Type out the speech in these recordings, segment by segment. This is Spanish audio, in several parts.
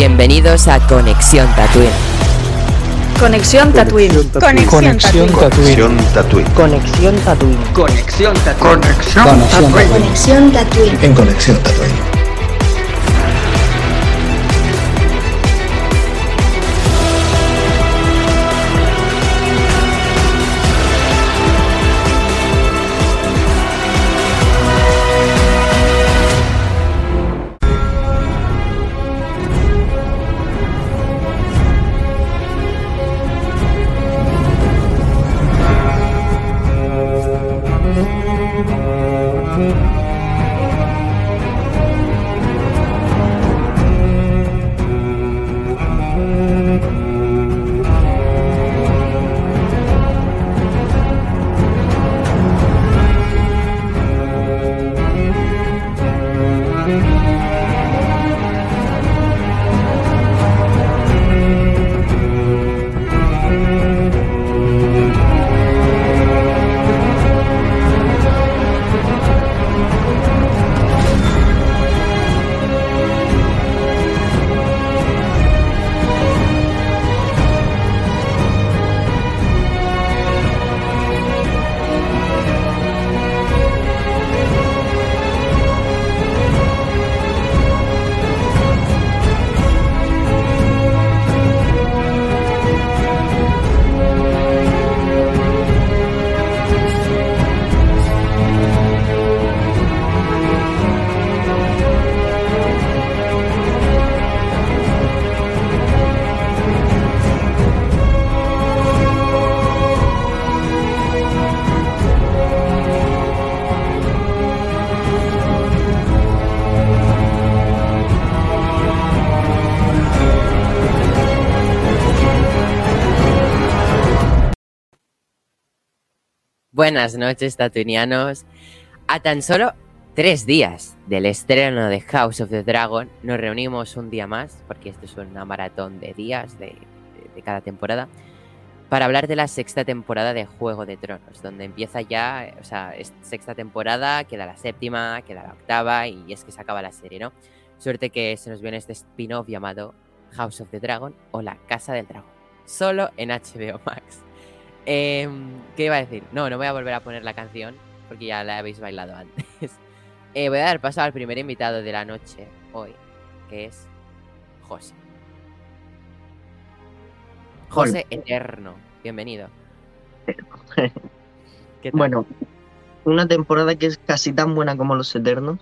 Bienvenidos a Conexión Tatooine. Conexión Tatooine. Conexión Tatooine. Conexión Tatooine. Conexión Tatooine. Conexión Tatooine. Conexión Tatooine. En Conexión Tatooine. Buenas noches, tatuinianos. A tan solo tres días del estreno de House of the Dragon, nos reunimos un día más, porque esto es una maratón de días de, de- de cada temporada, para hablar de la sexta temporada de Juego de Tronos, donde empieza ya, o sea, es sexta temporada, queda la séptima, queda la octava, y es que se acaba la serie, ¿no? Suerte que se nos viene este spin-off llamado House of the Dragon o La Casa del Dragón, solo en HBO Max. Em, ¿Qué iba a decir? No, no voy a volver a poner la canción porque ya la habéis bailado antes. Eh, voy a dar paso al primer invitado de la noche hoy, que es José. José Eterno, bienvenido. ¿Qué tal? Bueno, una temporada que es casi tan buena como Los Eternos.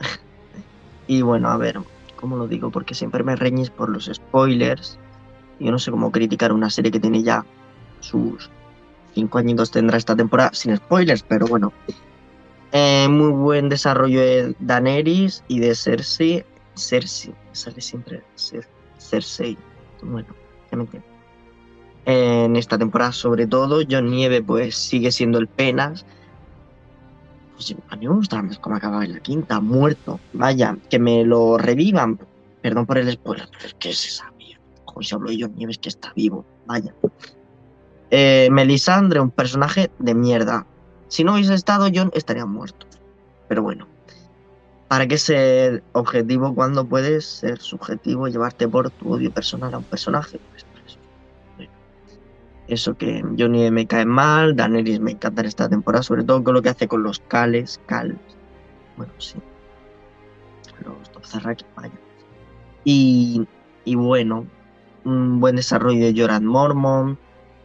y bueno, a ver, ¿cómo lo digo? Porque siempre me reñís por los spoilers. Yo no sé cómo criticar una serie que tiene ya sus cinco añitos tendrá esta temporada sin spoilers, pero bueno. Eh, muy buen desarrollo de Daenerys y de Cersei. Cersei, sale siempre Cer- Cersei. Bueno, ya me entiendo. En esta temporada, sobre todo, John Nieve pues sigue siendo el penas. Pues, a mí me gusta más cómo acababa en la quinta, muerto. Vaya, que me lo revivan. Perdón por el spoiler, pero es que se sabía. Como si habló de John Nieves que está vivo. Vaya. Eh, Melisandre, un personaje de mierda. Si no hubiese estado John, estaría muerto. Pero bueno. ¿Para qué ser objetivo cuando puedes ser subjetivo y llevarte por tu odio personal a un personaje? Pues eso. Bueno. Eso que Johnny me cae mal, Daenerys me encanta en esta temporada, sobre todo con lo que hace con los Cales. Bueno, sí. Los Dothraki, vaya. Y, y bueno, un buen desarrollo de Jorah Mormont,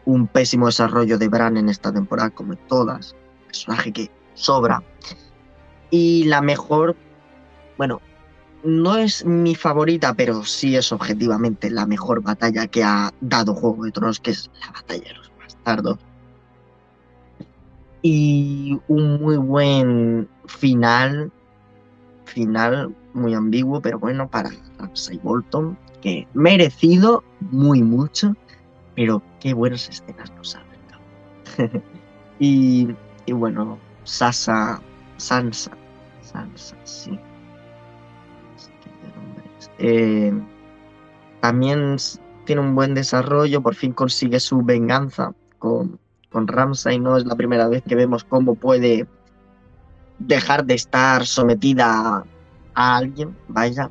un pésimo desarrollo de Bran en esta temporada, como en todas. Personaje que sobra. Y la mejor, bueno, no es mi favorita, pero sí es objetivamente la mejor batalla que ha dado Juego de Tronos, que es la batalla de los bastardos. Y un muy buen final, final muy ambiguo, pero bueno, para Ramsay Bolton, que merecido muy mucho, pero qué buenas escenas nos ha dado. y, y bueno, Sasa, Sansa, Sansa, sí. Eh, también tiene un buen desarrollo, por fin consigue su venganza con, con Ramsay, no es la primera vez que vemos cómo puede dejar de estar sometida a alguien, vaya,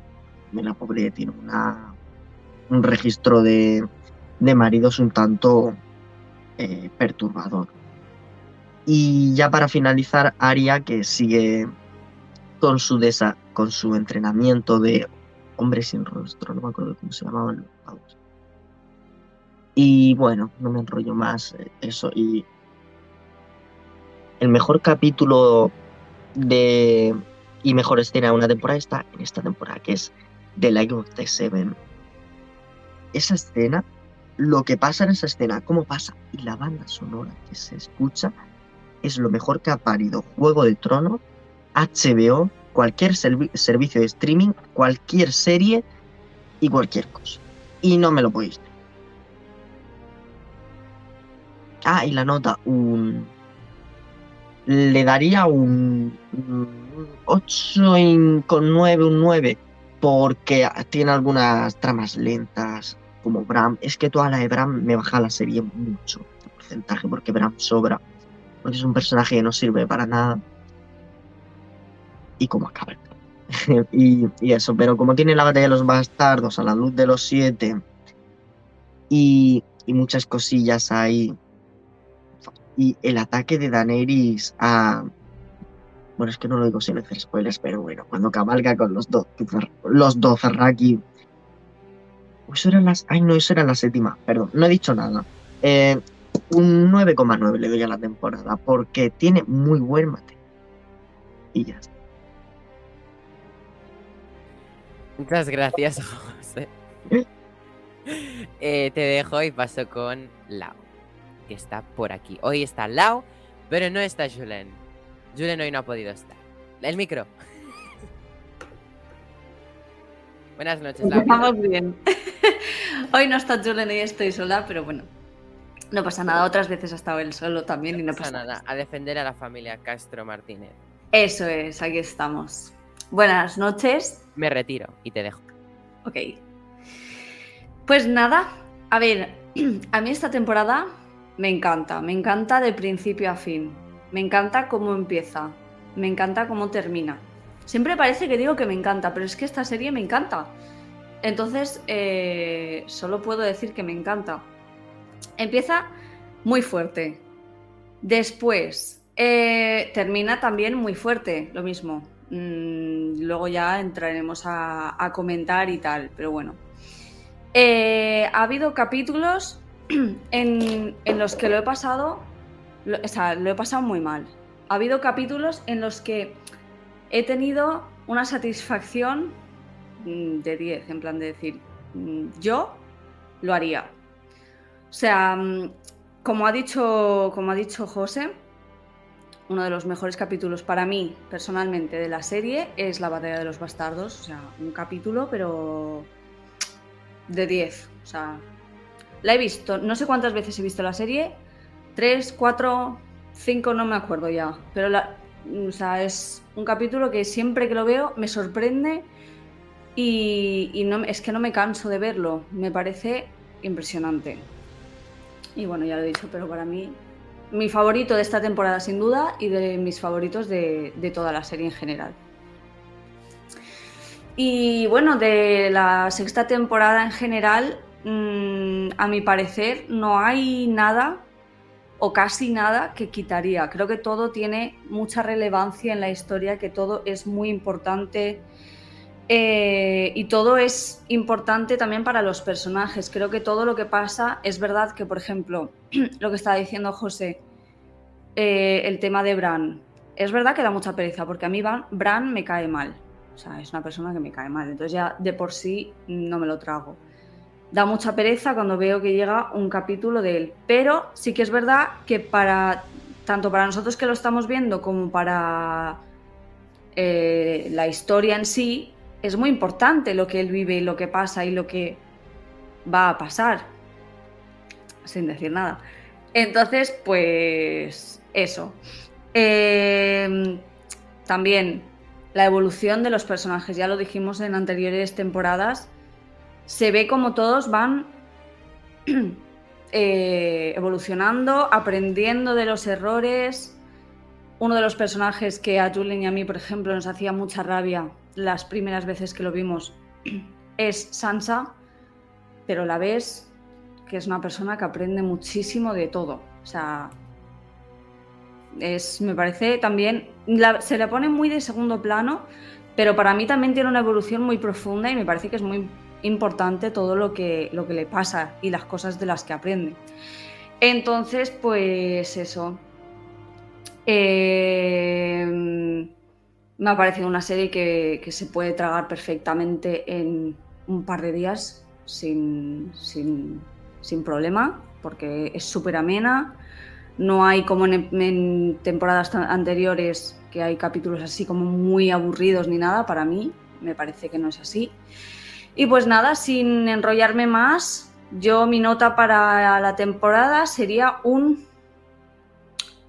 la pobre tiene una un registro de, de maridos un tanto eh, perturbador. Y ya para finalizar, Aria, que sigue con su, desa con su entrenamiento de hombre sin rostro, no me acuerdo cómo se llamaban. Y bueno, no me enrollo más eh, eso. Y el mejor capítulo de y mejor escena de una temporada está en esta temporada, que es The Light of the Seven. Esa escena, lo que pasa en esa escena, cómo pasa, y la banda sonora que se escucha, es lo mejor que ha parido Juego de Tronos, HBO, cualquier servicio de streaming, cualquier serie y cualquier cosa. Y no me lo podéis. Ah, y la nota, un le daría un, 8 con 9, un 9, porque tiene algunas tramas lentas, como Bram. Es que toda la de Bram me baja la serie mucho de porcentaje, porque Bram sobra, porque es un personaje que no sirve para nada. Y como acaba. y, eso, pero como tiene la batalla de los bastardos a la luz de los siete y, y muchas cosillas ahí y el ataque de Daenerys a... Bueno, es que no lo digo sin hacer spoilers, pero bueno, cuando cabalga con los dos los Eso eran las... Ay, no, eso era la séptima, perdón, no he dicho nada. Eh, un 9,9 le doy a la temporada, porque tiene muy buen mate. Y ya está. Muchas gracias, José. Eh, te dejo y paso con Lau que está por aquí. Hoy está Lau, pero no está Julen. Julen hoy no ha podido estar. El micro. Buenas noches, Lau. Estamos bien. hoy no está Julen y estoy sola, pero bueno. No pasa nada, otras veces ha estado él solo también y no pasa, nada. A defender a la familia Castro Martínez. Eso es, aquí estamos. Buenas noches. Me retiro y te dejo. Ok. Pues nada, a ver, a mí esta temporada me encanta, me encanta de principio a fin. Me encanta cómo empieza, me encanta cómo termina. Siempre parece que digo que me encanta, pero es que esta serie me encanta. Entonces, eh, solo puedo decir que me encanta. Empieza muy fuerte. Después, eh, termina también muy fuerte, lo mismo. Mm, luego ya entraremos a, comentar y tal, pero bueno. Eh, ha habido capítulos en, los que lo he pasado, o sea, lo he pasado muy mal. Ha habido capítulos en los que he tenido una satisfacción mm, de 10, en plan de decir, mm, yo lo haría. O sea, mm, como ha dicho, como ha dicho José, uno de los mejores capítulos para mí, personalmente, de la serie es la batalla de los bastardos. O sea, un capítulo, pero de 10. O sea, la he visto, no sé cuántas veces he visto la serie, tres, cuatro, cinco, no me acuerdo ya, pero la, o sea, es un capítulo que siempre que lo veo me sorprende y, es que no me canso de verlo, me parece impresionante. Y bueno, ya lo he dicho, pero para mí mi favorito de esta temporada sin duda y de mis favoritos de, de toda la serie en general. Y bueno, de la sexta temporada en general, Mm, a mi parecer, no hay nada o casi nada que quitaría. Creo que todo tiene mucha relevancia en la historia, que todo es muy importante eh, y todo es importante también para los personajes. Creo que todo lo que pasa es verdad que, por ejemplo, lo que estaba diciendo José, eh, el tema de Bran, es verdad que da mucha pereza, porque a mí Bran me cae mal. O sea, es una persona que me cae mal, entonces ya de por sí no me lo trago da mucha pereza cuando veo que llega un capítulo de él. Pero sí que es verdad que para tanto para nosotros que lo estamos viendo como para eh, la historia en sí, es muy importante lo que él vive y lo que pasa y lo que va a pasar. Sin decir nada. Entonces, pues eso. Em, también la evolución de los personajes, ya lo dijimos en anteriores temporadas, se ve como todos van eh, evolucionando, aprendiendo de los errores. Uno de los personajes que a Julien y a mí, por ejemplo, nos hacía mucha rabia las primeras veces que lo vimos es Sansa. pero la ves que es una persona que aprende muchísimo de todo. O sea, es, me parece también, se le pone muy de segundo plano, pero para mí también tiene una evolución muy profunda y me parece que es muy importante todo lo que, lo que le pasa y las cosas de las que aprende. Entonces, pues eso. Eh, me ha parecido una serie que, se puede tragar perfectamente en un par de días sin, sin, problema, porque es súper amena. No hay como en, temporadas anteriores que hay capítulos así como muy aburridos ni nada. Para mí, me parece que no es así. Y pues nada, sin enrollarme más, yo mi nota para la temporada sería un...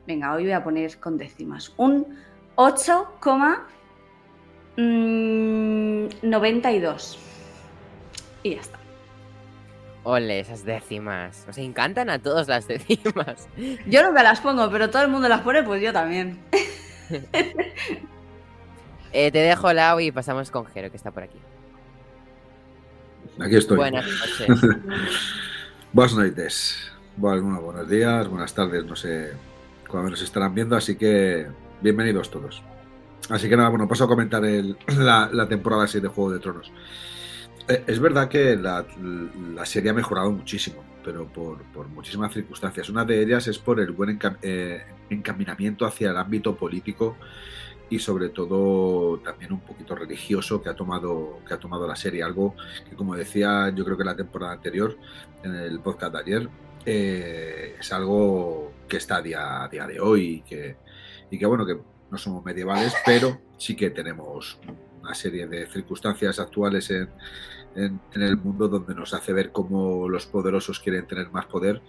Venga, hoy voy a poner con décimas. Un 8,92. Mm, y ya está. Ole, esas décimas. Nos encantan a todos las décimas. Yo no me las pongo, pero todo el mundo las pone, pues yo también. Eh, te dejo Lau y pasamos con Jero, que está por aquí. Aquí estoy. Buenas noches. buenas noches. Bueno, buenos días, buenas tardes, no sé cuándo nos estarán viendo, así que bienvenidos todos. Así que nada, bueno, paso a comentar la, temporada 6 de Juego de Tronos. Eh, es verdad que la, serie ha mejorado muchísimo, pero por, muchísimas circunstancias. Una de ellas es por el buen eh, encaminamiento hacia el ámbito político y sobre todo también un poquito religioso que ha tomado que ha tomado la serie algo que como decía yo creo que la temporada anterior en el podcast de ayer eh, es algo que está a día, a día de hoy y que, y que bueno que no somos medievales pero sí que tenemos una serie de circunstancias actuales en, en, el mundo donde nos hace ver cómo los poderosos quieren tener más poder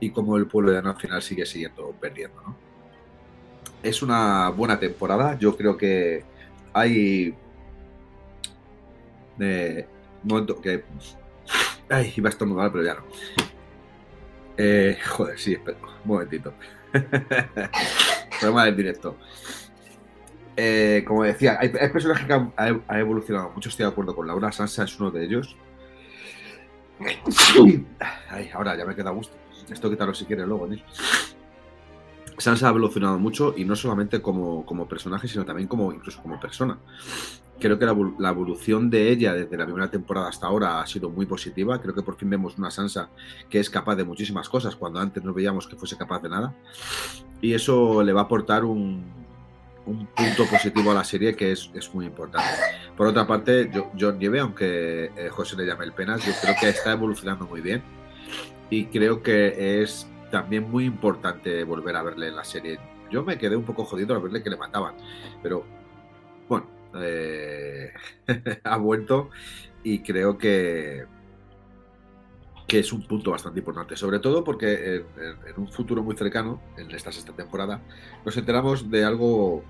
y cómo el pueblo de al final sigue siguiendo perdiendo ¿no? Es una buena temporada. Yo creo que hay. Eh, un momento que. Ay, iba a estornudar, pero ya no. Eh, joder, sí, espera. Un momentito. Problema del directo. Eh, como decía, hay, personajes que han, evolucionado mucho. Estoy de acuerdo con Laura. Sansa es uno de ellos. Ay, ahora ya me queda a gusto. Esto quítalo si quieres luego, ¿no? Sansa ha evolucionado mucho y no solamente como, personaje, sino también como incluso como persona. Creo que la, evolución de ella desde la primera temporada hasta ahora ha sido muy positiva. Creo que por fin vemos una Sansa que es capaz de muchísimas cosas cuando antes no veíamos que fuese capaz de nada. Y eso le va a aportar un, punto positivo a la serie que es, muy importante. Por otra parte, John Nieve, aunque eh, José le llame el penas, yo creo que está evolucionando muy bien. Y creo que es también muy importante volver a verle en la serie. Yo me quedé un poco jodido al verle que le mataban, pero bueno, eh, ha vuelto y creo que, que es un punto bastante importante, sobre todo porque en, un futuro muy cercano, en esta sexta temporada, nos enteramos de algo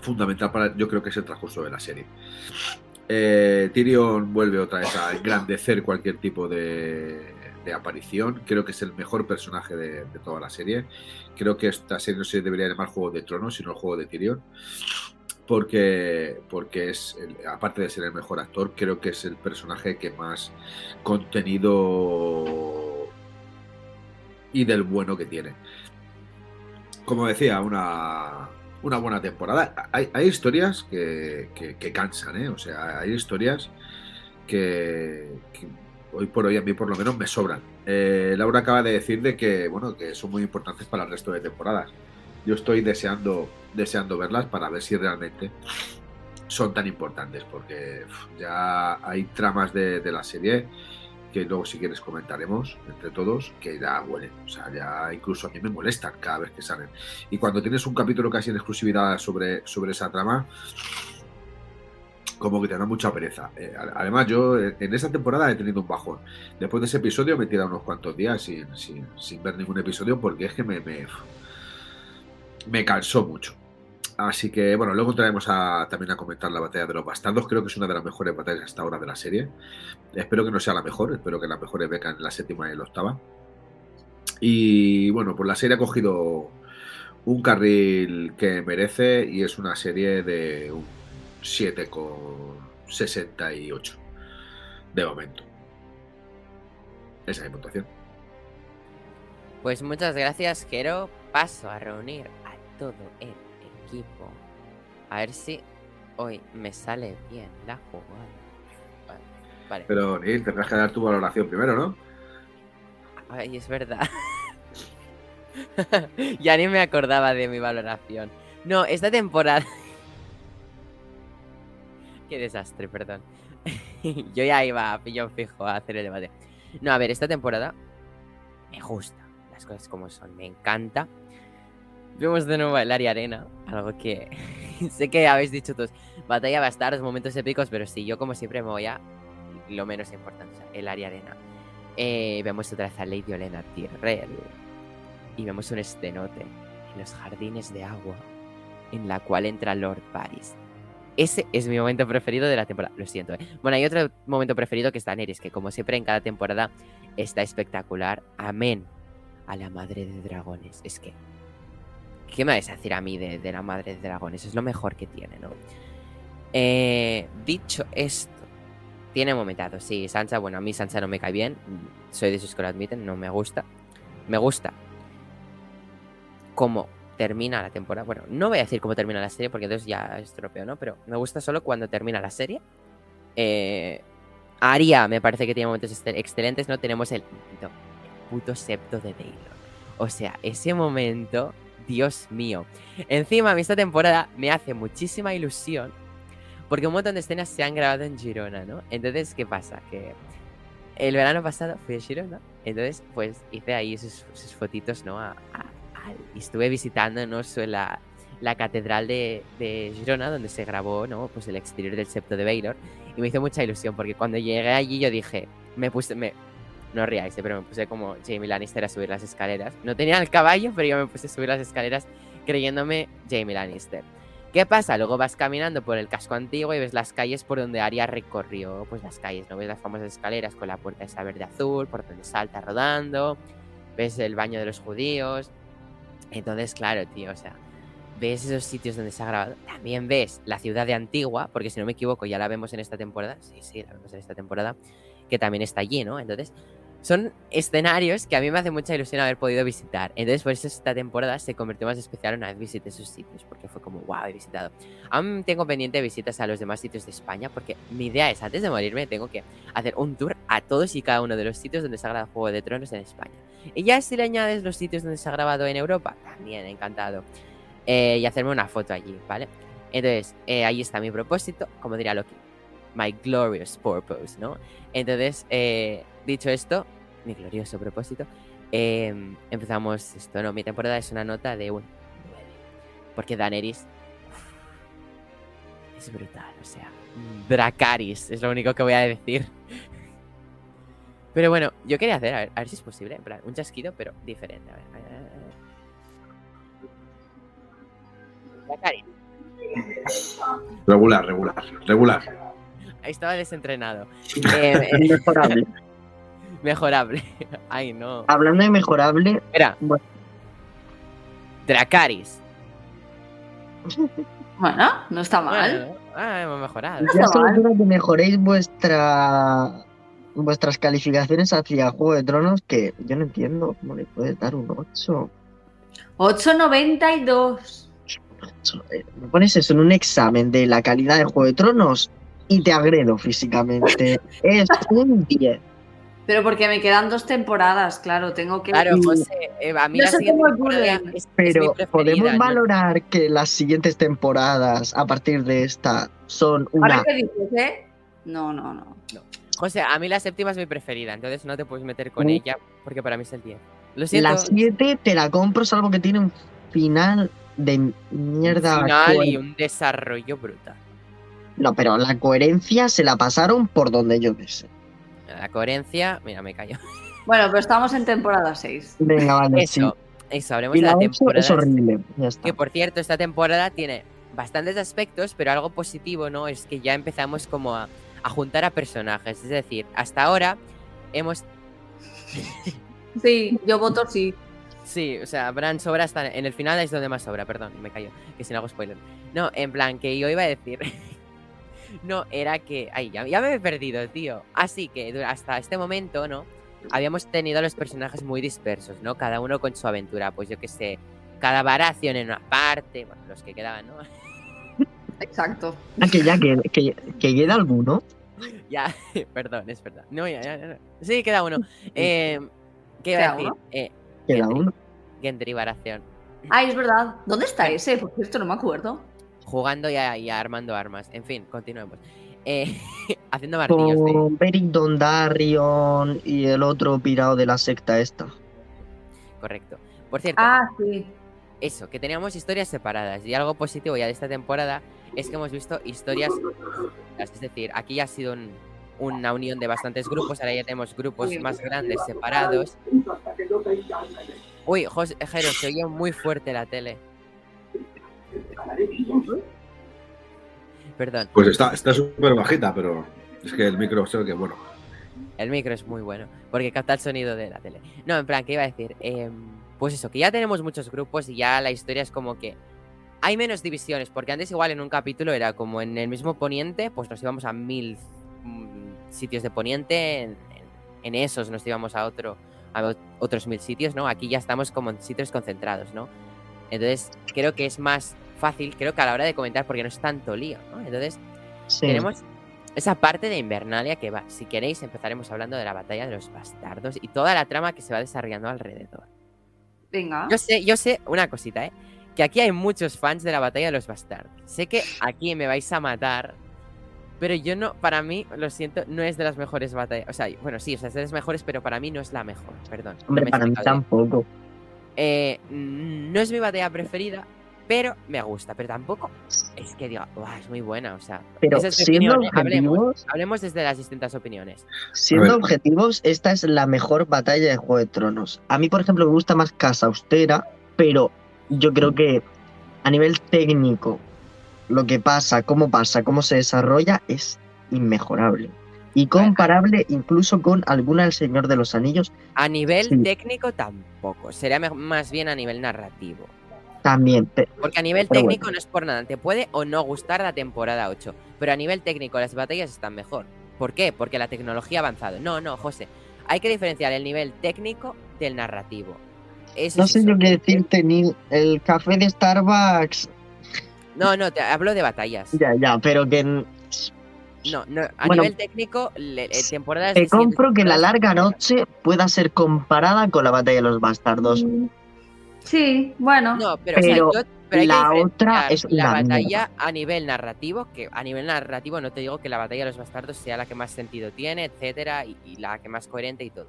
fundamental para, yo creo que es el transcurso de la serie. Eh, Tyrion vuelve otra vez a engrandecer cualquier tipo de, aparición. Creo que es el mejor personaje de, toda la serie. Creo que esta serie no se debería llamar Juego de Tronos, sino el Juego de Tyrion. Porque, porque es, aparte de ser el mejor actor, creo que es el personaje que más contenido y del bueno que tiene. Como decía, una, una buena temporada. Hay, historias que, que, cansan, ¿eh? O sea, hay historias que hoy por hoy a mí por lo menos me sobran. Eh, Laura acaba de decir de que, bueno, que son muy importantes para el resto de temporadas. Yo estoy deseando, deseando verlas para ver si realmente son tan importantes, porque ya hay tramas de, la serie que luego si quieres comentaremos entre todos, que ya huelen, o sea, ya incluso a mí me molestan cada vez que salen. Y cuando tienes un capítulo casi en exclusividad sobre, sobre esa trama, como que te da mucha pereza. Eh, además, yo eh, en esta temporada he tenido un bajón. Después de ese episodio me he tirado unos cuantos días sin, sin, ver ningún episodio porque es que me, me, cansó mucho. Así que, bueno, luego entraremos a, también a comentar la batalla de los bastardos. Creo que es una de las mejores batallas hasta ahora de la serie. Espero que no sea la mejor, espero que la mejor becan en la séptima y la octava. Y bueno, pues la serie ha cogido un carril que merece y es una serie de 7,68 de momento. Esa es mi puntuación. Pues muchas gracias, Jero. Paso a reunir a todo el equipo. A ver si hoy me sale bien la jugada. Vale. vale. Pero, Neil, tendrás que dar tu valoración primero, ¿no? Ay, es verdad. ya ni me acordaba de mi valoración. No, esta temporada. Qué desastre, perdón. Yo ya iba a pillón fijo a hacer el debate. No, a ver, esta temporada me gusta. Las cosas como son, me encanta. Vemos de nuevo el área arena, algo que sé que habéis dicho todos. Batalla va a estar, los momentos épicos, pero sí, yo como siempre me voy a lo menos importante, o sea, el área arena. Eh, vemos otra vez a Lady Olena Tyrell. Y vemos un estenote en los jardines de agua, en la cual entra Lord Paris. Ese es mi momento preferido de la temporada. Lo siento, ¿eh? Bueno, hay otro momento preferido que es Daenerys, que como siempre en cada temporada está espectacular. Amén a la madre de dragones. Es que. ¿Qué me vais a decir a mí de, la madre de dragones? Es lo mejor que tiene, ¿no? Eh, dicho esto, tiene momentado. Sí, Sansa, bueno, a mí Sansa no me cae bien. Soy de esos que lo admiten, no me gusta. Me gusta cómo termina la temporada. Bueno, no voy a decir cómo termina la serie porque entonces ya estropeo, ¿no? Pero me gusta solo cuando termina la serie. Eh, Aria me parece que tiene momentos excelentes, ¿no? Tenemos el, el puto septo de Baylor. O sea, ese momento, Dios mío. Encima, a mí esta temporada me hace muchísima ilusión porque un montón de escenas se han grabado en Girona, ¿no? Entonces, ¿qué pasa? Que el verano pasado fui a Girona, entonces, pues hice ahí sus, fotitos, ¿no? A- y estuve visitando, ¿no? La, la catedral de, Girona, donde se grabó, ¿no? Pues el exterior del septo de Baylor. Y me hizo mucha ilusión, porque cuando llegué allí yo dije, me puse, me, no riáis, pero me puse como Jamie Lannister a subir las escaleras. No tenía el caballo, pero yo me puse a subir las escaleras creyéndome Jamie Lannister. ¿Qué pasa? Luego vas caminando por el casco antiguo y ves las calles por donde Arya recorrió, pues las calles, ¿no? Ves las famosas escaleras con la puerta esa verde azul, por donde salta rodando, ves el baño de los judíos. Entonces, claro, tío, o sea, ves esos sitios donde se ha grabado. También ves la ciudad de Antigua, porque si no me equivoco, ya la vemos en esta temporada. Sí, sí, la vemos en esta temporada, que también está allí, ¿no? Entonces, son escenarios que a mí me hace mucha ilusión haber podido visitar. Entonces, por eso esta temporada se convirtió más especial una vez visité esos sitios, porque fue como, wow, he visitado. Aún tengo pendiente visitas a los demás sitios de España, porque mi idea es, antes de morirme, tengo que hacer un tour a todos y cada uno de los sitios donde se ha grabado Juego de Tronos en España. Y ya si le añades los sitios donde se ha grabado en Europa, también encantado. Eh, y hacerme una foto allí, ¿vale? Entonces, eh, ahí está mi propósito, como diría Loki. My glorious purpose, ¿no? Entonces, eh, dicho esto, mi glorioso propósito, eh, empezamos esto, ¿no? Mi temporada es una nota de un 9. Porque Daenerys es brutal, o sea, Dracaris es lo único que voy a decir. Pero bueno, yo quería hacer, a ver, a ver si es posible, en plan, un chasquido, pero diferente. A ver, a ver, a ver, a ver. Dracarys. Regular, regular, regular. Ahí estaba desentrenado. Eh, eh, Mejorable. mejorable. Ay, no. Hablando de mejorable, Espera. Bueno. Dracaris. Bueno, no está mal. Bueno, ah, hemos mejorado. ya está solo mal. quiero que mejoréis vuestra vuestras calificaciones hacia Juego de Tronos, que yo no entiendo cómo le puedes dar un 8. 8.92. Eh, Me pones eso en un examen de la calidad de Juego de Tronos y te agredo físicamente. es un 10. Pero porque me quedan dos temporadas, claro, tengo que. Claro, José, eh, a mí Yo la siguiente temporada es- Pero podemos ¿no? valorar que las siguientes temporadas, a partir de esta, son una. Ahora que dices, ¿eh? No, no, no. José, a mí la séptima es mi preferida, entonces no te puedes meter con Uh. ella porque para mí es el 10. Lo siento. La 7 te la compro, salvo que tiene un final de un mierda. final y un desarrollo brutal. No, pero la coherencia se la pasaron por donde yo quise. La coherencia, mira, me callo. Bueno, pero estamos en temporada 6. Venga, vale, Eso, eso, hablemos sí. Y de la la 8 temporada. es horrible. Ya está. Que por cierto, esta temporada tiene bastantes aspectos, pero algo positivo, ¿no? Es que ya empezamos como a, a juntar a personajes. Es decir, hasta ahora hemos. Sí, yo voto sí. Sí, o sea, Bran sobra hasta. En el final es donde más sobra, perdón, me callo, que si no hago spoiler. No, en plan, que yo iba a decir. no, era que. Ay, ya, ya me he perdido, tío. Así que hasta este momento, ¿no? habíamos tenido a los personajes muy dispersos, ¿no? Cada uno con su aventura. Pues yo qué sé, cada Baratheon en una parte, bueno, los que quedaban, ¿no? Exacto. Ah, que ya, que, que, que queda alguno. ya, perdón, es verdad. No, ya, ya, ya. Sí, queda uno. Eh, ¿Qué iba ¿Queda a decir? uno? Eh, Queda Gendry. uno. Gendry Baratheon. Ay, es verdad. ¿Dónde está ese? Por cierto, no me acuerdo. Jugando y, armando armas. En fin, continuemos. Eh, haciendo martillos. de- Con Beric Dondarrion y el otro pirado de la secta esta. Correcto. Por cierto, Ah, sí. eso, que teníamos historias separadas. Y algo positivo ya de esta temporada es que hemos visto historias. Es decir, aquí ya ha sido un- una unión de bastantes grupos. Ahora ya tenemos grupos más grandes separados. Uy, José, Jero, se oye muy fuerte la tele. Perdón, Pues está está súper bajita, pero es que el micro, sé que bueno. el micro es muy bueno, porque capta el sonido de la tele. No, en plan, ¿qué iba a decir? Em, pues eso, que ya tenemos muchos grupos y ya la historia es como que hay menos divisiones, porque antes igual en un capítulo era como en el mismo poniente, pues nos íbamos a mil mm, sitios de poniente, en, en- en esos nos íbamos a otro a ot- otros mil sitios, ¿no? Aquí ya estamos como en sitios concentrados, ¿no? Entonces creo que es más fácil, creo que a la hora de comentar, porque no es tanto lío, ¿no? Entonces Sí. tenemos esa parte de Invernalia que va, si queréis, empezaremos hablando de la batalla de los bastardos y toda la trama que se va desarrollando alrededor. Venga. Yo sé, yo sé una cosita, ¿eh? Que aquí hay muchos fans de la batalla de los bastardos. Sé que aquí me vais a matar, pero yo no, para mí, lo siento, no es de las mejores batallas. O sea, bueno, sí, o sea, es de las mejores, pero para mí no es la mejor, perdón. no Hombre, me he para mí tampoco. Eh, mm, no es mi batalla preferida, pero me gusta. Pero tampoco es que diga, "Buah, es muy buena. O sea, Pero esa es mi siendo opinión, ¿eh? hablemos, objetivos, hablemos desde las distintas opiniones. siendo objetivos, esta es la mejor batalla de Juego de Tronos. A mí, por ejemplo, me gusta más Casa Austera, pero yo creo que a nivel técnico, lo que pasa, cómo pasa, cómo se desarrolla, es inmejorable. Y comparable incluso con alguna del Señor de los Anillos A nivel Sí. técnico tampoco. Sería más bien a nivel narrativo. también. Porque a nivel técnico bueno. no es por nada. Te puede o no gustar la temporada 8. Pero a nivel técnico las batallas están mejor. ¿Por qué? Porque la tecnología ha avanzado. No, no, José. Hay que diferenciar el nivel técnico del narrativo. Eso No sí sé yo qué decirte, ni el café de Starbucks. No, no, te hablo de batallas. Ya, ya, pero que No, no. A Bueno, nivel técnico, le- eh, temporadas te compro que la larga noche pueda ser comparada con la batalla de los bastardos. Sí, bueno. No, pero, o sea, Pero yo- pero hay que la otra es la una batalla a nivel narrativo, que a nivel narrativo no te digo que la batalla de los bastardos sea la que más sentido tiene, etcétera, y, y la que más coherente y todo.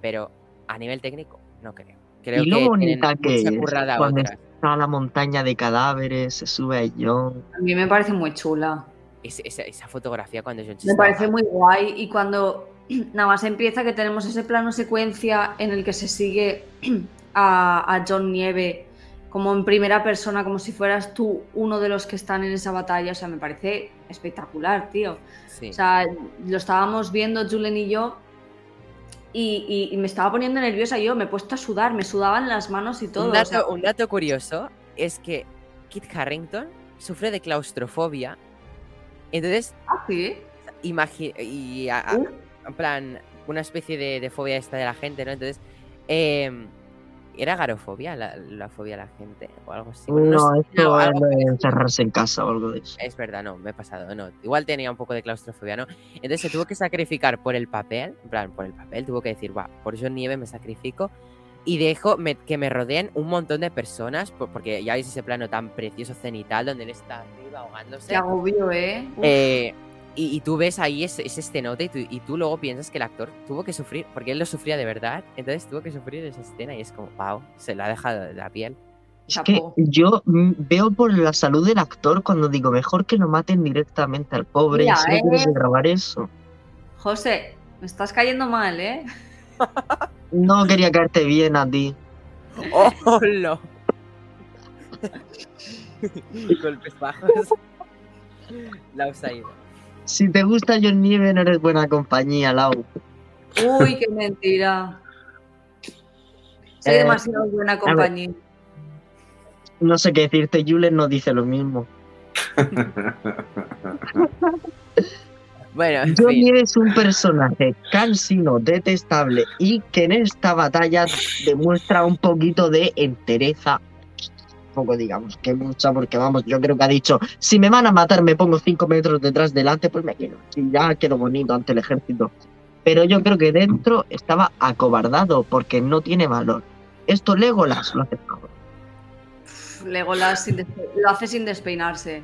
Pero a nivel técnico, no creo. Creo Y lo que bonita que es currada cuando está la montaña de cadáveres, se sube a John. A mí me parece muy chula. Es- esa, esa fotografía cuando John Me parece muy guay. Y cuando nada más empieza que tenemos ese plano secuencia en el que se sigue a, a John Nieve como en primera persona, como si fueras tú uno de los que están en esa batalla. O sea, me parece espectacular, tío. Sí. O sea, lo estábamos viendo Julen y yo. Y, y- y me estaba poniendo nerviosa yo, me he puesto a sudar, me sudaban las manos y todo. un, o dato, sea, un dato curioso es que Kit Harrington sufre de claustrofobia. Entonces, ah, sí. y a- a- Uh. en plan, una especie de, de fobia esta de la gente, ¿no? Entonces, eh, ¿era garofobia la, la fobia de la gente o algo así? Bueno, No, esto no, es algo de encerrarse en casa o algo de eso. Es verdad, no, me he pasado, no. Igual tenía un poco de claustrofobia, ¿no? Entonces se tuvo que sacrificar por el papel, en plan, por el papel, tuvo que decir, va, por John Nieve me sacrifico y dejo me- que me rodeen un montón de personas, por- porque ya veis ese plano tan precioso cenital donde él está arriba ahogándose. Qué agobio, ¿eh? Uf. Eh, y, y tú ves ahí ese, ese estenote y tú, y tú luego piensas que el actor tuvo que sufrir, porque él lo sufría de verdad, entonces tuvo que sufrir esa escena y es como, wow, se la ha dejado de la piel. Es que yo mm, veo por la salud del actor cuando digo mejor que lo maten directamente al pobre Mira, y solo eh. tienes que grabar eso. José, me estás cayendo mal, ¿eh? No quería caerte bien a ti. ¡Oh, no! Golpes bajos. La ido. Si te gusta John Nieve no eres buena compañía, Lau. Uy, qué mentira. Soy Eh, demasiado buena compañía. No sé qué decirte, Julen no dice lo mismo. Bueno, en John fin. Nieve es un personaje cansino, detestable y que en esta batalla demuestra un poquito de entereza. Poco digamos que mucha, porque vamos, yo creo que ha dicho, si me van a matar me pongo cinco metros detrás delante, pues me quedo. Y ya quedo bonito ante el ejército. Pero yo creo que dentro estaba acobardado porque no tiene valor. Esto Legolas lo hace mejor. Legolas sin despe- lo hace sin despeinarse.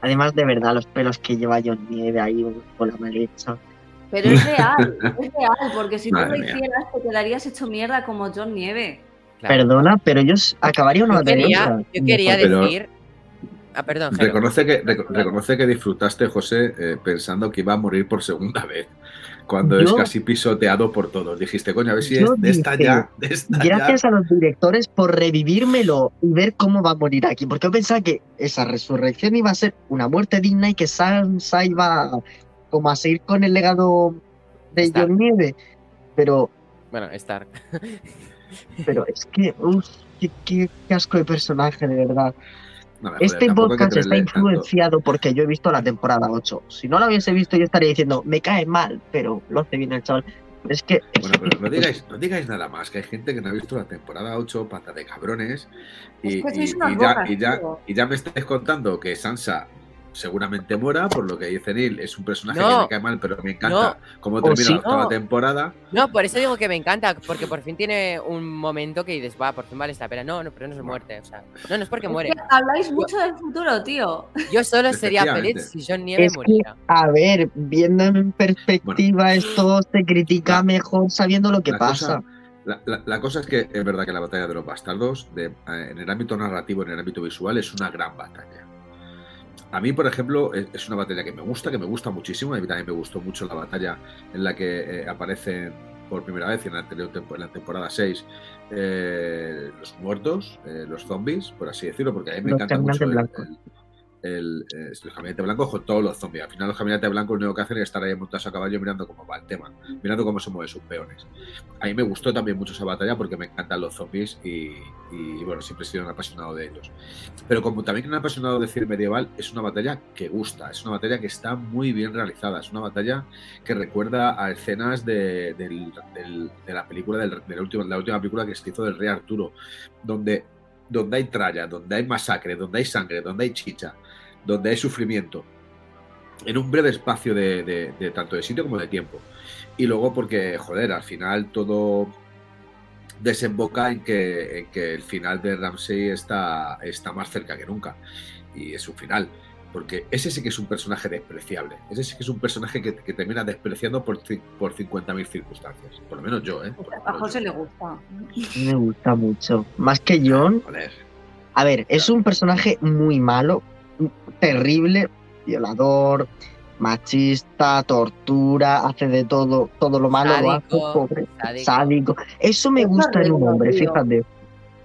Además, de verdad, los pelos que lleva John Nieve ahí con la maleza. Pero es real, es real, porque si tú Madre lo mía. hicieras te quedarías hecho mierda como John Nieve. Claro. Perdona, pero yo s- acabaría una quería, yo quería Pero- decir. Ah, perdón, Jero. Reconoce que, reco- reconoce que disfrutaste, José, eh, pensando que iba a morir por segunda vez. Cuando es casi pisoteado por todos. Dijiste, coño, a ver si es de esta dije, ya, de esta Gracias ya. a los directores por revivírmelo y ver cómo va a morir aquí. Porque yo pensaba que esa resurrección iba a ser una muerte digna y que Sansa iba como a seguir con el legado de. John Nieve. Pero, Bueno, Stark. pero es que, uf, qué, qué- asco de personaje, de verdad. No, joder, Este podcast está tanto- influenciado porque yo he visto la temporada 8. Si no la hubiese visto, yo estaría diciendo, me cae mal, pero lo hace bien el chaval. Es que. Bueno, pero no digáis, no digáis nada más, que hay gente que no ha visto la temporada 8, pata de cabrones, y, Es que y- sois unas y ya, bocas, y, ya, tío. y ya me estáis contando que Sansa seguramente muera, por lo que dice Neil, es un personaje No. que me cae mal, pero me encanta cómo termina sí. la octava No. temporada. No, por eso digo que me encanta, porque por fin tiene un momento que dices, va, por fin vale esta pena. No, no, pero no es muerte, o sea. No, no es porque Es muere. que habláis mucho del futuro, tío. Yo solo sería feliz si John Nieve Es que, muriera. a ver, viendo en perspectiva esto, se critica La- mejor sabiendo lo que la pasa. cosa- la, la- la cosa es que es verdad que la batalla de los bastardos, de- eh, en el ámbito narrativo, en el ámbito visual, es una gran batalla. A mí, por ejemplo, es, es una batalla que me gusta, que me gusta muchísimo. A mí también me gustó mucho la batalla en la que eh, aparecen por primera vez en la, anterior en la temporada 6 eh, los muertos, eh, los zombies, por así decirlo, porque a mí me Los encanta mucho el, el, eh, los caminantes blancos con todos los zombies. Al final, los caminantes blancos lo único que hacen es estar ahí montados a caballo mirando cómo va el tema, mirando cómo se mueven sus peones. A mí me gustó también mucho esa batalla porque me encantan los zombies y, bueno, siempre he sido un apasionado de ellos. Pero como también un apasionado de cine medieval, es una batalla que gusta, es una batalla que está muy bien realizada, es una batalla que recuerda a escenas de, la película, de la, última, la última película que se hizo del Rey Arturo, donde, donde hay tralla, donde hay masacre, donde hay sangre, donde hay chicha, donde hay sufrimiento, en un breve espacio de, de- de tanto de sitio como de tiempo. Y luego porque, joder, al final todo desemboca en que, en que el final de Ramsey está, está más cerca que nunca. Y es su final. Porque ese sí que es un personaje despreciable. Ese sí que es un personaje que, que termina despreciando por, por 50.000 circunstancias. Por lo menos yo, ¿eh? Por A José yo. le gusta. Me gusta mucho. Más que John, Joder. a ver, es un personaje muy malo, terrible, violador, machista, tortura, hace de todo, todo lo malo, lo hace, Sádico, pobre, sádico. sádico. Eso me Es gusta en un hombre, tío. fíjate.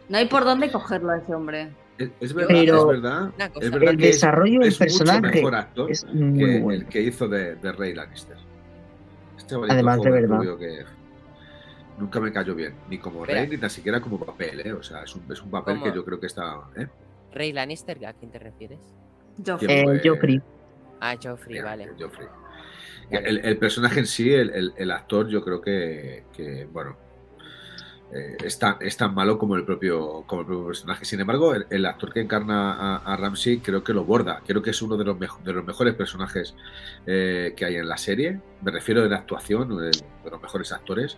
No hay por dónde cogerlo a ese hombre. Es, es verdad, Pero- es verdad. Es El que desarrollo del personaje mejor actor Es muy que bueno. el que hizo de, de Rey Lannister. Este Además, de verdad. que nunca me cayó bien, ni como Espera. Rey, ni tan siquiera como papel, ¿eh? O sea, es un, es un papel ¿Cómo? que yo creo que está. ¿eh? Rey Lannister, ¿a quién te refieres? Joffrey. ¿Quién Eh, fue? Joffrey. Ah, Joffrey, Mira, vale. Joffrey. El, el personaje en sí, el, el- el actor, yo creo que, que, bueno, eh, es, tan, es tan malo como el propio, como el propio personaje. Sin embargo, el, el actor que encarna a, a Ramsey creo que lo borda. Creo que es uno de los, mejo- de los mejores personajes eh, que hay en la serie. Me refiero de la actuación, de, de los mejores actores.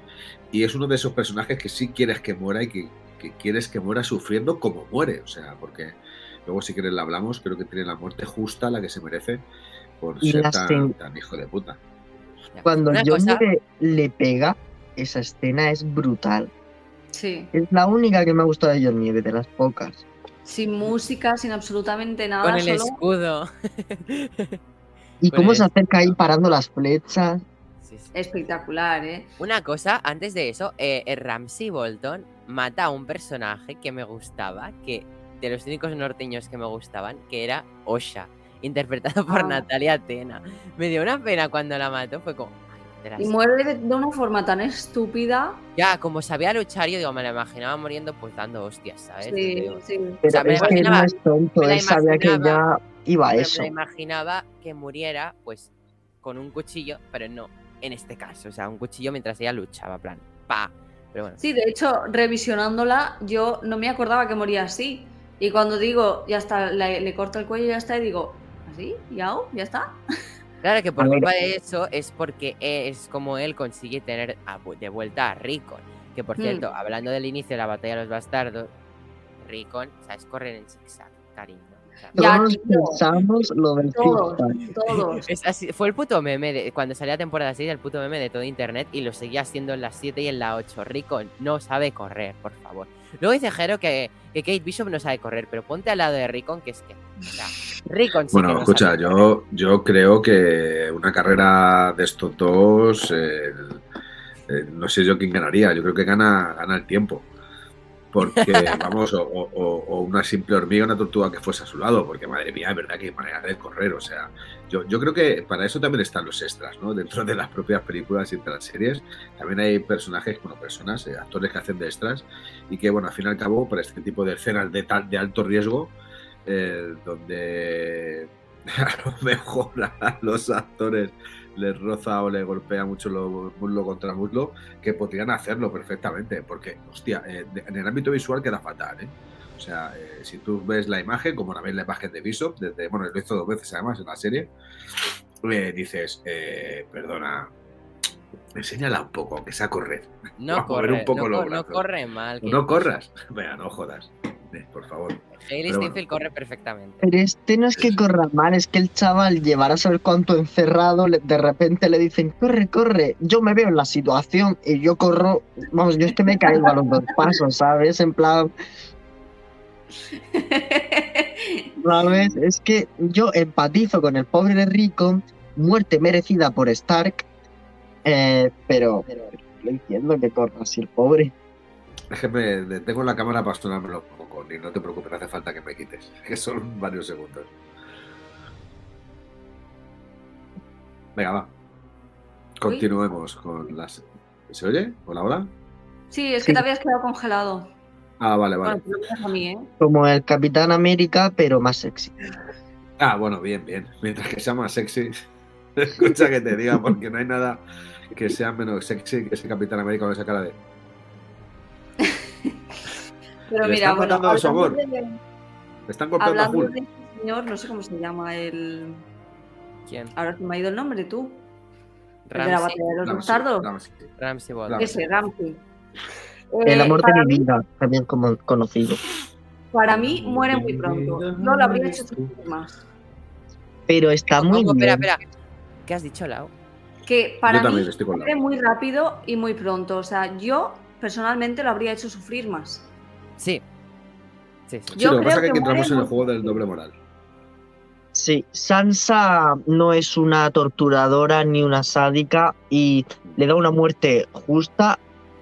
Y es uno de esos personajes que sí quieres que muera y que, que quieres que muera sufriendo como muere. O sea, porque luego si quieres la hablamos, creo que tiene la muerte justa, la que se merece, por Y ser la tan, tan hijo de puta. Cuando Una John cosa- le, le pega, esa escena es brutal. Sí. Es la única que me ha gustado de John Nieve, de las pocas. Sin música, sin absolutamente nada. Con el solo... Y escudo. Con cómo el se acerca ahí parando las flechas. Sí, sí. Espectacular, ¿eh? Una cosa, antes de eso, eh, eh, Ramsey Bolton mata a un personaje que me gustaba, que de los únicos norteños que me gustaban, que era Osha, interpretado por Ah. Natalia Atena. Me dio una pena cuando la mató, fue como... "Ay, te la Y muere de, de una forma tan estúpida. Ya, como sabía luchar, yo digo, me la imaginaba muriendo pues dando hostias, ¿sabes? Sí, Digo, sí. Pero sea, me es que no imaginaba- es tonto, él sabía que ya iba a eso. me imaginaba que muriera, pues, con un cuchillo, pero no en este caso. O sea, un cuchillo mientras ella luchaba, plan, pa. Pero bueno. Sí, de hecho, revisionándola, yo no me acordaba que moría así. Y cuando digo, ya está, le, le corto el cuello y ya está, y digo, ¿así? ¿Ya? ¿Ya está? Claro que por culpa de eso es porque es como él consigue tener a- de vuelta a Rickon. Que por Mm. cierto, hablando del inicio de la batalla de los bastardos, Rickon, ¿sabes? Correr en zigzag, cariño. Ya, Todos pensamos lo del Todos, todos. es así- fue el puto meme de cuando salía temporada 6, el puto meme de todo internet y lo seguía haciendo en la 7 y en la 8. Rickon no sabe correr, por favor. Luego dice Jero que, que Kate Bishop no sabe correr, pero ponte al lado de Rickon, que es que. O sea, Rickon sí que Bueno, no escucha, sabe yo, yo creo que una carrera de estos dos, eh, eh, no sé yo quién ganaría, yo creo que gana, gana el tiempo. Porque, vamos, o, o- o- o una simple hormiga, una tortuga que fuese a su lado, porque madre mía, es verdad que hay manera de correr, o sea, yo, yo creo que para eso también están los extras, ¿no? Dentro de las propias películas y de las series, también hay personajes, bueno, personas, eh, actores que hacen de extras y que, bueno, al fin y al cabo, para este tipo de escenas de, tal, de alto riesgo, eh, donde a lo mejor a los actores les roza o les golpea mucho lo, muslo contra muslo, que podrían hacerlo perfectamente, porque, hostia, eh, en el ámbito visual queda fatal, ¿eh? O sea, eh, si tú ves la imagen, como la ves la imagen de Bishop, desde, bueno, lo hizo dos veces además en la serie, eh, dices, eh, perdona, enséñala un poco, aunque sea correr. No Vamos a ver corre, un poco no, los no corre mal. No corras. Venga, no jodas. Por favor. Hailey Pero bueno. Steinfeld corre perfectamente. Pero este no es que corra mal, es que el chaval llevará a saber cuánto encerrado, de repente le dicen, corre, corre. Yo me veo en la situación y yo corro, vamos, yo es que me caigo a los dos pasos, ¿sabes? En plan, ¿sabes? Es que yo empatizo con el pobre de Rico, muerte merecida por Stark, eh, pero, pero no entiendo que corra así el pobre. Es que me detengo la cámara para sonármelo ni no te preocupes, no hace falta que me quites, que son varios segundos. Venga, va. Continuemos con las. ¿Se oye? Hola, hola. Sí, es que Sí. te habías quedado congelado. Ah, vale, vale. Bueno, mí, ¿eh? Como el Capitán América, pero más sexy. Ah, bueno, bien, bien. Mientras que sea más sexy, escucha que te diga, porque no hay nada que sea menos sexy que ese Capitán América con esa cara de. Pero Le mira, están bueno, de Le están golpeando a hablando full. de este señor, no sé cómo se llama, el... ¿Quién? Ahora se me ha ido el nombre, tú. El de la Ramsey. batalla de los Ramsey, bastardos. Ramsey. Ramsey. Ramsey. Ese, Ramsey. El Eh, amor de mi mí, vida, también como conocido. para mí muere muy pronto. Yo lo habría hecho sufrir más. Pero está muy bien. Espera, espera. ¿Qué has dicho, Lau? Que para Yo mí estoy con la. muere muy rápido y muy pronto. O sea, yo personalmente lo habría hecho sufrir más. Sí. Sí, sí. Sí, Yo lo que pasa es que, que aquí entramos en el juego del doble moral. Sí, Sansa no es una torturadora ni una sádica y le da una muerte justa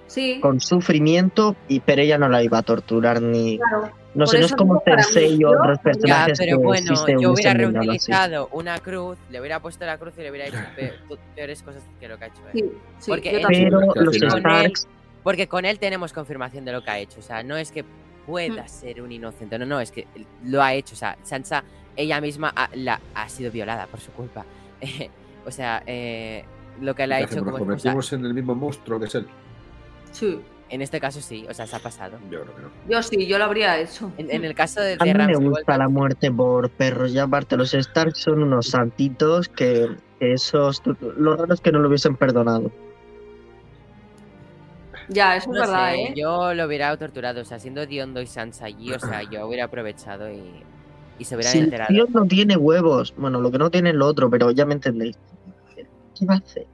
Sí, con sufrimiento, y pero ella no la iba a torturar ni. claro. No Por sé, no es como Cersei y otros Ya, Ya, personajes pero que bueno, yo hubiera reutilizado una cruz, le hubiera puesto la cruz y le hubiera hecho pe- peores cosas que lo que ha hecho él. Sí, sí, Porque yo él-. Pero los Starks, Porque con él tenemos confirmación de lo que ha hecho. O sea, no es que pueda Mm. ser un inocente. No, no, es que lo ha hecho. O sea, Sansa, ella misma ha, la, ha sido violada por su culpa. o sea, eh, lo que le ha ¿Qué hecho como ¿Nos convertimos en el mismo monstruo que es él? Sí, En este caso sí, o sea, se ha pasado. Yo creo que no. yo sí, yo lo habría hecho. En, en el caso de, a de mí me gusta la muerte por perros. Y aparte, los Starks son unos santitos que, que esos. Lo raro es que no lo hubiesen perdonado. Ya, eso es verdad, sé, ¿eh? Yo lo hubiera torturado, o sea, siendo Diondo y Sansa allí, o sea, yo hubiera aprovechado y, y se hubieran Si el enterado. tío no tiene huevos, bueno, lo que no tiene es lo otro, pero ya me entendéis. ¿Qué va a hacer?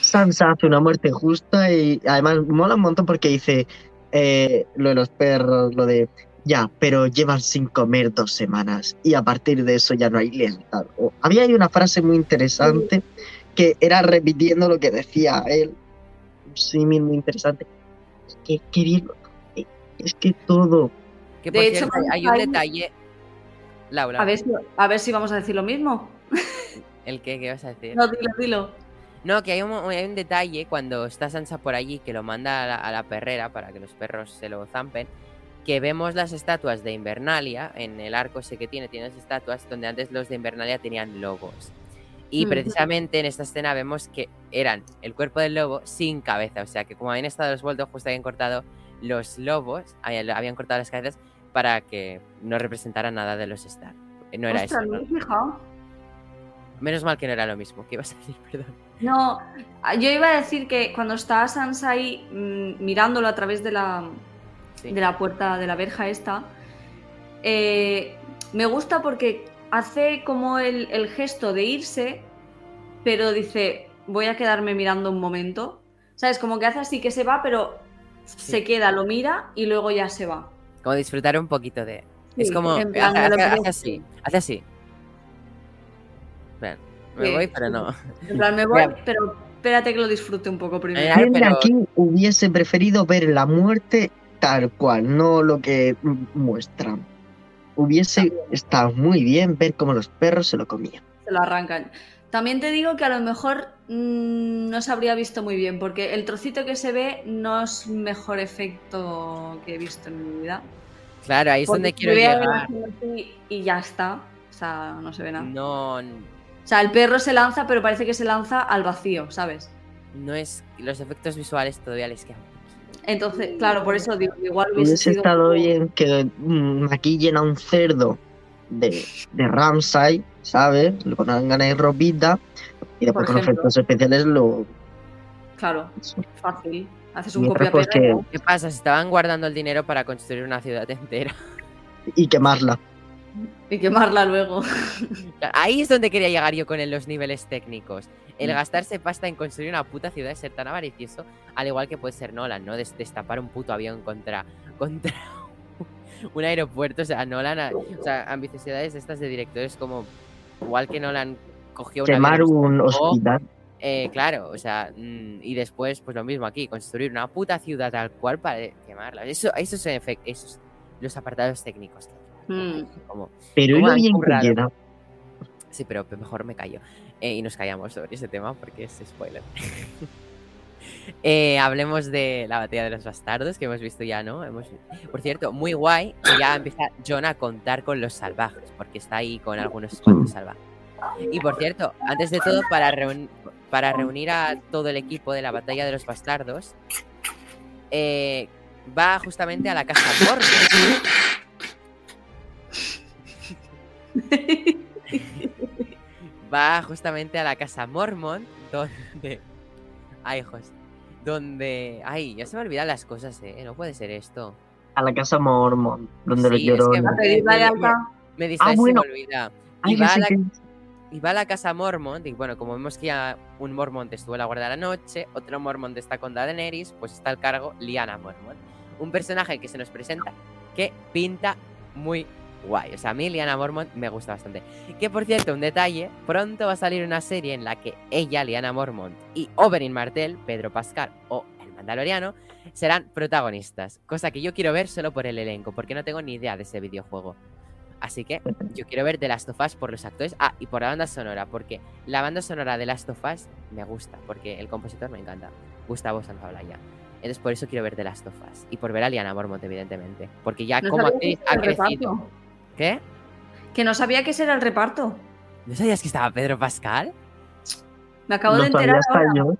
Sansa hace una muerte justa y además mola un montón porque dice eh, lo de los perros, lo de ya, pero llevan sin comer dos semanas y a partir de eso ya no hay lealtad. Había ahí una frase muy interesante que era repitiendo lo que decía él. Símil muy interesante. Es que, qué bien lo hace. Es que todo. Que De hecho, cierto, hay un hay- detalle. Laura, A ver, si, a ver si vamos a decir lo mismo. ¿el qué, qué vas a decir? No, dilo, dilo. No, que hay un, hay un detalle cuando está Sansa por allí que lo manda a la, a la perrera para que los perros se lo zampen. Que vemos las estatuas de Invernalia en el arco ese que tiene, tiene las estatuas donde antes los de Invernalia tenían logos. Y Mm. precisamente en esta escena vemos que eran el cuerpo del lobo sin cabeza. O sea que como habían estado los Voltos, justo habían cortado los lobos, habían, habían cortado las cabezas para que no representaran nada de los Stark. No era Ostras, eso. no. Menos mal que no era lo mismo. ¿Qué ibas a decir? Perdón. No, yo iba a decir que cuando está Sansa ahí mm, mirándolo a través de la, Sí. de la puerta de la verja esta, eh, me gusta porque hace como el, el gesto de irse, pero dice, voy a quedarme mirando un momento. ¿Sabes? Como que hace así que se va, pero se queda, lo mira y luego ya se va. Como disfrutar un poquito de... es como... hace, hace- hace así. Hace así. Me Sí, voy, pero no. En plan, me voy, Mira. pero espérate que lo disfrute un poco primero. De pero- aquí hubiese preferido ver la muerte tal cual, no lo que muestran. Hubiese estado muy bien ver cómo los perros se lo comían. se lo arrancan. También te digo que a lo mejor mm, no se habría visto muy bien, porque el trocito que se ve no es mejor efecto que he visto en mi vida. Claro, ahí es Porque donde quiero llegar. Y ya está. O sea, no se ve nada. No, O sea, el perro se lanza, pero parece que se lanza al vacío, ¿sabes? no es... Los efectos visuales todavía les quedan. Entonces, claro, por eso digo, igual hubiese, Hubiese sido un estado poco- bien que maquillen a un cerdo de, de Ramsay, ¿sabes? Le pongan ahí ropita y después con efectos especiales lo... Claro, fácil. Haces un Mientras, copia pues, que- ¿Qué pasa? Se estaban guardando el dinero para construir una ciudad entera. y quemarla. y quemarla luego. Ahí es donde quería llegar yo con los niveles técnicos. El Mm. gastarse pasta en construir una puta ciudad es ser tan avaricioso, al igual que puede ser Nolan, ¿no? Des- destapar un puto avión contra, contra un aeropuerto. O sea, Nolan, ha- o sea, ambiciosidades estas de directores como, igual que Nolan cogió un Quemar avión, un hospital. eh, claro, o sea, mm, y después, pues lo mismo aquí, construir una puta ciudad tal cual para quemarla. Eso, esos efectos, esos, los apartados técnicos. Mm. Como, Pero ¿y ¿Cómo lo bien que? Sí, pero mejor me callo. Eh, y nos callamos sobre ese tema porque es spoiler. Eh, hablemos de la batalla de los bastardos que hemos visto ya, ¿no? Hemos... Por cierto, muy guay que ya empieza John a contar con los salvajes, porque está ahí con algunos cuantos salvajes. Y por cierto, antes de todo, para, para reunir a todo el equipo de la batalla de los bastardos, eh, va justamente a la casa Mormont. va justamente a la casa Mormont, donde. Ay, hijos. Donde. Ay, ya se me olvidan las cosas, eh. No puede ser esto. A la casa Mormon, donde Sí, es que. A pedir la me-. Me distrae, Ah, bueno. se me olvida. Ay, Y va, a la, que- y va a la casa Mormont. Y bueno, como vemos que ya un Mormont estuvo en la guardia de la noche, otro Mormont está con Daenerys, pues está al cargo Liana Mormont. Un personaje que se nos presenta que pinta muy guay. O sea, a mí Liana Mormont me gusta bastante. Que por cierto, un detalle, pronto va a salir una serie en la que ella, Liana Mormont, y Oberyn Martell, Pedro Pascal o el Mandaloriano, serán protagonistas. Cosa que yo quiero ver solo por el elenco, porque no tengo ni idea de ese videojuego. Así que yo quiero ver The Last of Us por los actores. Ah, y por la banda sonora, porque la banda sonora de Last of Us me gusta, porque el compositor me encanta. Gustavo Santaolalla. Entonces por eso quiero ver The Last of Us. Y por ver a Liana Mormont, evidentemente. Porque ya No como actriz ha crecido. reparto. ¿Qué? Que no sabía que ese era el reparto. ¿No sabías que estaba Pedro Pascal? Me acabo de enterar hasta ahora. yo.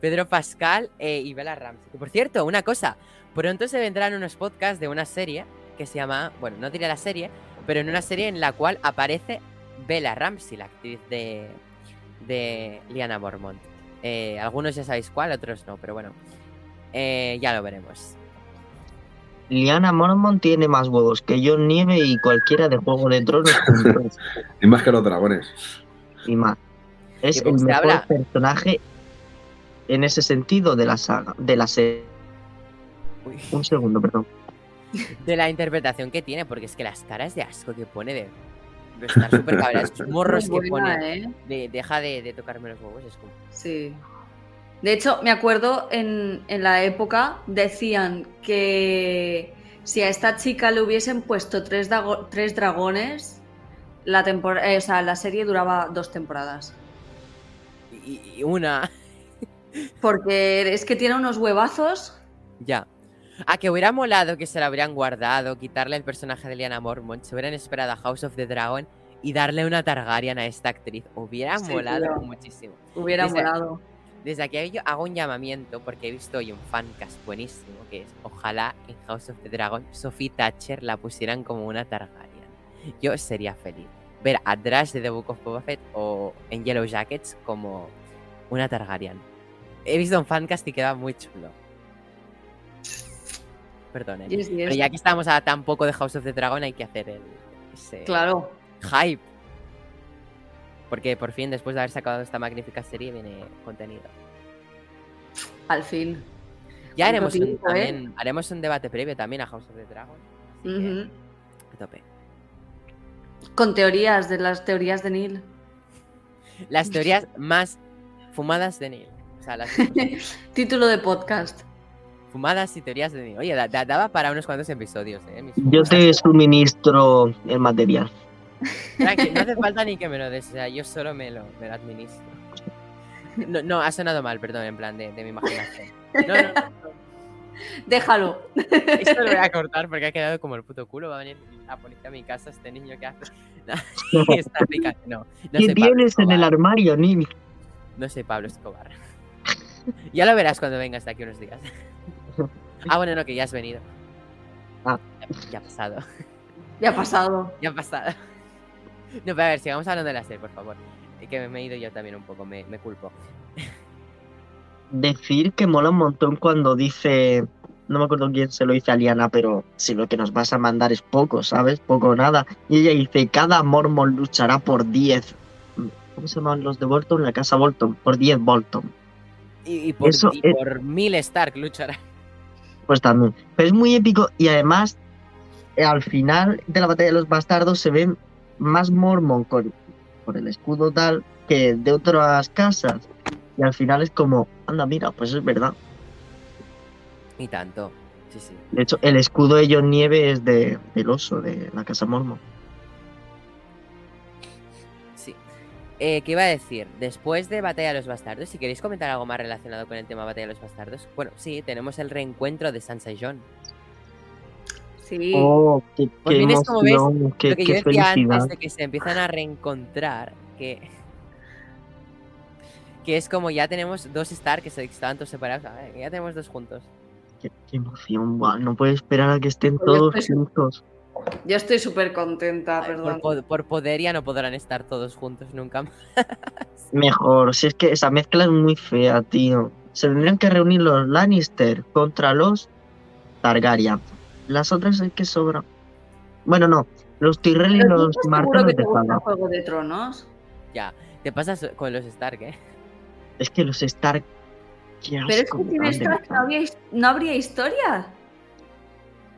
Pedro Pascal eh, y Bella Ramsey. Que, por cierto, una cosa. Pronto se vendrán unos podcasts de una serie que se llama, bueno, no diré la serie, pero en una serie en la cual aparece Bella Ramsey, la actriz de, de Liana Mormont. Eh, algunos ya sabéis cuál, otros no, pero bueno, eh, ya lo veremos. Liana Mormon tiene más huevos que John Nieve y cualquiera de Juego de Tronos. Y más que los dragones. y más. Es ¿Y cómo el mejor habla? personaje en ese sentido de la saga, de la serie. Uy. Un segundo, perdón. De la interpretación que tiene, porque es que las caras de asco que pone de, de estar súper cabreada, esos morros que pone ¿eh? de deja de, de tocarme los huevos, es como... Sí. De hecho, me acuerdo en, en la época decían que si a esta chica le hubiesen puesto tres, dago- tres dragones, la, tempor- eh, o sea, la serie duraba dos temporadas. Y, y una... Porque es que tiene unos huevazos. Ya. A que hubiera molado que se la habrían guardado, quitarle el personaje de Liana Mormont, se hubieran esperado a House of the Dragon y darle una Targaryen a esta actriz. Hubiera Sí, molado tío. muchísimo. Hubiera Desde- molado. Desde aquí yo hago un llamamiento porque he visto hoy un fancast buenísimo que es ojalá en House of the Dragon Sophie Thatcher la pusieran como una Targaryen. Yo sería feliz. Ver a Drash de The Book of Boba Fett o en Yellow Jackets como una Targaryen. He visto un fancast y queda muy chulo. Perdón. Yes, yes. Pero ya que estamos a tan poco de House of the Dragon hay que hacer el, ese Claro. hype. Porque por fin, después de haber sacado esta magnífica serie, viene contenido. Al fin. Ya haremos un, ¿eh? también, haremos un debate previo también a House of the Dragon. Así que, a tope. Con teorías, de las teorías de Neil. Las teorías más fumadas de Neil. O sea, las Título de podcast. fumadas y teorías de Neil. Oye, da- da- daba para unos cuantos episodios, ¿eh? Mis Yo te suministro el material. Tranqui, no hace falta ni que me lo des, o sea, yo solo me lo, me lo administro. No, no, ha sonado mal, perdón, en plan de, de mi imaginación. No, no, no. Déjalo. Esto lo voy a cortar porque ha quedado como el puto culo. Va a venir la policía a mi casa, este niño que hace. No, está picante. No, no ¿Qué soy Pablo tienes en el Escobar. armario, Nini? No soy Pablo Escobar. Ya lo verás cuando vengas de aquí unos días. Ah, bueno, no, que ya has venido. Ah. Ya ha pasado. Ya ha pasado. Ya ha pasado. No, pero a ver, sigamos hablando de la serie, por favor. Eh, Que me he ido yo también un poco, me, me culpo. Decir que mola un montón cuando dice. No me acuerdo quién se lo dice a Liana, pero si lo que nos vas a mandar es poco, ¿sabes? Poco o nada. Y ella dice: Cada Mormon luchará por 10. ¿Cómo se llaman los de Bolton? La casa Bolton. Por 10 Bolton. Y, y por, Eso y es- por mil Stark luchará. Pues también. Pero es muy épico y además, eh, al final de la batalla de los bastardos se ven más Mormon con, con el escudo tal que de otras casas. Y al final es como, anda, mira, pues es verdad. Y tanto. Sí, sí. De hecho, el escudo de John Nieve es de, del oso, de la casa Mormon. Sí. Eh, ¿Qué iba a decir? Después de Batalla de los Bastardos, si queréis comentar algo más relacionado con el tema Batalla de los Bastardos, bueno, sí, tenemos el reencuentro de Sansa y Jon. Sí. Oh, qué, Pues qué ves, emoción, qué, Lo que qué yo decía felicidad. antes de que se empiezan a reencontrar, que. Que es como ya tenemos dos Stark que se estaban todos separados, ver, ya tenemos dos juntos. Qué, qué emoción, guau, no puedo esperar a que estén Pues todos estoy- juntos. Yo estoy súper contenta, Ay, perdón. por, po- por poder ya no podrán estar todos juntos nunca más. Mejor, si es que esa mezcla es muy fea, tío. Se tendrían que reunir los Lannister contra los Targaryen. Las otras es que sobran. Bueno, no. Los Tyrell y los que de te gusta Zaga. Juego de Tronos? Ya. Te pasas con los Stark, ¿eh? Es que los Stark. Qué Pero es asco que sin Stark no, había habría historia.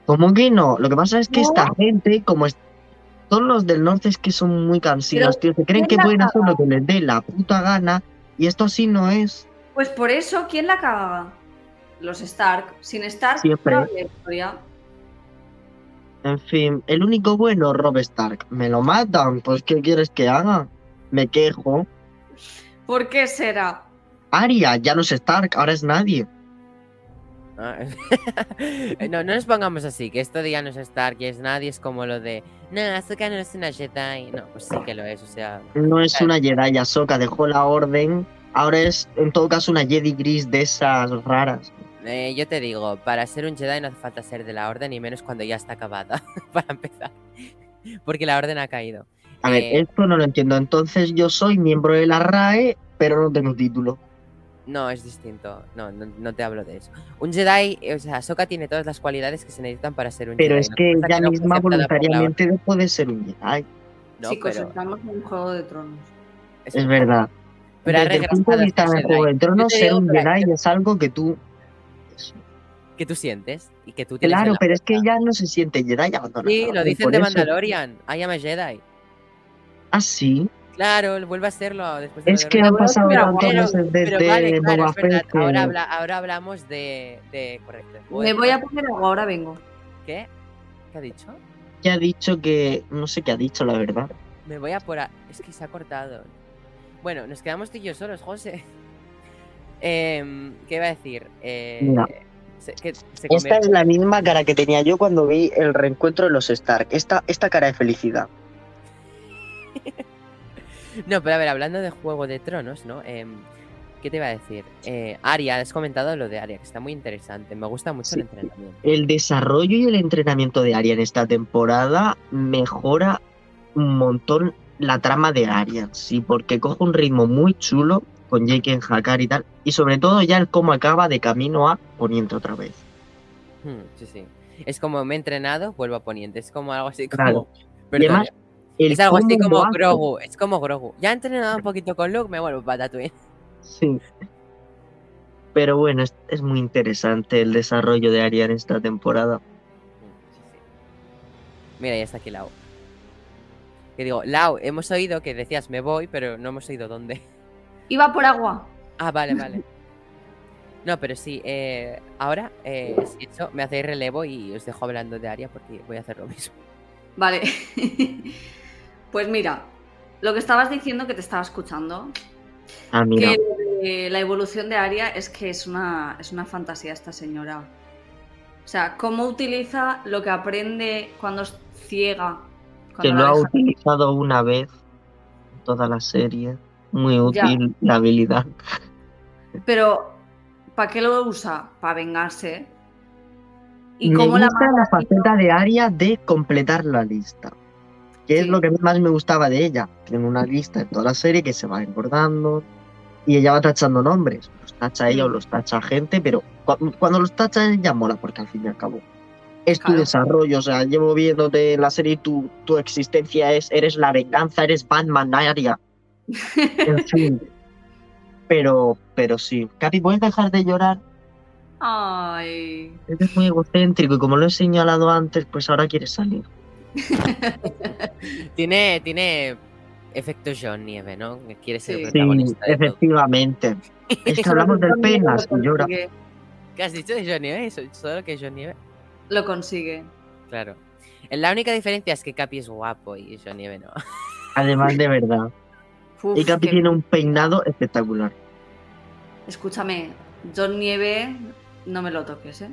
¿Cómo que no? Lo que pasa es que No. esta gente, como es... todos los del norte, es que son muy cansinos, tío. Se creen ¿quién que pueden hacer lo que les dé la puta gana. Y esto así no es. Pues por eso, ¿quién la caga? Los Stark. Sin Stark Siempre. no habría historia. En fin, el único bueno, Rob Stark. Me lo matan, pues ¿qué quieres que haga? Me quejo. ¿Por qué será? Arya, ya no es Stark, ahora es nadie. Ah, no, no nos pongamos así, que esto de ya no es Stark y es nadie, es como lo de. No, Asuka no es una Jedi. No, pues sí que lo es, o sea. No es una Jedi, Ahsoka dejó la orden. Ahora es, en todo caso, una Jedi gris de esas raras. Eh, yo te digo, para ser un Jedi no hace falta ser de la Orden, y menos cuando ya está acabada, para empezar. Porque la Orden ha caído. A ver, Eh, esto no lo entiendo. Entonces yo soy miembro de la RAE, pero no tengo título. No, es distinto. No, no, no te hablo de eso. Un Jedi, eh, o sea, Ahsoka tiene todas las cualidades que se necesitan para ser un Pero Jedi. es Lo que ella no misma voluntariamente dejó de ser un Jedi. No, Chicos, pero, estamos en un Juego de Tronos. Es verdad. Pero Desde el punto de vista ser del Juego de Tronos, ser un pero- Jedi es algo que tú... que tú sientes y que tú tienes. en Claro, la pero es que ella no se siente Jedi abandonada. Sí, lo dicen de eso- Mandalorian. I am a Jedi. Ah, sí. Claro, vuelve a serlo después de Es que han pasado pero- tantos pero- meses desde vale, claro, Boba es verdad. Fett que- Ahora, habla- ahora hablamos de, de. Correcto. Me voy a poner algo, ahora vengo. ¿Qué? ¿Qué ha dicho? que ha dicho que... No sé qué ha dicho, la verdad. Me voy a por. a- Es que se ha cortado. Bueno, nos quedamos tú y yo solos, José. Em, ¿Qué iba a decir? Eh, Mira. se- que se Esta es la misma cara que tenía yo cuando vi el reencuentro de los Stark. Esta, esta cara de felicidad. no, pero a ver, hablando de Juego de Tronos, ¿no? Em, ¿Qué te iba a decir? Eh, Aria, has comentado lo de Aria, que está muy interesante. Me gusta mucho Sí. el entrenamiento. El desarrollo y el entrenamiento de Arya en esta temporada mejora un montón la trama de Arya, sí, porque coge un ritmo muy chulo con Jake en Hakar y tal, y sobre todo ya el cómo acaba de camino a Poniente otra vez. Hmm, sí, sí. Es como me he entrenado, vuelvo a Poniente. Es como algo así como. Claro. Perdón, además, es algo así como hace, Grogu. Es como Grogu. Ya he entrenado un poquito con Luke, me vuelvo para Tatooine. Sí. Pero bueno, es, es muy interesante el desarrollo de Arya en esta temporada. Mm, sí, sí. Mira, ya está aquí Lau. Que digo, Lau, hemos oído que decías me voy, pero no hemos oído dónde. Iba por agua. Ah, vale, vale. No, pero sí, eh, ahora, eh, si eso, me hacéis relevo y os dejo hablando de Aria porque voy a hacer lo mismo. Vale. pues mira, lo que estabas diciendo que te estaba escuchando, Ah, mira, que eh, la evolución de Aria es que es una, es una fantasía esta señora. O sea, cómo utiliza lo que aprende cuando es ciega. que cuando lo la ha utilizado una vez en toda la serie. Muy Ya. útil la habilidad. Pero, ¿para qué lo usa? Para vengarse. Y me cómo la gusta la mata, faceta de Aria de completar la lista. Que es lo que más me gustaba de ella. Tiene una lista en toda la serie que se va engordando. Y ella va tachando nombres. Los tacha ella o Mm. los tacha gente, pero cu- cuando los tacha ella mola, porque al fin y al cabo es tu Claro. desarrollo. O sea, llevo viéndote en la serie y tu, tu existencia es, eres la venganza, eres Batman, Aria. En fin. Pero, pero sí. Capi, ¿puedes dejar de llorar? Ay. Eres muy egocéntrico y como lo he señalado antes, pues ahora quieres salir. Tiene, tiene efecto John Nieve, ¿no? Quiere ser Sí. el protagonista efectivamente. Es que hablamos del penas y llora. ¿Qué has dicho de John Nieve? ¿Eso- ¿Solo que John Nieve? Lo consigue. Claro. La única diferencia es que Capi es guapo y John Nieve no. Además de verdad. Uf, Y Capi tiene un peinado espectacular. Escúchame, John Nieve, no me lo toques, ¿eh?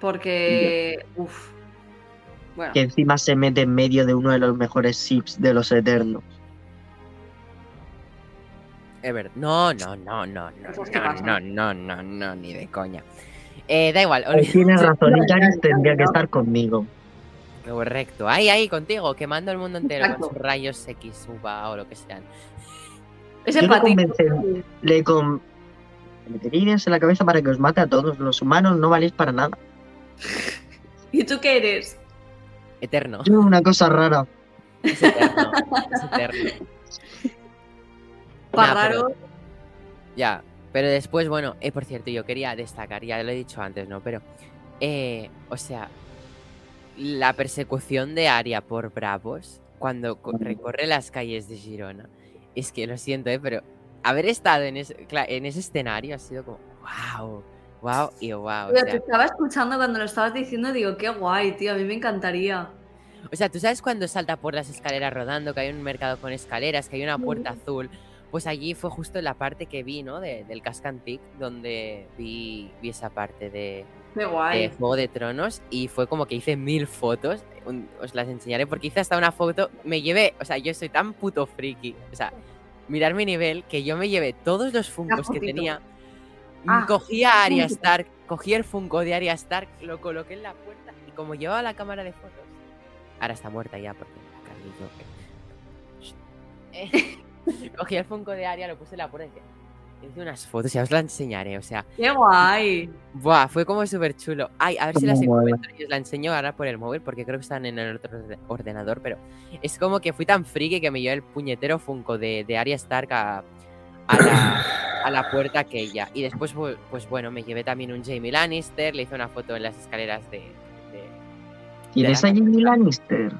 Porque. Uf. Bueno. Que encima se mete en medio de uno de los mejores ships de los Eternos. Es verdad. No, no, no, no, no, no, no, no, no, no, ni de coña. Eh, da igual. Tienes razón, y Janis tendría que estar conmigo. Correcto. Ahí, ahí, contigo, quemando el mundo entero Exacto. con sus rayos X, UVA o lo que sean. Es Yo le Le con... le metería ideas en la cabeza para que os mate a todos. Los humanos no valéis para nada. ¿Y tú qué eres? Eterno. Yo una cosa rara. Es eterno. Es eterno. Para Nah, pero-. Ya, pero después, bueno, eh, por cierto, yo quería destacar, ya lo he dicho antes, ¿no? Pero, eh, o sea, la persecución de Aria por Bravos cuando co- recorre las calles de Girona, es que lo siento, ¿eh? Pero haber estado en ese, cla- en ese escenario ha sido como, wow, wow y wow. O Tío, te sea, estaba escuchando cuando lo estabas diciendo, digo, qué guay, tío, a mí me encantaría. O sea, tú sabes cuando salta por las escaleras rodando, que hay un mercado con escaleras, que hay una puerta azul. Pues allí fue justo la parte que vi, ¿no? De- del Casc Antique, donde vi, vi esa parte de, Qué de guay. Juego de Tronos y fue como que hice mil fotos. un- os las enseñaré porque hice hasta una foto. Me llevé, o sea, yo soy tan puto friki. O sea, mirar mi nivel que yo me llevé todos los funcos que tenía. Ah, cogí a Arya. Stark, cogí el funko de Arya Stark, lo coloqué en la puerta y como llevaba la cámara de fotos. Ahora está muerta ya porque la cargué yo. Eh, cogí el funko de Arya, lo puse en la puerta y dije, hice unas fotos, ya os las enseñaré, o sea, Qué guay. Buah, fue como súper chulo. Ay, a ver si las encuentro y os la enseño ahora por el móvil porque creo que están en el otro orde- ordenador, pero es como que fui tan friki que me llevé el puñetero Funko de, de Arya Stark a, a la, a la puerta aquella. Y después, bu- pues bueno, me llevé también un Jamie Lannister, le hice una foto en las escaleras de... de- ¿Tienes la a Jamie Lannister?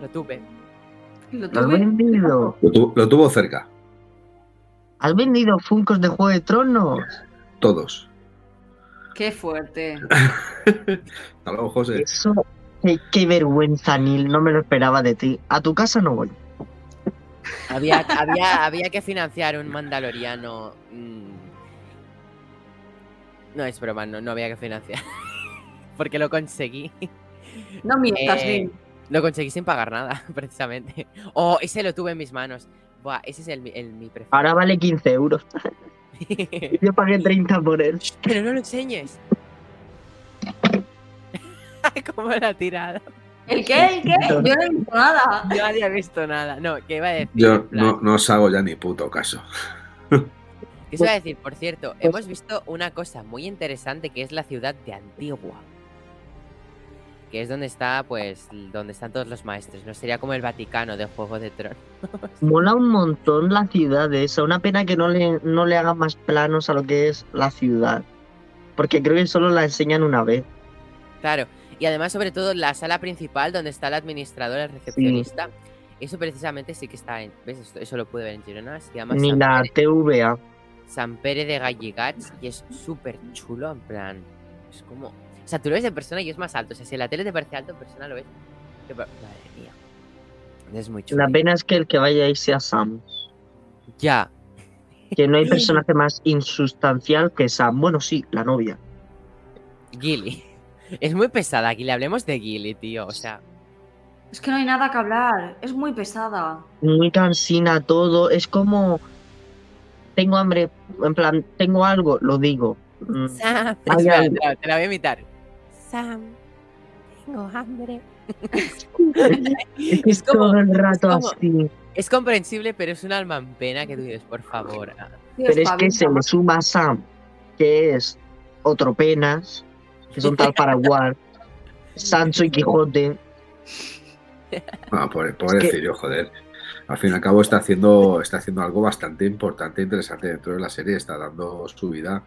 lo tuve. Lo ¿Lo has tuve. lo tuvo cerca, ¿Has vendido Funcos de Juego de Tronos? todos. Qué fuerte. Hasta luego, José. Eso, qué, qué vergüenza, Neil, no me lo esperaba de ti. A tu casa no voy. Había, había, había que financiar un mandaloriano... mm, No es broma, no, no había que financiar. porque lo conseguí. No mientas, Eh. Lo conseguí sin pagar nada, precisamente. Oh, ese lo tuve en mis manos. Buah, ese es el, mi- el mi preferido. Ahora vale 15 euros. Yo pagué 30 por él. Pero no lo enseñes. ¿Cómo la ha tirado? ¿El qué? ¿El qué? Yo no he visto nada. No había visto nada. No, ¿qué iba a decir? Yo no, no os hago ya ni puto caso. ¿Qué se iba a decir? Por cierto, hemos visto una cosa muy interesante que es la ciudad de Antigua. Que es donde está, pues, donde están todos los maestros. No sería como el Vaticano de Juego de Tronos. Mola un montón la ciudad esa. Una pena que no le, no le hagan más planos a lo que es la ciudad. Porque creo que solo la enseñan una vez. Claro. Y además, sobre todo, la sala principal donde está el administrador, el recepcionista. Eso precisamente sí que está en. ¿Ves? Eso lo pude ver en Girona. Se llama Ni San la Pere, TVA. San Pere de Galligats. Y es súper chulo, en plan. Es como. O sea, tú lo ves en persona y es más alto. O sea, si en la tele te parece alto, en persona lo ves. Madre mía. Es muy chulo. La pena es que el que vaya ahí sea Sam. Ya. Que no hay personaje más insustancial que Sam. Bueno, sí, la novia. Gilly. Es muy pesada aquí. Le hablemos de Gilly, tío. O sea. Es que no hay nada que hablar. Es muy pesada. Muy cansina todo. Es como. Tengo hambre. En plan, tengo algo, lo digo. Mm, Sam. Espera, algo. te la voy a imitar. Sam. Tengo hambre. Es que Es es como- todo el rato como- así. Es comprensible, pero es un alma en pena que tú dices, por favor. ah, Pero es que se le suma a Sam, que es otro penas, que son tal paraguay, Sancho y Quijote. No, pobre, pobre que- Cirio, joder. Al fin y al cabo está haciendo, está haciendo algo bastante importante e interesante dentro de la serie. Está dando su vida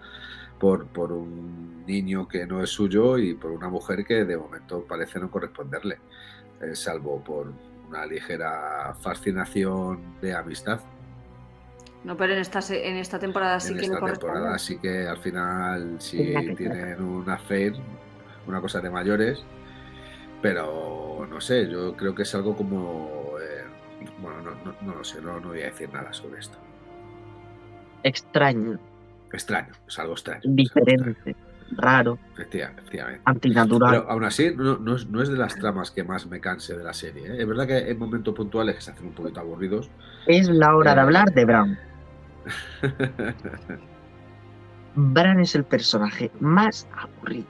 por, por un niño que no es suyo y por una mujer que de momento parece no corresponderle, eh, salvo por una ligera fascinación de amistad. No, pero en esta, se- en esta temporada sí en que esta corresponde. temporada. Así que al final, que tienen un affair, una cosa de mayores, pero no sé, yo creo que es algo como. eh, bueno, no, no- no lo sé, no, no voy a decir nada sobre esto. Extraño, Extraño, es algo extraño. diferente, raro, efectiva- efectivamente. antinatural. Pero aún así, no, no es, no es de las tramas que más me canse de la serie. ¿eh? Es verdad que hay momentos puntuales que se hacen un poquito aburridos. Es la hora de Eh, hablar de Bran. Bran es el personaje más aburrido,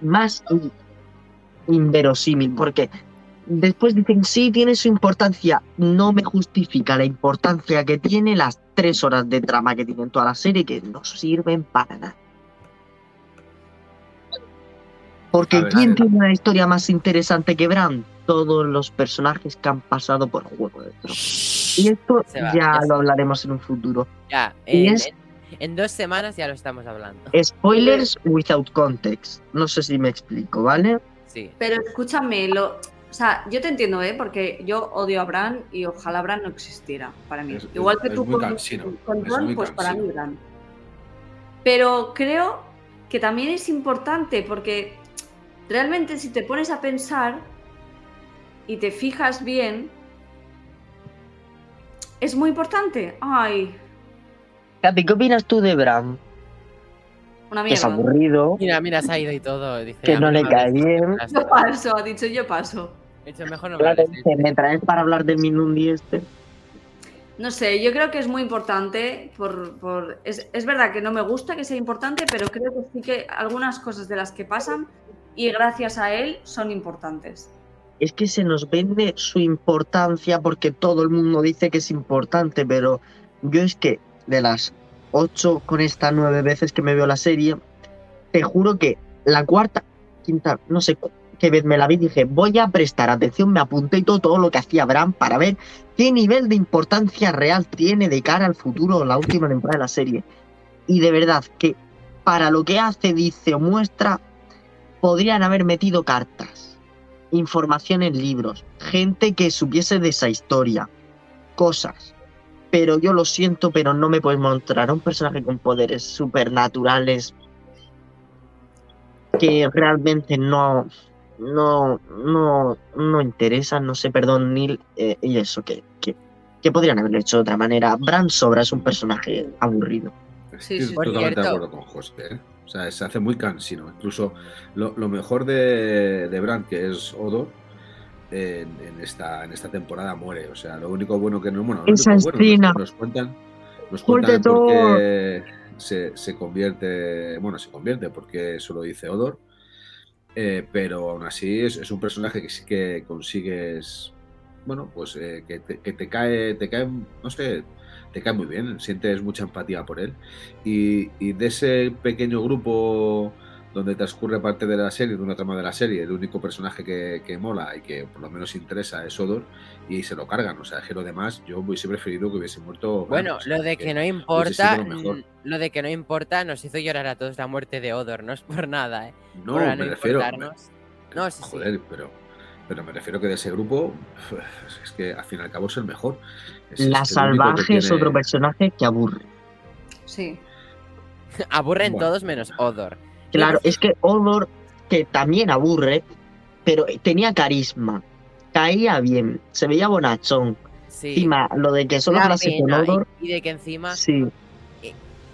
más in- inverosímil, porque después dicen, sí, tiene su importancia, no me justifica la importancia que tiene las tres horas de trama que tiene en toda la serie, que no sirven para nada. Porque ver, ¿quién tiene una historia más interesante que Bran? Todos los personajes que han pasado por Juego de Tronos. Y esto va, ya lo hablaremos en un futuro. Ya, Y en, es- en- en dos semanas ya lo estamos hablando. Spoilers without context. No sé si me explico, ¿vale? Sí. Pero escúchame, lo, sea, yo te entiendo, ¿eh? Porque yo odio a Bran y ojalá Bran no existiera para mí. Es- Igual que es tú con, cansino, con Ron, pues para mí. Bran. Pero creo que también es importante porque realmente si te pones a pensar y te fijas bien, es muy importante. Ay, Katy, ¿qué opinas tú de Bran? una Que es mierda. aburrido, Mira, mira, se ha ido y todo. Dice, que "A no le cae bien. Yo paso, ha dicho yo paso. De hecho, mejor no me Claro, hables, dice, me traes para hablar del Minundi este. No sé, yo creo que es muy importante. Por, por- es, es verdad que no me gusta que sea importante, pero creo que sí que algunas cosas de las que pasan y gracias a él son importantes. Es que se nos vende su importancia porque todo el mundo dice que es importante, pero yo es que de las ocho con esta nueve veces que me veo la serie, te juro que la cuarta, quinta, no sé vez me la vi, dije, voy a prestar atención, me apunté todo, todo lo que hacía Bran para ver qué nivel de importancia real tiene de cara al futuro la última temporada de la serie. Y de verdad que para lo que hace, dice o muestra, podrían haber metido cartas, información en libros, gente que supiese de esa historia, cosas. Pero yo lo siento, pero no me puedes mostrar a un personaje con poderes supernaturales que realmente no, no, no, no interesan, no sé, perdón, Neil, eh, y eso, que, que, que podrían haberlo hecho de otra manera. Bran Sobra es un personaje aburrido. Sí, Estoy sí. Totalmente de acuerdo con José. ¿eh? O sea, se hace muy cansino. Incluso lo, lo mejor de, de Bran, que es Odor, en, en esta, en esta temporada muere. O sea, lo único bueno que no bueno, lo Esa único bueno, escena. nos, nos cuentan, nos cuentan de por qué se, se convierte, bueno, se convierte porque eso lo dice Odor. Eh, pero aún así es, un personaje que sí que consigues, bueno, pues eh, que, te, cae, te cae, no sé, te cae muy bien, sientes mucha empatía por él. Y de ese pequeño grupo donde transcurre parte de la serie, de una trama de la serie, el único personaje que, que mola y que por lo menos interesa es Odor, y se lo cargan. O sea, que lo demás, yo hubiese preferido que hubiese muerto. Bueno, o sea, lo de que no importa, lo de que no importa nos hizo llorar a todos la muerte de Odor, no es por nada, ¿eh? No, Por me refiero. importarnos. No, sí, sí. Joder, pero, pero me refiero que de ese grupo, es que al fin y al cabo es el mejor. Es- La es salvaje es otro personaje que aburre. Sí. Aburren Bueno. todos menos Odor. Claro, es que Odor, que también aburre, pero tenía carisma. Caía bien, se veía bonachón. Sí. Encima, lo de que solo frase con y- Odor, y, de que encima sí.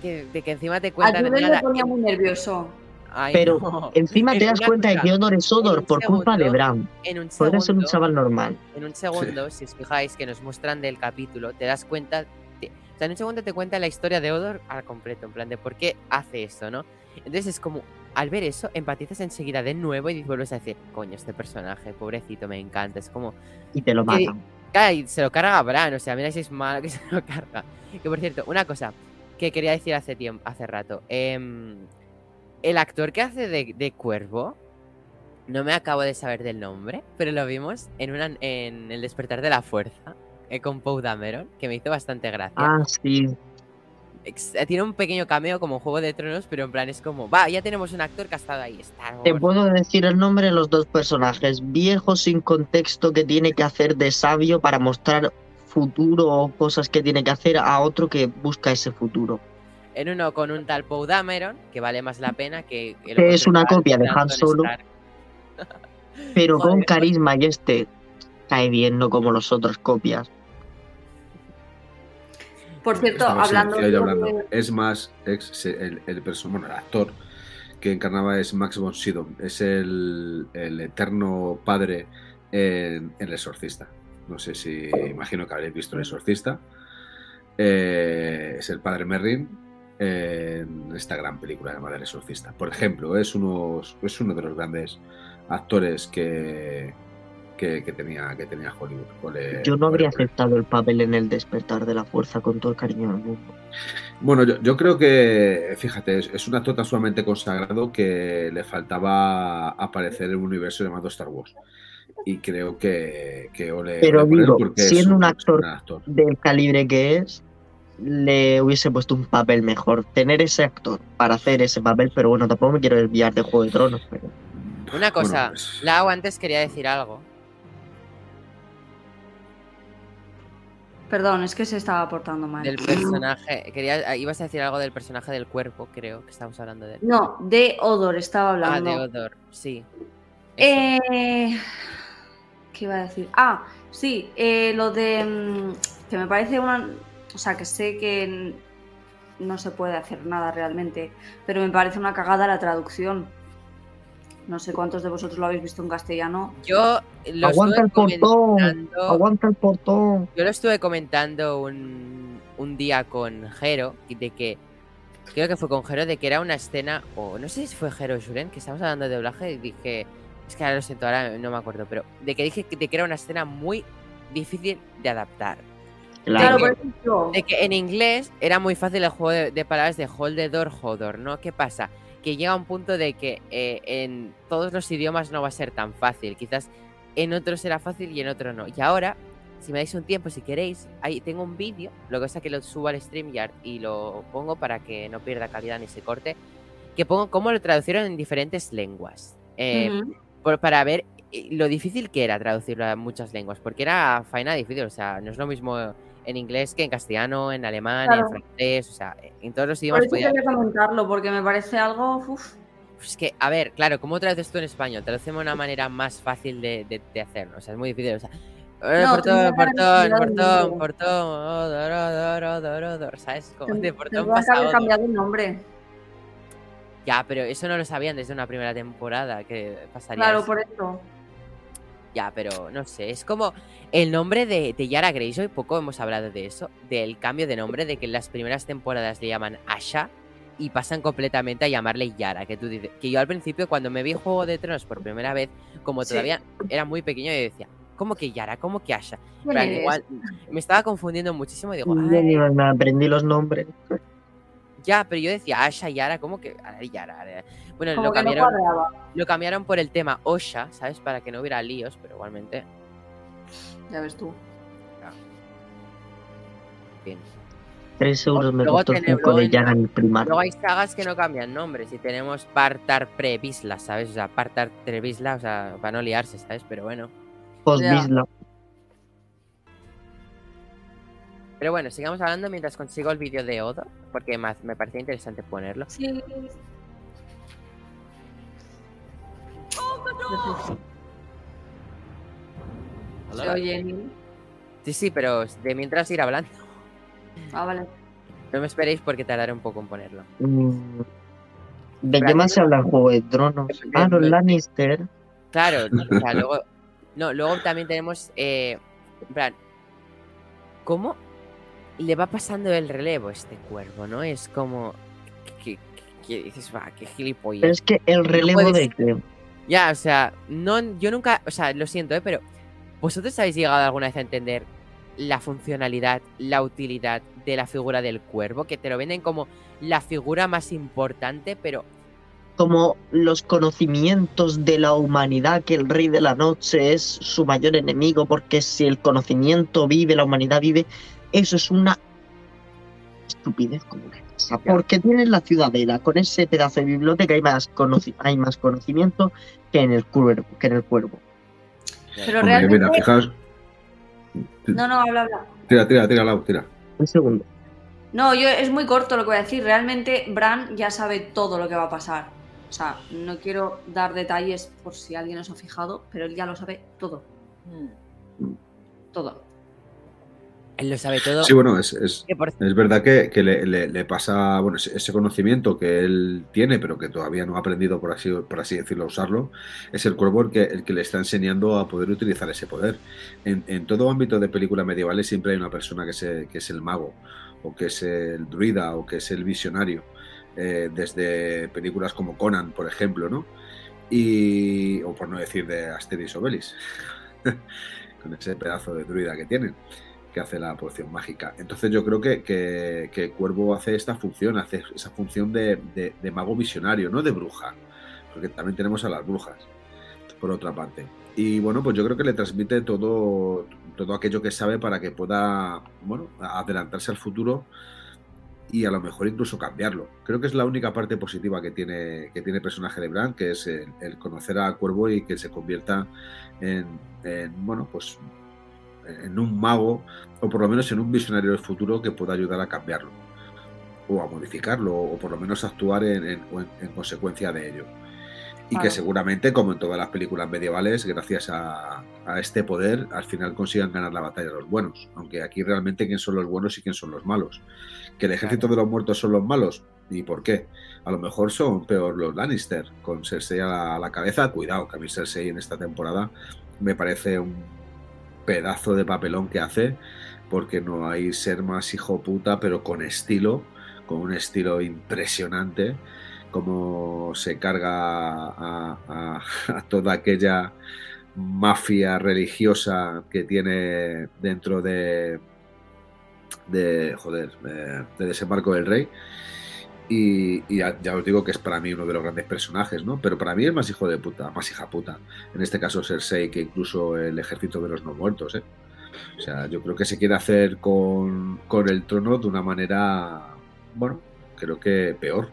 que, de que encima te A cuentan Julen nada, le ponía muy nervioso. Ay, Pero no. Encima te En das cuenta de que Odor es Odor por culpa de segundo, Bram. en un Podría ser un segundo, chaval normal. en un segundo, si os fijáis que nos muestran del capítulo, te das cuenta, te- o sea, en un segundo te cuenta la historia de Odor al completo, en plan de por qué hace eso, ¿no? Entonces es como, al ver eso, empatizas enseguida de nuevo y vuelves a decir, coño, este personaje, pobrecito, me encanta, es como, Y te lo matan. Y se lo carga Bran, o sea, mira si es malo que se lo carga. Que por cierto, una cosa que quería decir hace tiempo, hace rato. em, el actor que hace de, de Cuervo, no me acabo de saber del nombre, pero lo vimos en una en El despertar de la fuerza, eh, con Poe Dameron, que me hizo bastante gracia. Ah, sí. Eh, Tiene un pequeño cameo como Juego de Tronos, pero en plan es como, va, ya tenemos un actor que ha estado ahí. Star Te Wars". puedo decir el nombre de los dos personajes. Viejo sin contexto que tiene que hacer de sabio para mostrar futuro o cosas que tiene que hacer a otro que busca ese futuro. En uno con un tal Poe Dameron, que vale más la pena que... el Que es una copia de Han Solo. Pero con carisma y este cae bien, no como los otros copias. Por cierto, hablando, de-. Es más, ex, el, el, bueno, el actor que encarnaba es Max von Sydow. Es el, el eterno padre en, en El Exorcista. No sé si, imagino que habréis visto El Exorcista. Eh, es el padre Merrin en esta gran película llamada El Exorcista. Por ejemplo, es, unos, es uno de los grandes actores que, que, que tenía, que tenía Hollywood. Yo no habría aceptado el papel en el despertar de la fuerza con todo el cariño del mundo. Bueno, yo, yo creo que, fíjate, es, es un actor tan sumamente consagrado que le faltaba aparecer en un universo llamado Star Wars. Y creo que, que ole, Pero digo, porque es siendo un actor-. Del calibre que es, le hubiese puesto un papel mejor. Tener ese actor para hacer ese papel, pero bueno, tampoco me quiero desviar de Juego de Tronos. Pero... Una cosa, Bueno, pues, Lau antes quería decir algo. Perdón, es que se estaba portando mal. Del personaje. Quería, ah, ibas a decir algo del personaje del cuerpo, creo que estamos hablando de él. No, de Odor estaba Ah, hablando. de Odor, sí. Eh, ¿Qué iba a decir? Ah, sí, eh, lo de mm, que me parece una... O sea, que sé que no se puede hacer nada realmente, pero me parece una cagada la traducción. No sé cuántos de vosotros lo habéis visto en castellano. Yo lo Aguanta el estuve portón, comentando. aguanta el portón. Yo lo estuve comentando un, un día con Jero, de que. Creo que fue con Jero, de que era una escena. O no sé si fue Jero o Julen, que estábamos hablando de doblaje, y dije. Es que ahora lo siento, ahora no me acuerdo, pero de que dije que, de que era una escena muy difícil de adaptar. Claro, que- por ejemplo, De que en inglés era muy fácil el juego de, de palabras de hold the door, hodor, ¿no? ¿Qué pasa? Que llega un punto de que eh, en todos los idiomas no va a ser tan fácil. Quizás en otros será fácil y en otros no. Y ahora, si me dais un tiempo, si queréis, ahí tengo un vídeo. Lo que pasa es que lo subo al StreamYard y lo pongo para que no pierda calidad ni se corte. Que pongo cómo lo traducieron en diferentes lenguas. Eh, ujú. por- para ver eh, lo difícil que era traducirlo a muchas lenguas, porque era faena difícil, o sea, no es lo mismo en inglés que en castellano, en alemán, en francés, o sea, en todos los por idiomas eso podía... comentarlo, porque me parece algo... uf, Pues es que, a ver, claro, ¿cómo traduces tú en español? Traducemos una manera más fácil de, de- de hacerlo, o sea, es muy difícil, o sea... eh, No, portón, portón, portón, portón, odor, ¿sabes? Como de portón Tendría que pasa a haber odor. cambiado el nombre. Ya, pero eso no lo sabían desde una primera temporada, que pasaría Claro, eso. por eso. Ya, pero no sé, es como el nombre de, de Yara Greyjoy, poco hemos hablado de eso, del cambio de nombre, de que en las primeras temporadas le llaman Asha y pasan completamente a llamarle Yara, que tú dices, que yo al principio cuando me vi Juego de Tronos por primera vez, como Sí. todavía era muy pequeño, yo decía, ¿cómo que Yara? ¿Cómo que Asha? ¿Quién Plan, eres? igual, me estaba confundiendo muchísimo y digo, "Ay, aprendí los nombres. Ya, pero yo decía Asha, Yara, ¿cómo que Ara, Yara? Ara"? Bueno, Como lo no cambiaron, lo cambiaron por el tema Osha, ¿sabes? Para que no hubiera líos, pero igualmente, Ya ves tú. bien. Tres euros me Luego costó el tenemos- 5 de Yara en el primario. Luego hay sagas que no cambian nombres y tenemos Partar Pre-Visla, ¿sabes? O sea, Partar Pre-Visla, o sea, para no liarse, ¿sabes? Pero bueno. Post-Bisla. Pero bueno, sigamos hablando mientras consigo el vídeo de Odo, porque más me parecía interesante ponerlo. Sí. Se oye. Sí, sí, pero de mientras ir hablando. Ah, vale. No me esperéis porque tardaré un poco en ponerlo. Mm, ¿De qué Espérate. más se habla en Juego de Tronos? Ah, los Lannister. Claro, o sea, luego. No, luego también tenemos. Eh, en plan. ¿Cómo le va pasando el relevo a este cuervo, no? Es como. Que, dices, va, qué gilipollas. Pero es que el relevo de Ya, o sea, no, yo nunca, o sea, lo siento, ¿eh? pero ¿vosotros habéis llegado alguna vez a entender la funcionalidad, la utilidad de la figura del cuervo? Que te lo venden como la figura más importante, pero como los conocimientos de la humanidad, que el rey de la noche es su mayor enemigo, porque si el conocimiento vive, la humanidad vive, eso es una estupidez como una casa. Porque tienes la ciudadela, con ese pedazo de biblioteca hay más, hay más conocimiento que en el cuervo. Que en el cuervo. Pero Hombre, realmente. mira, fijaos. No, no, habla, habla. Tira, tira, tira, Lau, tira. Un segundo. No, yo es muy corto lo que voy a decir. Realmente Bran ya sabe todo lo que va a pasar. O sea, no quiero dar detalles por si alguien no se ha fijado, pero él ya lo sabe todo. Todo. Él lo sabe todo. Sí, bueno, es, es, es verdad que, que le, le- le pasa bueno, ese, conocimiento que él tiene, pero que todavía no ha aprendido, por así, por así decirlo, a usarlo, es el cuervo el que, el que le está enseñando a poder utilizar ese poder. En, en todo ámbito de películas medievales siempre hay una persona que, se, que es el mago, o que es el druida, o que es el visionario. eh, desde películas como Conan, por ejemplo, ¿no? Y, o por no decir de Asterix Obelix, con ese pedazo de druida que tienen que hace la poción mágica. Entonces yo creo que, que, que Cuervo hace esta función, hace esa función de, de- mago visionario, no de bruja, porque también tenemos a las brujas, por otra parte. Y bueno, pues yo creo que le transmite todo, todo aquello que sabe para que pueda, bueno, adelantarse al futuro y a lo mejor incluso cambiarlo. Creo que es la única parte positiva que tiene, que tiene el personaje de Bran, que es el, el conocer a Cuervo y que se convierta en, en, bueno, pues en un mago o por lo menos en un visionario del futuro que pueda ayudar a cambiarlo o a modificarlo o por lo menos actuar en, en- consecuencia de ello. Y que seguramente, como en todas las películas medievales, gracias a, a este poder, al final consigan ganar la batalla los buenos. Aunque aquí realmente quién son los buenos y quién son los malos. Que el ejército de los muertos son los malos. ¿Y por qué? A lo mejor son peor los Lannister, con Cersei a la, a la cabeza. Cuidado, que a mí Cersei en esta temporada me parece un pedazo de papelón que hace, porque no hay ser más hijo puta, pero con estilo, con un estilo impresionante, como se carga a, toda aquella mafia religiosa que tiene dentro de, de joder, de desembarco del rey. Y, y ya, os digo que es para mí uno de los grandes personajes, ¿no? Pero para mí es más hijo de puta, más hija puta. En este caso Cersei que incluso el ejército de los no muertos, ¿eh? O sea, yo creo que se quiere hacer con, con el trono de una manera, bueno, creo que peor.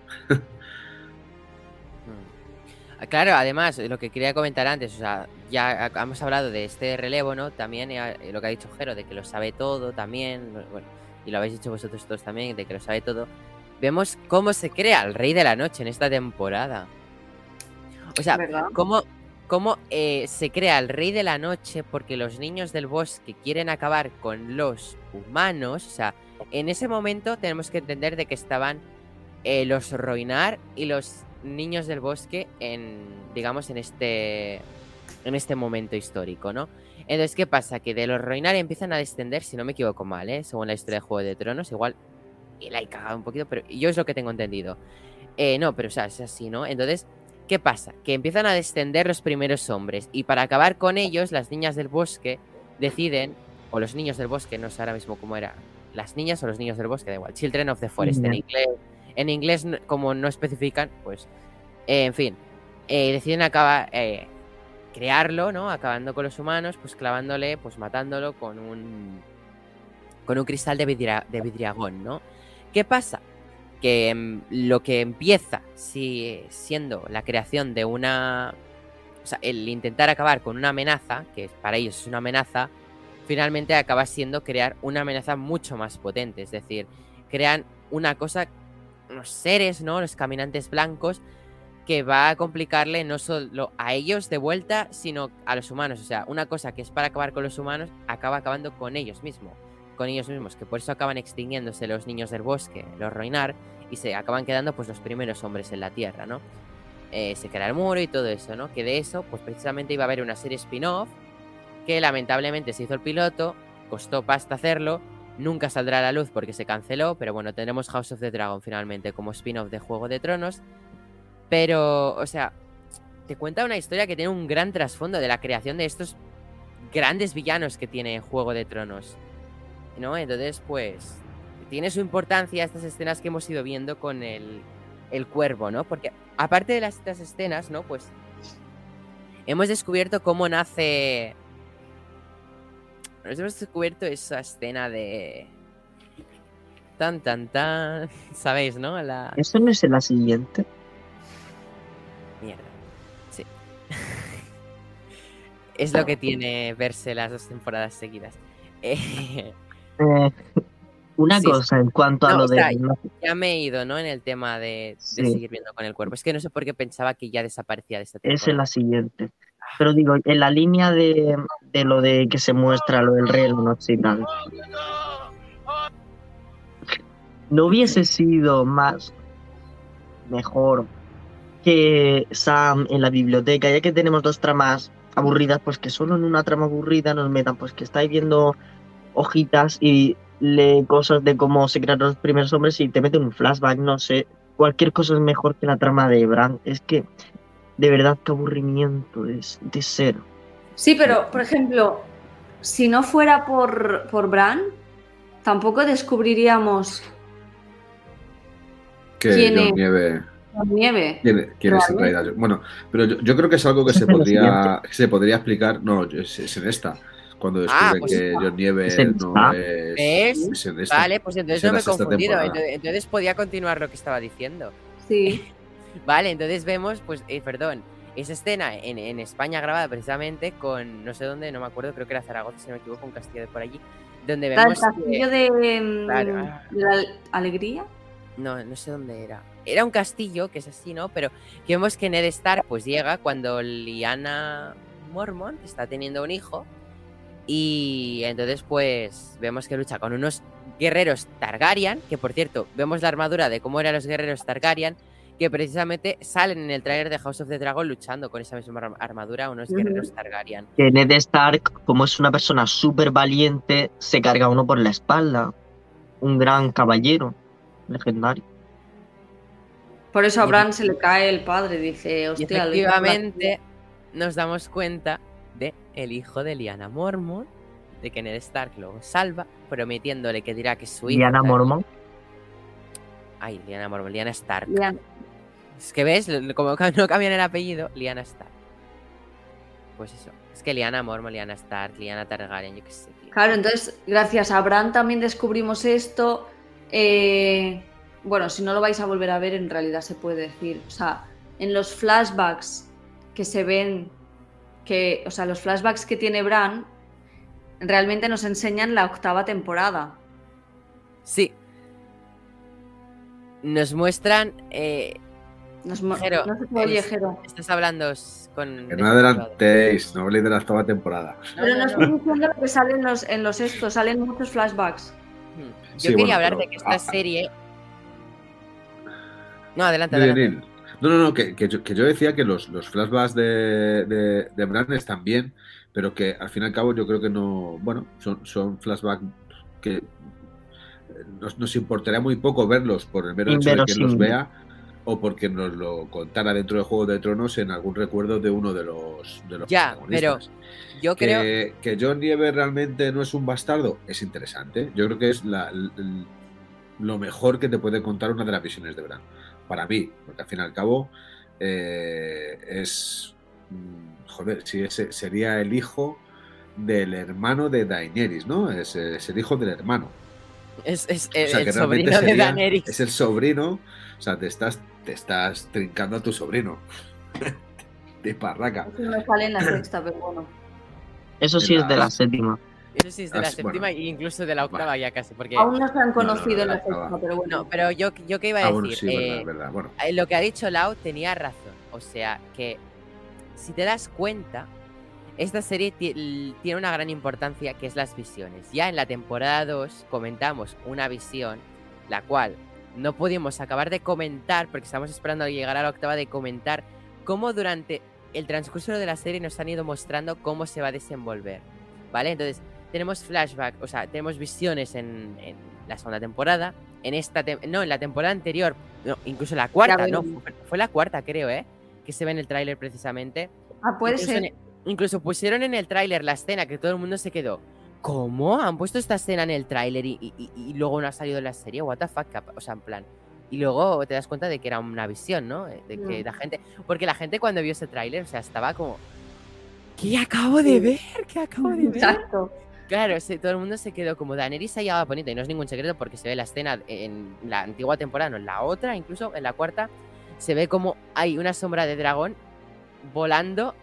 Ah, Claro, además, lo que quería comentar antes, o sea, ya hemos hablado de este relevo, ¿no? También eh, lo que ha dicho Jero, de que lo sabe todo también, bueno, y lo habéis dicho vosotros todos también, de que lo sabe todo. Vemos cómo se crea el Rey de la Noche en esta temporada. O sea, ¿Verdad? cómo, cómo eh, se crea el Rey de la Noche porque los niños del bosque quieren acabar con los humanos. O sea, en ese momento tenemos que entender de que estaban eh, los Roinar y los niños del bosque en, digamos, en este... en este momento histórico, ¿no? Entonces, ¿qué pasa? Que de los Roinar empiezan a descender, si no me equivoco mal, ¿eh? Según la historia de Juego de Tronos, igual y la he cagado un poquito, pero yo es lo que tengo entendido. Eh, no, pero o sea, es así, ¿no? Entonces, ¿qué pasa? Que empiezan a descender los primeros hombres y para acabar con ellos, las niñas del bosque deciden, o los niños del bosque, no sé ahora mismo cómo era, las niñas o los niños del bosque, da igual, Children of the Forest, en inglés, en inglés como no especifican, pues, eh, en fin, eh, deciden acabar, eh, crearlo, ¿no? Acabando con los humanos, pues clavándole, pues matándolo con un, con un cristal de, vidria, de vidriagón, ¿no? ¿Qué pasa? Que mm, lo que empieza si, siendo la creación de una... O sea, el intentar acabar con una amenaza, que para ellos es una amenaza, finalmente acaba siendo crear una amenaza mucho más potente. Es decir, crean una cosa, unos seres, ¿no? Los caminantes blancos, que va a complicarle no solo a ellos de vuelta, sino a los humanos. O sea, una cosa que es para acabar con los humanos, acaba acabando con ellos mismos. Con ellos mismos, que por eso acaban extinguiéndose los niños del bosque, los Roinar, y se acaban quedando pues los primeros hombres en la Tierra, ¿no? Eh, se crea el muro y todo eso, ¿no? Que de eso, pues precisamente iba a haber una serie spin-off, que lamentablemente se hizo el piloto, costó pasta hacerlo, nunca saldrá a la luz porque se canceló, pero bueno, tenemos House of the Dragon finalmente como spin-off de Juego de Tronos, pero, o sea, te cuenta una historia que tiene un gran trasfondo de la creación de estos grandes villanos que tiene Juego de Tronos. ¿No? Entonces, pues, tiene su importancia estas escenas que hemos ido viendo con el, el cuervo, ¿no? Porque aparte de las, estas escenas, ¿no? Pues hemos descubierto cómo nace... Nos hemos descubierto esa escena de... Tan, tan, tan... ¿Sabéis, no? La... ¿Eso no es en la siguiente? Mierda. Sí. es lo que tiene verse las dos temporadas seguidas. Eh, una Sí, cosa en cuanto a lo o sea, de... ya me he ido, ¿no? En el tema de, de Sí. seguir viendo con el cuerpo. Es que no sé por qué pensaba que ya desaparecía de esta Es en temporada. la siguiente. Pero digo, en la línea de, de lo de que se muestra lo del rey de la noche y tal. ¿No hubiese sido más mejor que Sam en la biblioteca, ya que tenemos dos tramas aburridas, pues que solo en una trama aburrida nos metan, pues que estáis viendo hojitas y lee cosas de cómo se crearon los primeros hombres y te meten un flashback, no sé. Cualquier cosa es mejor que la trama de Bran. Es que, de verdad, qué aburrimiento es de cero. Sí, pero, por ejemplo, si no fuera por, por Bran, tampoco descubriríamos Que ¿Quién John es? Nieve. la nieve. ¿Quién, quién es en Realmente. realidad? Bueno, pero yo, yo creo que es algo que se podría, se podría explicar. No, es, es en esta. Cuando Ah, descubren pues que John Nieve Es en no es. Es esta. Vale, pues entonces Es en no me he confundido. Entonces, entonces podía continuar lo que estaba diciendo. Sí. Vale, entonces vemos, pues, eh, perdón, esa escena en, en España grabada precisamente con, no sé dónde, no me acuerdo, creo que era Zaragoza, si no me equivoco, un castillo de por allí, donde Está el vemos... castillo que- de, mm, Claro. de la alegría. No, no sé dónde era. Era un castillo, que es así, ¿no? Pero que vemos que Ned Stark pues llega cuando Liana Mormont está teniendo un hijo y entonces pues vemos que lucha con unos guerreros Targaryen, que por cierto, vemos la armadura de cómo eran los guerreros Targaryen, que precisamente salen en el trailer de House of the Dragon luchando con esa misma arm- armadura unos guerreros Targaryen. Que Ned Stark, como es una persona súper valiente, se carga uno por la espalda. Un gran caballero legendario. Por eso a Bran se le cae el padre, dice, hostia, efectivamente nos damos cuenta el hijo de Liana Mormont, de que Ned Stark lo salva, prometiéndole que dirá que su hijo. Diana tal. Mormont. Ay, Liana Mormont, Liana Stark. Lian- Es que ves, como no cambian el apellido, Liana Stark. Pues eso. Es que Liana Mormont, Liana Stark, Liana Targaryen, yo qué sé, tío. Claro, entonces, gracias a Bran también descubrimos esto. eh, bueno, si no lo vais a volver a ver, en realidad se puede decir. O sea, en los flashbacks que se ven, que, o sea, los flashbacks que tiene Bran, realmente nos enseñan la octava temporada. Sí. Nos muestran. eh, Nos Jero, no se oye, Jero. estás hablando con. Que no adelantéis, no habléis de la octava temporada. No, Pero no, no estoy diciendo lo que salen en los, en los estos, salen muchos flashbacks. Hmm. Yo Sí, quería bueno, hablar pero- de que esta ah, serie. No, adelante, adelante. No, no, no, que, que yo, que yo decía que los, los flashbacks de, de, de Bran están bien, pero que al fin y al cabo yo creo que no. Bueno, son, son flashbacks que eh, nos, nos importaría muy poco verlos por el mero hecho de que los vea o porque nos lo contara dentro de Juego de Tronos en algún recuerdo de uno de los, de los Ya, pero. Yo creo. Que, que John Nieve realmente no es un bastardo es interesante. Yo creo que es la- l- l- lo mejor que te puede contar una de las visiones de Bran. Para mí, porque al fin y al cabo eh, es. mm, Joder, sí, ese sería el hijo del hermano de Daenerys, ¿no? Es, es el hijo del hermano. Es, es O el, sea, sobrino de Daenerys. Es el sobrino. O sea, te estás, te estás trincando a tu sobrino. de parraca. Eso me sale en la sexta, pero bueno. Eso sí es de la séptima. Eso sí es de la séptima bueno. e incluso de la octava ya casi. Porque. Aún no se han no, conocido no, en la no, sexta, no. pero bueno. No, pero yo, yo que iba a Ah, decir. sí, eh, verdad, verdad. Bueno, Eh, Lo que ha dicho Lau tenía razón. O sea, que si te das cuenta, esta serie tiene una gran importancia que es las visiones. Ya en la temporada 2 comentamos una visión, la cual no pudimos acabar de comentar porque estamos esperando a llegar a la octava de comentar cómo durante el transcurso de la serie nos han ido mostrando cómo se va a desenvolver. ¿Vale? Entonces, tenemos flashback, o sea, tenemos visiones en, en la segunda temporada. En esta tem- no, en la temporada anterior, no, incluso la cuarta, no, fue, fue la cuarta, creo, ¿eh? Que se ve en el tráiler precisamente. Ah, puede incluso, ser. en- incluso pusieron en el tráiler la escena que todo el mundo se quedó. ¿Cómo? ¿Han puesto esta escena en el tráiler y, y- y- y luego no ha salido en la serie? ¿What the fuck? O sea, en plan. Y luego te das cuenta de que era una visión, ¿no? Eh, De que la gente. Porque la gente cuando vio ese tráiler, o sea, estaba como. ¿Qué acabo de ver? ¿Qué acabo de ver? Exacto. Claro, todo el mundo se quedó como Daenerys se llevaba bonita y no es ningún secreto porque se ve la escena en la antigua temporada, no en la otra, incluso en la cuarta, se ve como hay una sombra de dragón volando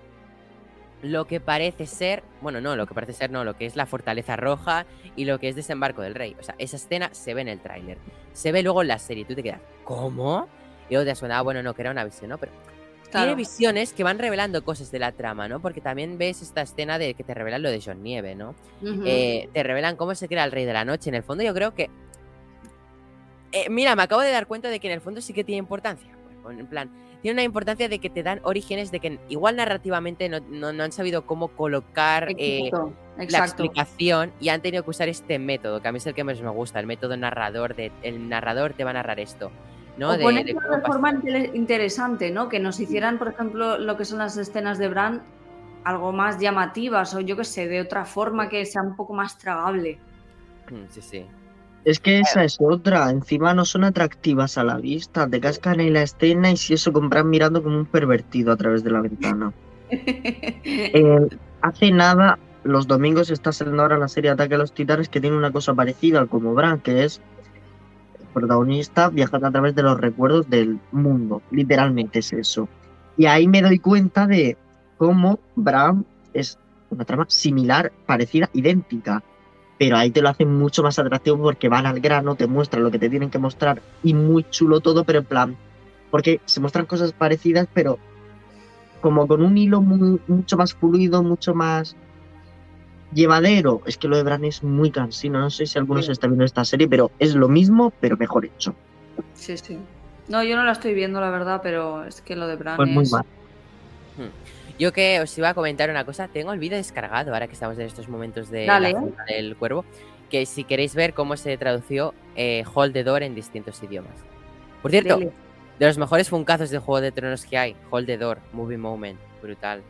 lo que parece ser, bueno, no, lo que parece ser no, lo que es la fortaleza roja y lo que es desembarco del rey. O sea, esa escena se ve en el tráiler. Se ve luego en la serie, tú te quedas, ¿cómo? Y luego te suena, ah, bueno, no, que era una visión, ¿no? Pero tiene visiones que van revelando cosas de la trama, ¿no? Porque también ves esta escena de que te revelan lo de John Nieve, ¿no? Eh, te revelan cómo se crea el Rey de la Noche. En el fondo, yo creo que. Eh, mira, me acabo de dar cuenta de que en el fondo sí que tiene importancia. Pues, En plan, tiene una importancia de que te dan orígenes de que igual narrativamente no, no- no han sabido cómo colocar eh, Exacto. la explicación y han tenido que usar este método, que a mí es el que más me gusta, el método narrador. De, el narrador te va a narrar esto. ¿No? O De- de cómo forma interesante, ¿no? Que nos hicieran, por ejemplo, lo que son las escenas de Bran algo más llamativas o yo qué sé, de otra forma que sea un poco más tragable. Mm, Sí, sí. Es que esa es otra. Encima no son atractivas a la vista. Te cascan en la escena y si eso compran mirando como un pervertido a través de la ventana. Eh, hace nada, los domingos está saliendo ahora la serie Ataque a los Titanes que tiene una cosa parecida al como Bran, que es protagonista viajando a través de los recuerdos del mundo. Literalmente es eso. Y ahí me doy cuenta de cómo Bran es una trama similar, parecida, idéntica. Pero ahí te lo hacen mucho más atractivo porque van al grano, te muestran lo que te tienen que mostrar y muy chulo todo, pero en plan, porque se muestran cosas parecidas, pero como con un hilo mucho más fluido, mucho más llevadero. Es que lo de Bran es muy cansino. No sé si alguno se está viendo esta serie, pero es lo mismo, pero mejor hecho. Sí, sí. No, yo no la estoy viendo, la verdad, pero es que lo de Bran Pues muy es... mal. Yo que os iba a comentar una cosa, tengo el vídeo descargado ahora que estamos en estos momentos de Dale. la del cuervo, que si queréis ver cómo se tradució eh, Hold the Door en distintos idiomas. Por cierto, Dele. de los mejores funcazos de Juego de Tronos que hay, Hold the Door, Movie Moment, brutal.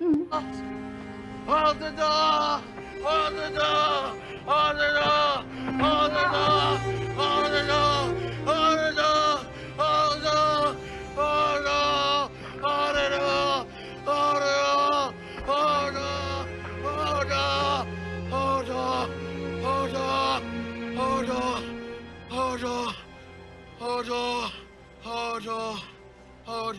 Mm. The door! Hold the door! Hold the door! Hold the door! Hold the door! Hold the door! Hold the door! Hold the door! Hold the door! Hold the door! Hold the door! Hold the door! Hold the door! Hold the door! Hold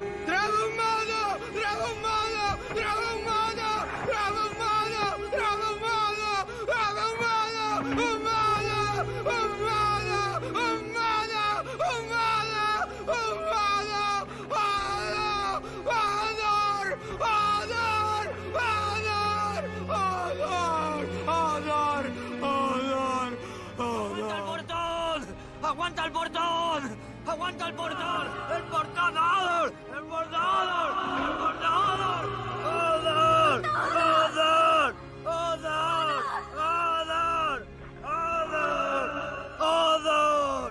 ¡Dragón humano! ¡Dragón humano! ¡Dragón humano! ¡Dragón humano! ¡Dragón humano! ¡Dragón humano! ¡Humano! ¡Humano! ¡Humano! ¡Humano! ¡Humano! ¡Honor! ¡Honor! ¡Honor! ¡Honor! ¡Honor! ¡Honor! ¡Honor! ¡Aguanta el portón! ¡Aguanta el portón! ¡Aguanta el portón! ¡El portador! ¡El portador! ¡El portador! ¡Honor! ¡Honor! ¡Honor! ¡Honor!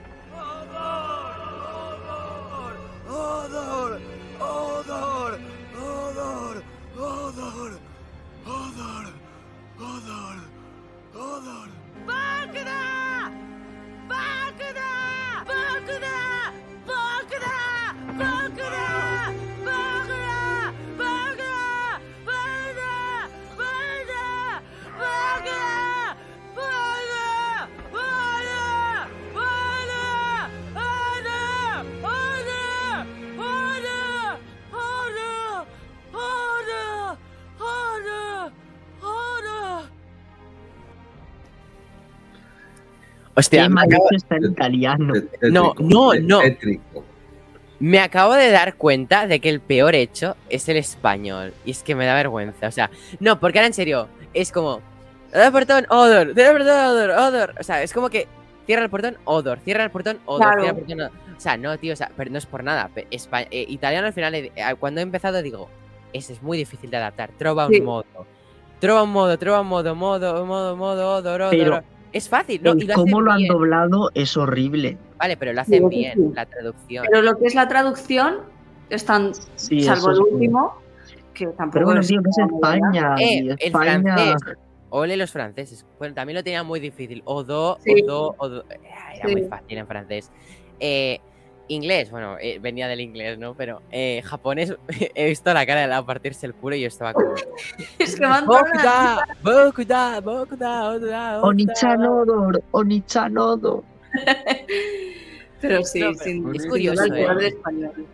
¡Honor! ¡Honor! ¡Honor! ¡Honor! ¡Honor! ¡Honor! ¡Bagda! ¡Bagda! ¡Bagda! Hostia, Qué me acabo, está en italiano. No, no, no. tétrico. me acabo de dar cuenta de que el peor hecho es el español. Y es que me da vergüenza. O sea, no, porque ahora en serio, es como. Cierra el portón, odor. Cierra el portón, odor, odor. O sea, es como que. Cierra el portón, odor. Cierra el portón, odor. Claro. Cierra el portón, odor. O sea, no, tío, o sea, pero no es por nada. espa- eh, italiano al final, eh, cuando he empezado, digo, ese es muy difícil de adaptar. Trova un Sí. modo. Trova un modo, trova un modo, modo, modo, modo, odor, odor. Pero Es fácil, ¿no? Y lo cómo lo han bien. doblado es horrible. Vale, pero lo hacen bien, sí. la traducción. Pero lo que es la traducción, están, Sí, salvo el último, que tampoco Pero bueno, es tío, que es. España. Eh, el España. francés. Ole los franceses. Bueno, también lo tenía muy difícil. Odo, Sí. odo, odo. Eh, Era Sí. muy fácil en francés. Eh, inglés, bueno, eh, venía del inglés, ¿no? Pero eh, japonés, he visto la cara de la partirse el culo y yo estaba como. Es que van Bokuda, Bokuda, Bokuda, Oda. Onichanodor, Onichanodor. Pero sí, No, pero sin es curioso, el peor ¿eh? de español.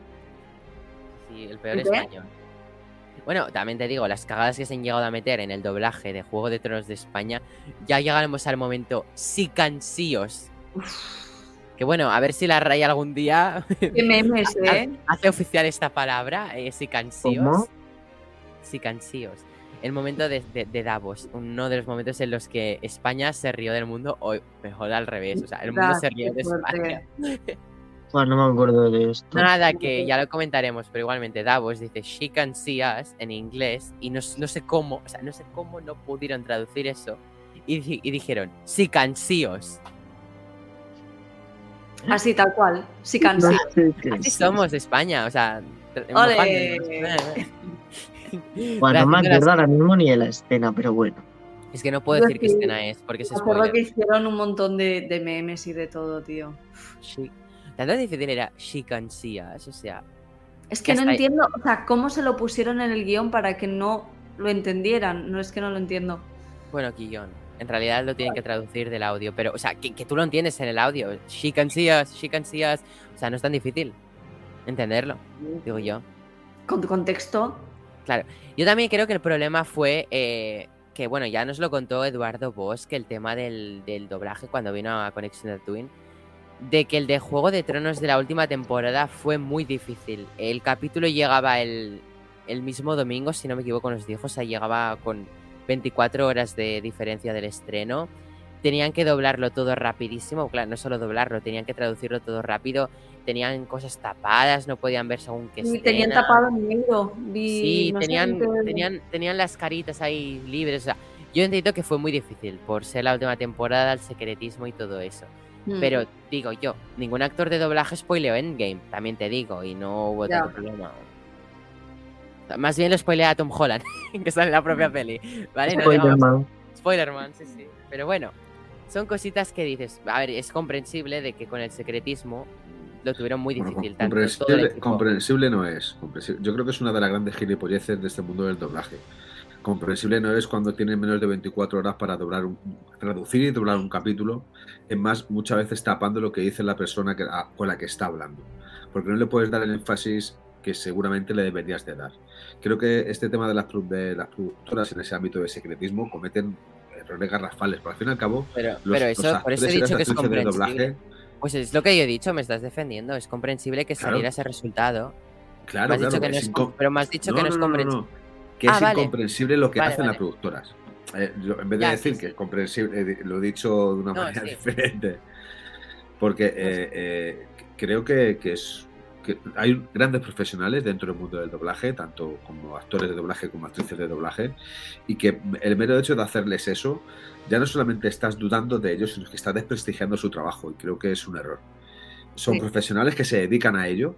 Sí, el peor español. Bueno, también te digo, las cagadas que se han llegado a meter en el doblaje de Juego de Tronos de España, ya llegaremos al momento sicansíos. Que bueno, a ver si la RAI algún día Qué memes, ¿eh? hace oficial esta palabra, eh, sicansíos. ¿Cómo? Sicansíos. El momento de, de- de Davos, uno de los momentos en los que España se rió del mundo, o mejor al revés, o sea, el mundo Da, se rió de. España. Pues no me acuerdo de esto. Nada, que ya lo comentaremos, pero igualmente Davos dice she can see us en inglés y no, sé cómo, o sea, no sé cómo no pudieron traducir eso y dijeron she can see us. Así, tal cual. Sí, sé qué Así somos de España, o sea, Ole. Bueno, no me acuerdo ahora mismo ni de la escena, pero bueno. Es que no puedo decir qué sí, escena es porque acuerdo spoiler. que hicieron un montón de, de memes y de todo, tío. She- Tanto difícil era she can see us, o sea, Es que no está. entiendo, o sea, cómo se lo pusieron en el guion para que no lo entendieran. No es que no lo entiendo. bueno, Quillón. En realidad lo tienen que traducir del audio, pero, o sea, que, que tú lo entiendes en el audio. She can see us, she can see us. O sea, no es tan difícil entenderlo, digo yo. Con tu contexto. Yo también creo que el problema fue eh, que, bueno, ya nos lo contó Eduardo Bosch, que el tema del, del doblaje cuando vino a Connection Twin, de que el de Juego de Tronos de la última temporada fue muy difícil. El capítulo llegaba el, el mismo domingo, si no me equivoco, nos dijo, o sea, llegaba con 24 horas de diferencia del estreno. Tenían que doblarlo todo rapidísimo, claro, no solo doblarlo, tenían que traducirlo todo rápido. Tenían cosas tapadas, no podían ver según qué tenían tapado en negro. Sí, no tenían, tenían, tenían las caritas ahí libres. O sea, yo entiendo que fue muy difícil por ser la última temporada, el secretismo y todo eso. Mm. Pero digo yo, ningún actor de doblaje spoileó Endgame, también te digo, y no hubo Ya. tanto problema. Más bien lo spoilea a Tom Holland, que sale en la propia peli. ¿Vale? No Spoilerman. Spoilerman, sí, sí. Pero bueno, son cositas que dices, a ver, es comprensible de que con el secretismo lo tuvieron muy Bueno, difícil. com- tanto comprensible, equipo. comprensible no es. comprensible. Yo creo que es una de las grandes gilipolleces de este mundo del doblaje. Comprensible no es cuando tiene menos de 24 horas para doblar un, traducir y doblar un capítulo. Es más, muchas veces tapando lo que dice la persona que, a- con la que está hablando. Porque no le puedes dar el énfasis que seguramente le deberías de dar. Creo que este tema de las, de las productoras en ese ámbito de secretismo cometen errores garrafales. Pero al fin y al cabo, Pero, los, pero los eso, por eso he dicho que es comprensible. Pues es lo que yo he dicho, me estás defendiendo. Es comprensible que Claro. saliera ese resultado. claro, me has claro, dicho que no es es, incom- com- pero me has dicho que no, es comprensible. Que Ah, es vale. incomprensible lo que Vale, hacen vale. las productoras. Eh, yo, en vez de Ya, decir sí, que es comprensible, eh, lo he dicho de una manera sí. diferente. Porque eh, eh, creo que, que es que hay grandes profesionales dentro del mundo del doblaje, tanto como actores de doblaje como actrices de doblaje, y que el mero hecho de hacerles eso, ya no solamente estás dudando de ellos, sino que estás desprestigiando su trabajo, y creo que es un error. Son Sí. profesionales que se dedican a ello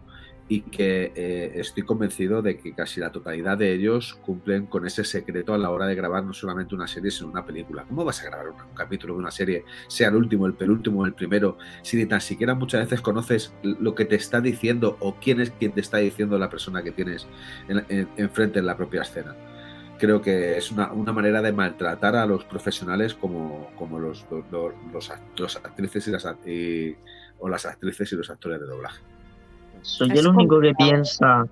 y que eh, estoy convencido de que casi la totalidad de ellos cumplen con ese secreto a la hora de grabar no solamente una serie, sino una película. ¿Cómo vas a grabar un, capítulo de una serie, sea el último, el penúltimo, el primero, si ni tan siquiera muchas veces conoces lo que te está diciendo o quién es quien te está diciendo la persona que tienes en- en- enfrente en la propia escena? Creo que es una, manera de maltratar a los profesionales como, como los, los, los- los act- los actrices y las, y- o las actrices y los actores de doblaje. Soy Es el único que piensa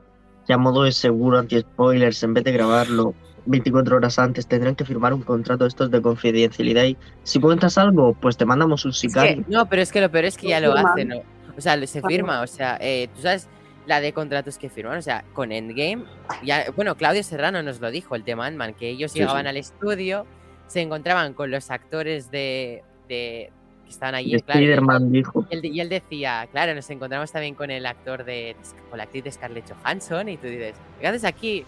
que a modo de seguro anti-spoilers, en vez de grabarlo 24 horas antes, tendrán que firmar un contrato de estos de confidencialidad y si cuentas algo, pues te mandamos un que- sicario. No, pero es que lo peor es que ya lo hacen. ¿no? O sea, se firma. O sea, eh, tú sabes la de contratos que firman. O sea, con Endgame. Ya, bueno, Claudio Serrano nos lo dijo, el tema Ant-Man, que ellos Sí, llegaban sí. al estudio, se encontraban con los actores de, de que estaban allí. Claro, Spider-Man dijo. Y él, y él decía, claro, nos encontramos también con el actor de. con la actriz de Scarlett Johansson. Y tú dices, ¿qué haces aquí?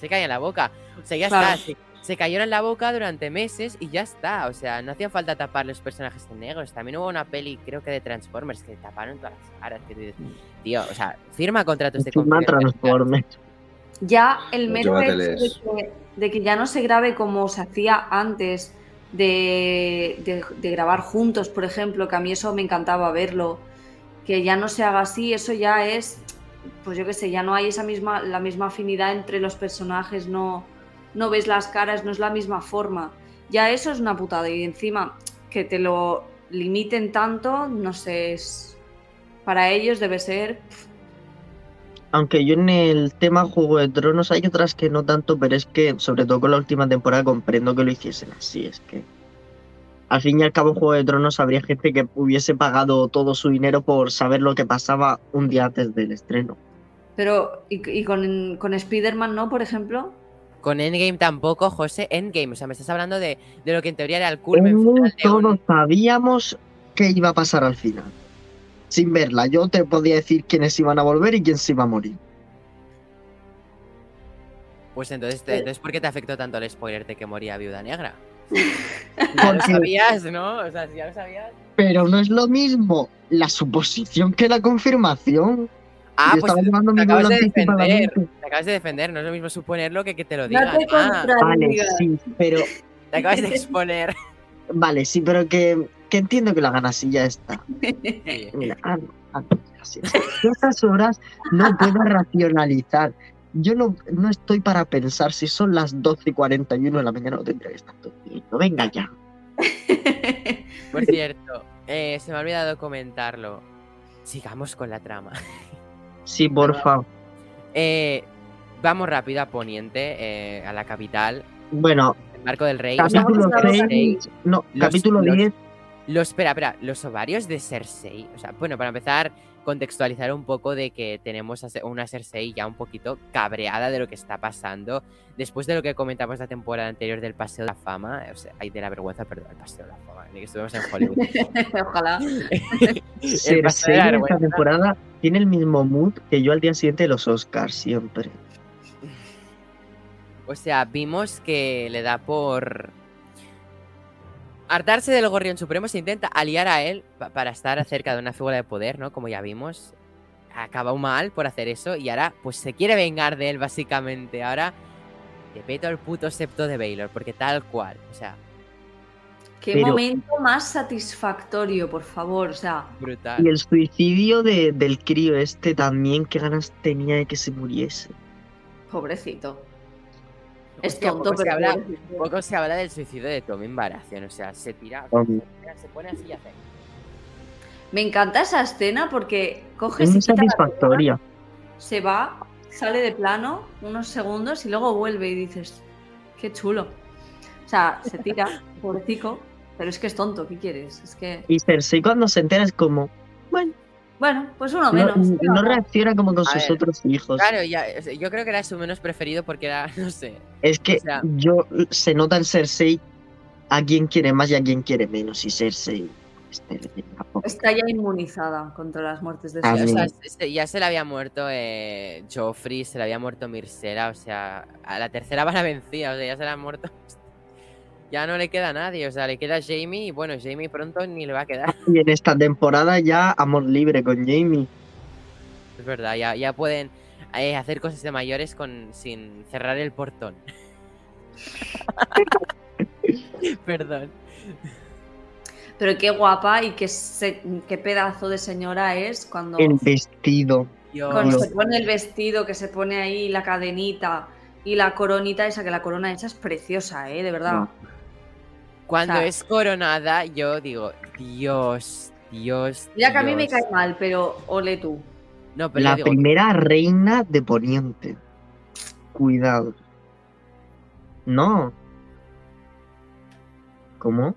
Se cae en la boca. O sea, ya Claro. está. Se, se cayeron en la boca durante meses y ya está. O sea, no hacía falta tapar los personajes en negros. También hubo una peli, creo que de Transformers, que taparon todas las caras. Que tú dices, tío, o sea, firma contratos de Firma. Transformers. Ya el hecho de que, de que ya no se grabe como se hacía antes, de, de- grabar juntos, por ejemplo, que a mí eso me encantaba verlo, que ya no se haga así, eso ya es, pues yo qué sé, ya no hay esa misma, la misma afinidad entre los personajes, no, no ves las caras, no es la misma forma. Ya eso es una putada y encima que te lo limiten tanto, no sé, es, para ellos debe ser Aunque yo en el tema Juego de Tronos hay otras que no tanto, pero es que, sobre todo con la última temporada, comprendo que lo hiciesen así. Es que, al fin y al cabo, Juego de Tronos habría gente que hubiese pagado todo su dinero por saber lo que pasaba un día antes del estreno. Pero, ¿y, y con, con Spider-Man no, por ejemplo? Con Endgame tampoco, José. Endgame, o sea, me estás hablando de, de lo que en teoría era el culmen En final de un- todos sabíamos qué iba a pasar al final. Sin verla, yo te podía decir quiénes iban a volver y quién se iba a morir. Pues entonces, Eh. entonces, ¿por qué te afectó tanto el spoiler de que moría Viuda Negra? Ya lo sabías, ¿no? O sea, si ya lo sabías. Pero no es lo mismo la suposición que la confirmación. Ah, Yo pues te acabas de defender. Te acabas de defender, no es lo mismo suponerlo que que te lo No digan. te Ah, Vale, sí, pero te acabas de exponer. Vale, sí, pero que, que entiendo que la gana así ya está. Mira, ah, no, ah, no, así es. Yo a estas horas no puedo racionalizar. Yo no, no estoy para pensar si son las 12 y 41 de la mañana o tendría que estar durmiendo. Venga ya. Por cierto, eh, se me ha olvidado comentarlo. Sigamos con la trama. Sí, porfa. Eh, vamos rápido a Poniente, eh, a la capital, Bueno, el Marco del Rey. O sea, capítulo 6. No, Los- capítulo los- 10. Los, espera, espera, los ovarios de Cersei. O sea, bueno, para empezar, contextualizar un poco de que tenemos a una Cersei ya un poquito cabreada de lo que está pasando. Después de lo que comentamos la temporada anterior del Paseo de la Fama, o sea, hay de la vergüenza, perdón, el Paseo de la Fama, ni que estuvimos en Hollywood. Ojalá. De Cersei la en esta temporada tiene el mismo mood que yo al día siguiente de los Oscars, siempre. O sea, vimos que le da por hartarse del Gorrión Supremo, se intenta aliar a él pa- para estar cerca de una figura de poder, ¿no? Como ya vimos. Acabó mal por hacer eso y ahora pues se quiere vengar de él básicamente. Ahora te peto el puto septo de Baylor, porque tal cual, o sea, Qué Pero- momento más satisfactorio, por favor. O sea, brutal. Y el suicidio de- del crío este también, qué ganas tenía de que se muriese. pobrecito. Es Hostia, tonto, poco se habla-. Poco se habla del suicidio de Tommy Baratheon, o sea, se tira, se, se pone así y hace. Me encanta esa escena porque coge, Es satisfactoria. se va, sale de plano unos segundos y luego vuelve y dices, qué chulo. O sea, se tira, pobrecito, pero es que es tonto, ¿qué quieres? Es que, Y Cersei cuando se entera es como, bueno, bueno, pues uno no, menos. ¿qué no reacciona como con A sus ver, otros hijos. Claro, ya, yo creo que era su menos preferido porque era, no sé. Es que o sea- yo se nota en Cersei a quién quiere más y a quién quiere menos. Y Cersei este. Está ya inmunizada contra las muertes de A sus O sea, se- ya se le había muerto eh, Joffrey, se le había muerto Mirsela, o sea, a la tercera va la vencida, o sea, ya se le ha muerto. Ya no le queda nadie, o sea, le queda Jamie y bueno, Jamie pronto ni le va a quedar. Y en esta temporada ya amor libre con Jamie. Es verdad, ya, ya pueden eh, hacer cosas de mayores con, sin cerrar el portón. Perdón. Pero qué guapa y qué, se- qué pedazo de señora es cuando, El vestido. Cuando se pone el vestido, que se pone ahí la cadenita y la coronita esa, que la corona esa es preciosa, ¿eh? De verdad. Cuando o sea- es coronada, yo digo, Dios, Dios. Mira que a mí me Dios". cae mal, pero ole tú. No, pero yo La digo, primera reina de Poniente. Cuidado. No. ¿Cómo?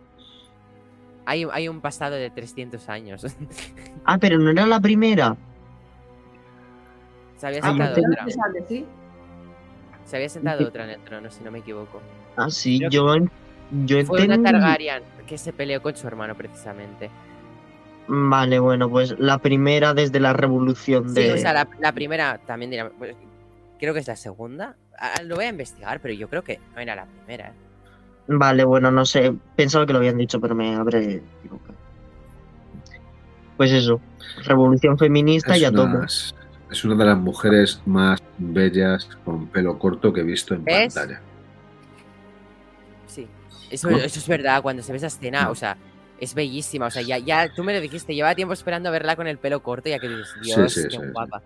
hay, hay un pasado de 300 años. Ah, pero no era la primera. Se había Ah, yo sentado otra. Sí. Se había sentado otra en el trono, si no me equivoco. Ah, sí, yo, en- yo Fue una Targaryen que se peleó con su hermano precisamente. Vale, bueno, pues la primera desde la revolución Sí, de... o sea, la, la primera también diría. pues, creo que es la segunda. Ah, lo voy a investigar, pero yo creo que no era la primera. ¿eh? Vale, bueno, no sé. Pensaba que lo habían dicho, pero me habré equivocado. Pues eso. Revolución feminista y Es a tope. una, es una de las mujeres más bellas con pelo corto que he visto en ¿Ves? pantalla. Eso, eso es verdad, cuando se ve esa escena, No. o sea, es bellísima. O sea, ya, ya tú me lo dijiste, lleva tiempo esperando a verla con el pelo corto, ya que dices, Dios, sí, qué sí, guapa.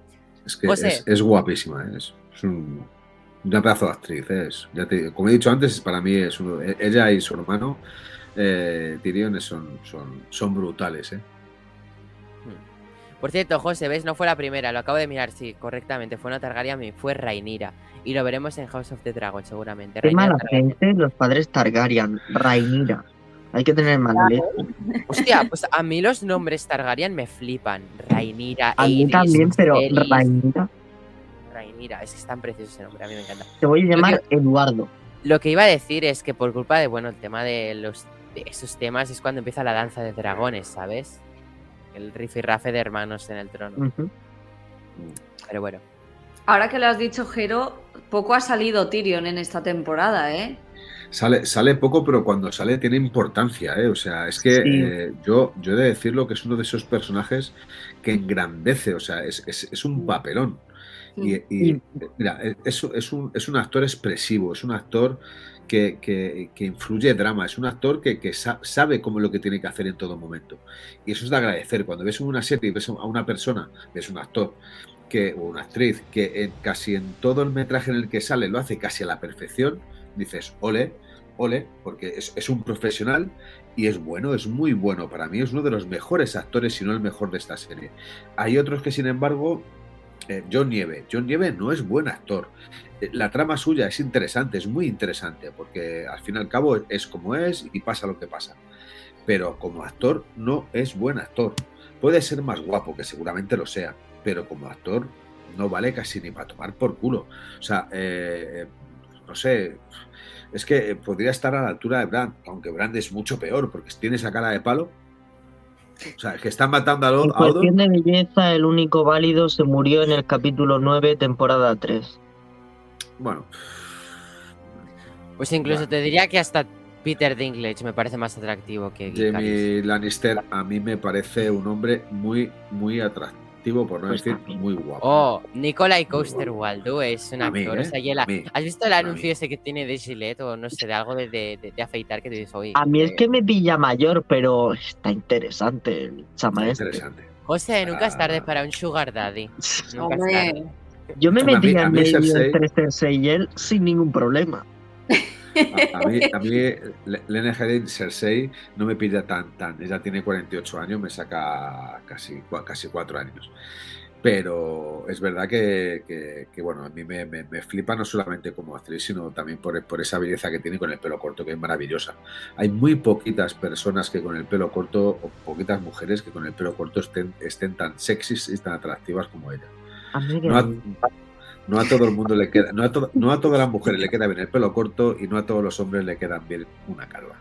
Es que José. es, es guapísima, ¿eh? es, es un, una pedazo de actriz. ¿eh? Es- ya te- como he dicho antes, para mí es uno, e- ella y su hermano eh, Tyrion son, son, son brutales. ¿eh? Por cierto, José, ¿ves? No fue la primera, lo acabo de mirar, sí, correctamente. Fue una Targaryen y fue Rhaenyra. Y lo veremos en House of the Dragon, seguramente. Qué mala gente los padres Targaryen. Rhaenyra. Hay que tener mala leche. Hostia, pues a mí los nombres Targaryen me flipan. Rhaenyra, A mí también, pero Viserys, Rhaenyra. Rhaenyra, es que es tan precioso ese nombre, a mí me encanta. Te voy a llamar Eduardo. Lo que iba a decir es que por culpa de, bueno, el tema de los de esos temas es cuando empieza la danza de dragones, ¿sabes? El rifirrafe de hermanos en el trono. Pero bueno. Ahora que lo has dicho, Jero, poco ha salido Tyrion en esta temporada, ¿eh? Sale, sale poco, pero cuando sale tiene importancia. ¿eh? O sea, es que Sí. eh, yo, yo he de decirlo que es uno de esos personajes que engrandece, o sea, es, es- es un papelón. Y, y, Y- mira, es, es un, es un actor expresivo, es un actor que, influye drama, es un actor que, que sa- sabe cómo es lo que tiene que hacer en todo momento. Y eso es de agradecer. Cuando ves una serie y ves a una persona, ves un actor que, o una actriz que en- casi en todo el metraje en el que sale lo hace casi a la perfección, dices, ole, ole, porque es, es un profesional y es bueno, es muy bueno. Para mí es uno de los mejores actores, si no el mejor de esta serie. Hay otros que, sin embargo, eh, John Nieve. John Nieve no es buen actor. Eh, La trama suya es interesante, es muy interesante, porque al fin y al cabo es como es y pasa lo que pasa. Pero como actor no es buen actor. Puede ser más guapo, que seguramente lo sea, pero como actor no vale casi ni para tomar por culo. O sea, eh, no sé, es que podría estar a la altura de Brand, aunque Brand es mucho peor, porque tiene esa cara de palo. O sea, que están matando a, En Lo- a Odor. cuestión de belleza, el único válido se murió en el capítulo 9, temporada 3. Bueno, Pues incluso Bueno. te diría que hasta Peter Dinklage me parece más atractivo que. Jamie Lannister a mí me parece un hombre muy, muy atractivo, por no Pues decir también. muy guapo. Oh, Nikolai Coaster Waldo es un mí, actor. o ¿eh? sea, y el- A mí. ¿Has visto el anuncio ese que tiene de Gillette o no sé, de algo de, de, de- de afeitar que te dices hoy? A mí es que me pilla mayor, pero está interesante el chama este. interesante. José, nunca es tarde para un sugar daddy. Nunca es Hombre, tarde. Yo me metía en medio entre Cersei y él sin ningún problema. A, a mí, a mí Le- Lena Headey, Cersei, no me pilla tan, tan. Ella tiene 48 años, me saca casi, casi 4 años. Pero es verdad que, que- que, bueno, a mí me, me- me flipa no solamente como actriz, sino también por, por esa belleza que tiene con el pelo corto, que es maravillosa. Hay muy poquitas personas que con el pelo corto, o poquitas mujeres que con el pelo corto estén, estén tan sexys y tan atractivas como ella. No no a todo el mundo le queda, no a, to- no a todas las mujeres le queda bien el pelo corto y no a todos los hombres le quedan bien una calva.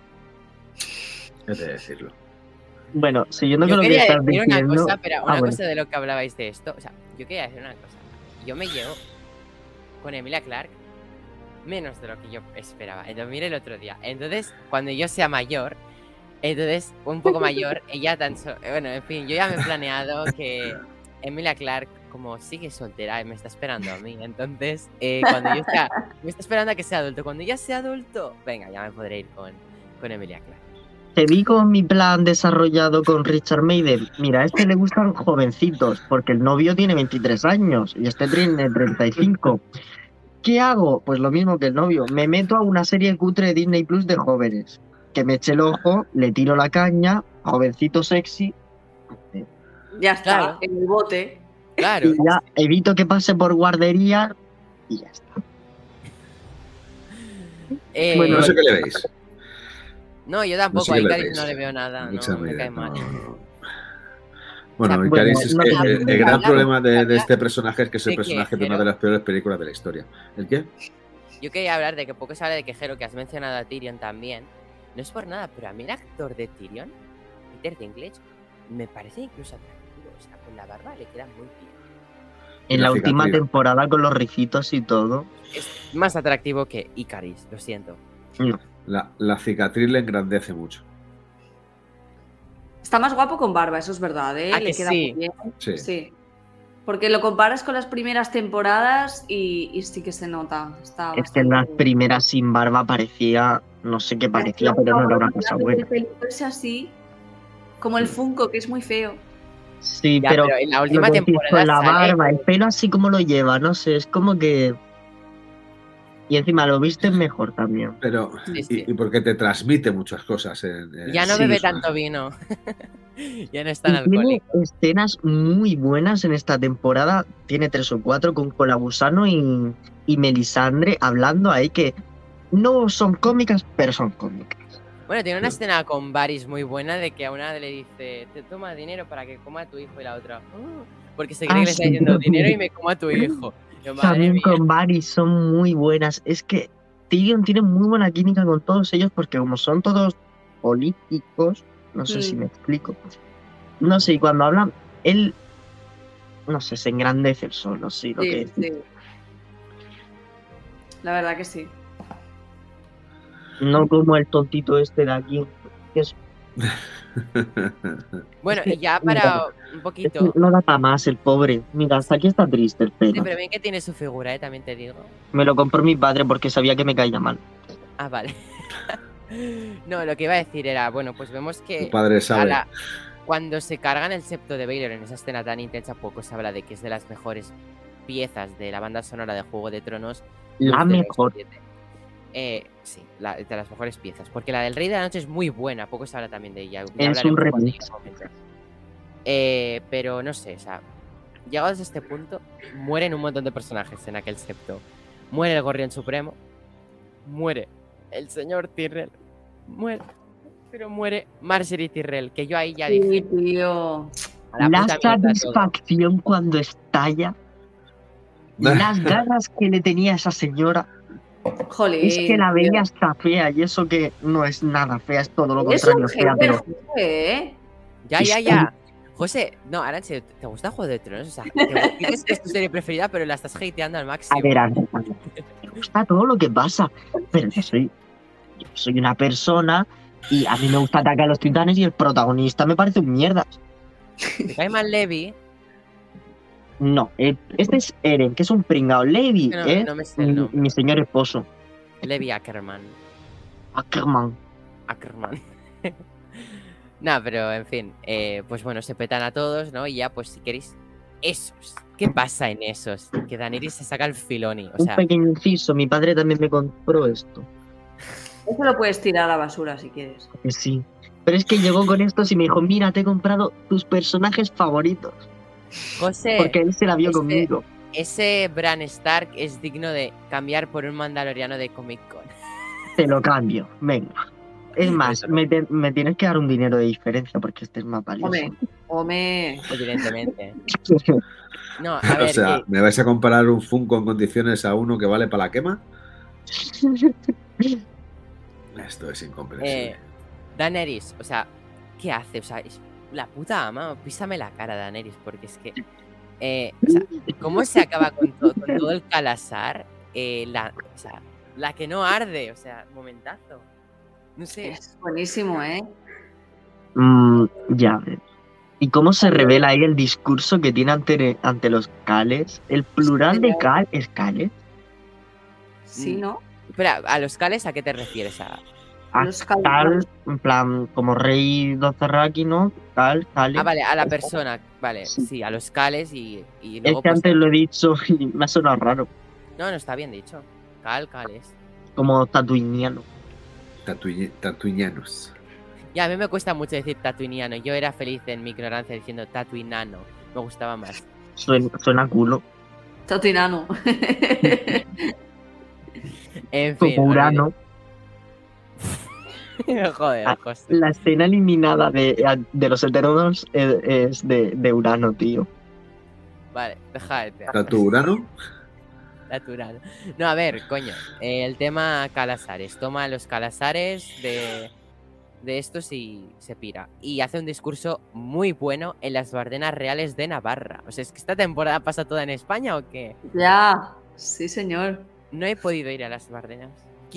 De decirlo. Bueno, siguiendo Yo con lo que quería decir una cosa, pero Ah, una bueno. cosa de lo que hablabais de esto. O sea, yo quería decir una cosa. Yo me llevo con Emilia Clark menos de lo que yo esperaba. Lo miré el otro día. Entonces, cuando yo sea mayor, entonces, un poco mayor, ella tan. so- Bueno, en fin, yo ya me he planeado que Emilia Clark, como sigue soltera y me está esperando a mí, entonces, eh, cuando yo sea. Me está esperando a que sea adulto. Cuando ya sea adulto, venga, ya me podré ir con, con Emilia Clark. Te vi con mi plan desarrollado con Richard Maiden. Mira, a este le gustan jovencitos, porque el novio tiene 23 años y este tiene 35. ¿Qué hago? Pues lo mismo que el novio. Me meto a una serie cutre de Disney Plus de jóvenes. Que me eche el ojo, le tiro la caña, jovencito sexy, Ya está, Claro. en el bote. Claro. y ya evito que pase por guardería y ya está. Eh, Bueno, No sé qué le veis. No, yo No tampoco, sé a Icaris no le veo nada, Mucha no, me cae mal. no, no. Bueno, O sea, Icaris bueno, es no que el, el gran problema de, este personaje es que es el personaje de una de las peores películas de la historia. ¿El qué? Yo quería hablar de que poco se habla de quejero, que has mencionado a Tyrion también. No es por nada, pero a mí el actor de Tyrion, Peter Dinklage, me parece incluso atractivo. Sea, con la barba le queda muy bien. En La la última temporada con los ricitos y todo. Es más atractivo que Icaris, lo siento. La, la cicatriz le engrandece mucho. Está más guapo con barba, eso es verdad, ¿eh? ¿A Le que queda sí? muy bien. Sí. Sí. Porque lo comparas con las primeras temporadas y, y sí que se nota. Está Es que en las primeras sin barba parecía, no sé qué parecía, pero no era una cosa buena. El así, como el Funko, que es muy feo. Sí, Ya, pero, pero en la última temporada con la sale- barba, el pelo así como lo lleva, no sé, es como que... Y encima lo viste mejor también. Pero, Sí, y, sí. y porque te transmite muchas cosas. En, en Ya no bebe tanto vino. ya no es tan Y tiene alcohólico. escenas muy buenas en esta temporada, tiene tres o cuatro con Colagusano y, y Melisandre hablando ahí que no son cómicas, pero son cómicas. Bueno, tiene una escena con Varys muy buena de que a una le dice, te toma dinero para que coma a tu hijo y la otra, "Oh", porque se cree Ah, que le está sí. diciendo dinero y me como a tu hijo. Yo, También con Varys son muy buenas. Es que Tyrion tiene muy buena química con todos ellos porque como son todos políticos, no sé Mm. si me explico. No sé, y cuando hablan, él, no sé, se engrandece el solo, sí, lo que Sí, sí. La verdad que sí. No como el tontito este de aquí. que es- Bueno, y ya para un poquito... no da para más el pobre. Mira, hasta aquí está triste el Sí, pelo. pero bien que tiene su figura, ¿eh? También te digo. Me lo compró mi padre porque sabía que me caía mal. Ah, vale. no, lo que iba a decir era, bueno, pues vemos que Tu padre sabe. la- cuando se cargan el septo de Baylor en esa escena tan intensa, poco se habla de que es de las mejores piezas de la banda sonora de Juego de Tronos. La mejor. Eh, sí, la- de las mejores piezas. Porque la del Rey de la Noche es muy buena, poco se habla también de ella. Es un remix. Eh, pero no sé, o sea, llegados a este punto, mueren un montón de personajes en aquel septo. Muere el Gorrión Supremo, muere el señor Tyrrell, muere, pero muere Marjorie Tyrrell, que yo ahí ya Sí, dije, tío. la, todo. satisfacción cuando estalla. Las ganas que le tenía a esa señora. Jolín. Es que la tío. veía hasta fea y eso que no es nada fea, es todo lo Es contrario un fea, hater, pero José, ¿eh? Ya, ya, ya. José, no, serio, ¿te gusta Juego de Tronos? O sea, te- dices que es tu serie preferida, pero la estás hateando al máximo. a ver, a ver, a ver, me gusta todo lo que pasa, pero yo soy, yo soy una persona y a mí me gusta atacar a los titanes y el protagonista me parece un mierda. ¿Te cae mal Levi? No, eh, este es Eren, que es un pringao. Levi No, es no me sé el mi, señor esposo, Levi Ackerman. Ackerman. Ackerman. Nah, pero en fin, eh, pues bueno, se petan a todos, ¿no? Y ya, pues si queréis, esos ¿Qué pasa en esos? Que Daenerys se saca el filoni. O Un pequeño inciso, mi padre también me compró esto. Eso lo puedes tirar a la basura si quieres. Sí. Pero es que llegó con estos y me dijo, mira, te he comprado tus personajes favoritos. José, Porque él se la vio este- conmigo. ese Bran Stark es digno de cambiar por un mandaloriano de Comic Con. Te lo cambio, venga. Es más, me, te- me tienes que dar un dinero de diferencia porque este es más valioso. Hombre, hombre. Evidentemente. No, a ver, o sea, eh, ¿me vais a comparar un Funko en condiciones a uno que vale para la quema? Esto es incomprensible. eh, Daenerys, o sea, ¿qué hace? O sea, es la puta ama, písame la cara, Daenerys, porque es que. eh, o sea, ¿cómo se acaba con, to- con todo el calazar? Eh, la, o sea, la que no arde, o sea, momentazo. No sé. Es buenísimo, ¿eh? Mm, ya ves. ¿Y cómo se revela ahí el discurso que tiene ante, ante los cales? El plural de cal es cales. Sí, Mm. ¿no? Espera, ¿a los cales a qué te refieres? A... A calderos. en plan, como rey Dothraki, ¿no? Cal, cales. Ah, vale, a la persona, vale, sí, a los cales y, y Es luego. que pues, antes lo he dicho y me ha sonado raro. No, no está bien dicho. Cal, cales. Como tatuiniano. Tatuiñe- Tatuiñanos. Y a mí me cuesta mucho decir tatuiniano. Yo era feliz en mi ignorancia diciendo tatuinano. Me gustaba más. Suena, suena culo. Tatinano. En fin. Como Urano. Joder, Ah. La escena eliminada de, de los Eternos es, es de, de Urano, tío. Vale, deja de ¿Tatu Urano? Taturano. No, a ver, coño. eh, el tema Calasares. Toma los Calasares de, de estos y se pira. Y hace un discurso muy bueno en las Bardenas Reales de Navarra. O sea, es que esta temporada pasa toda en España o qué? ya. Sí, señor. No he podido ir a las Bardenas.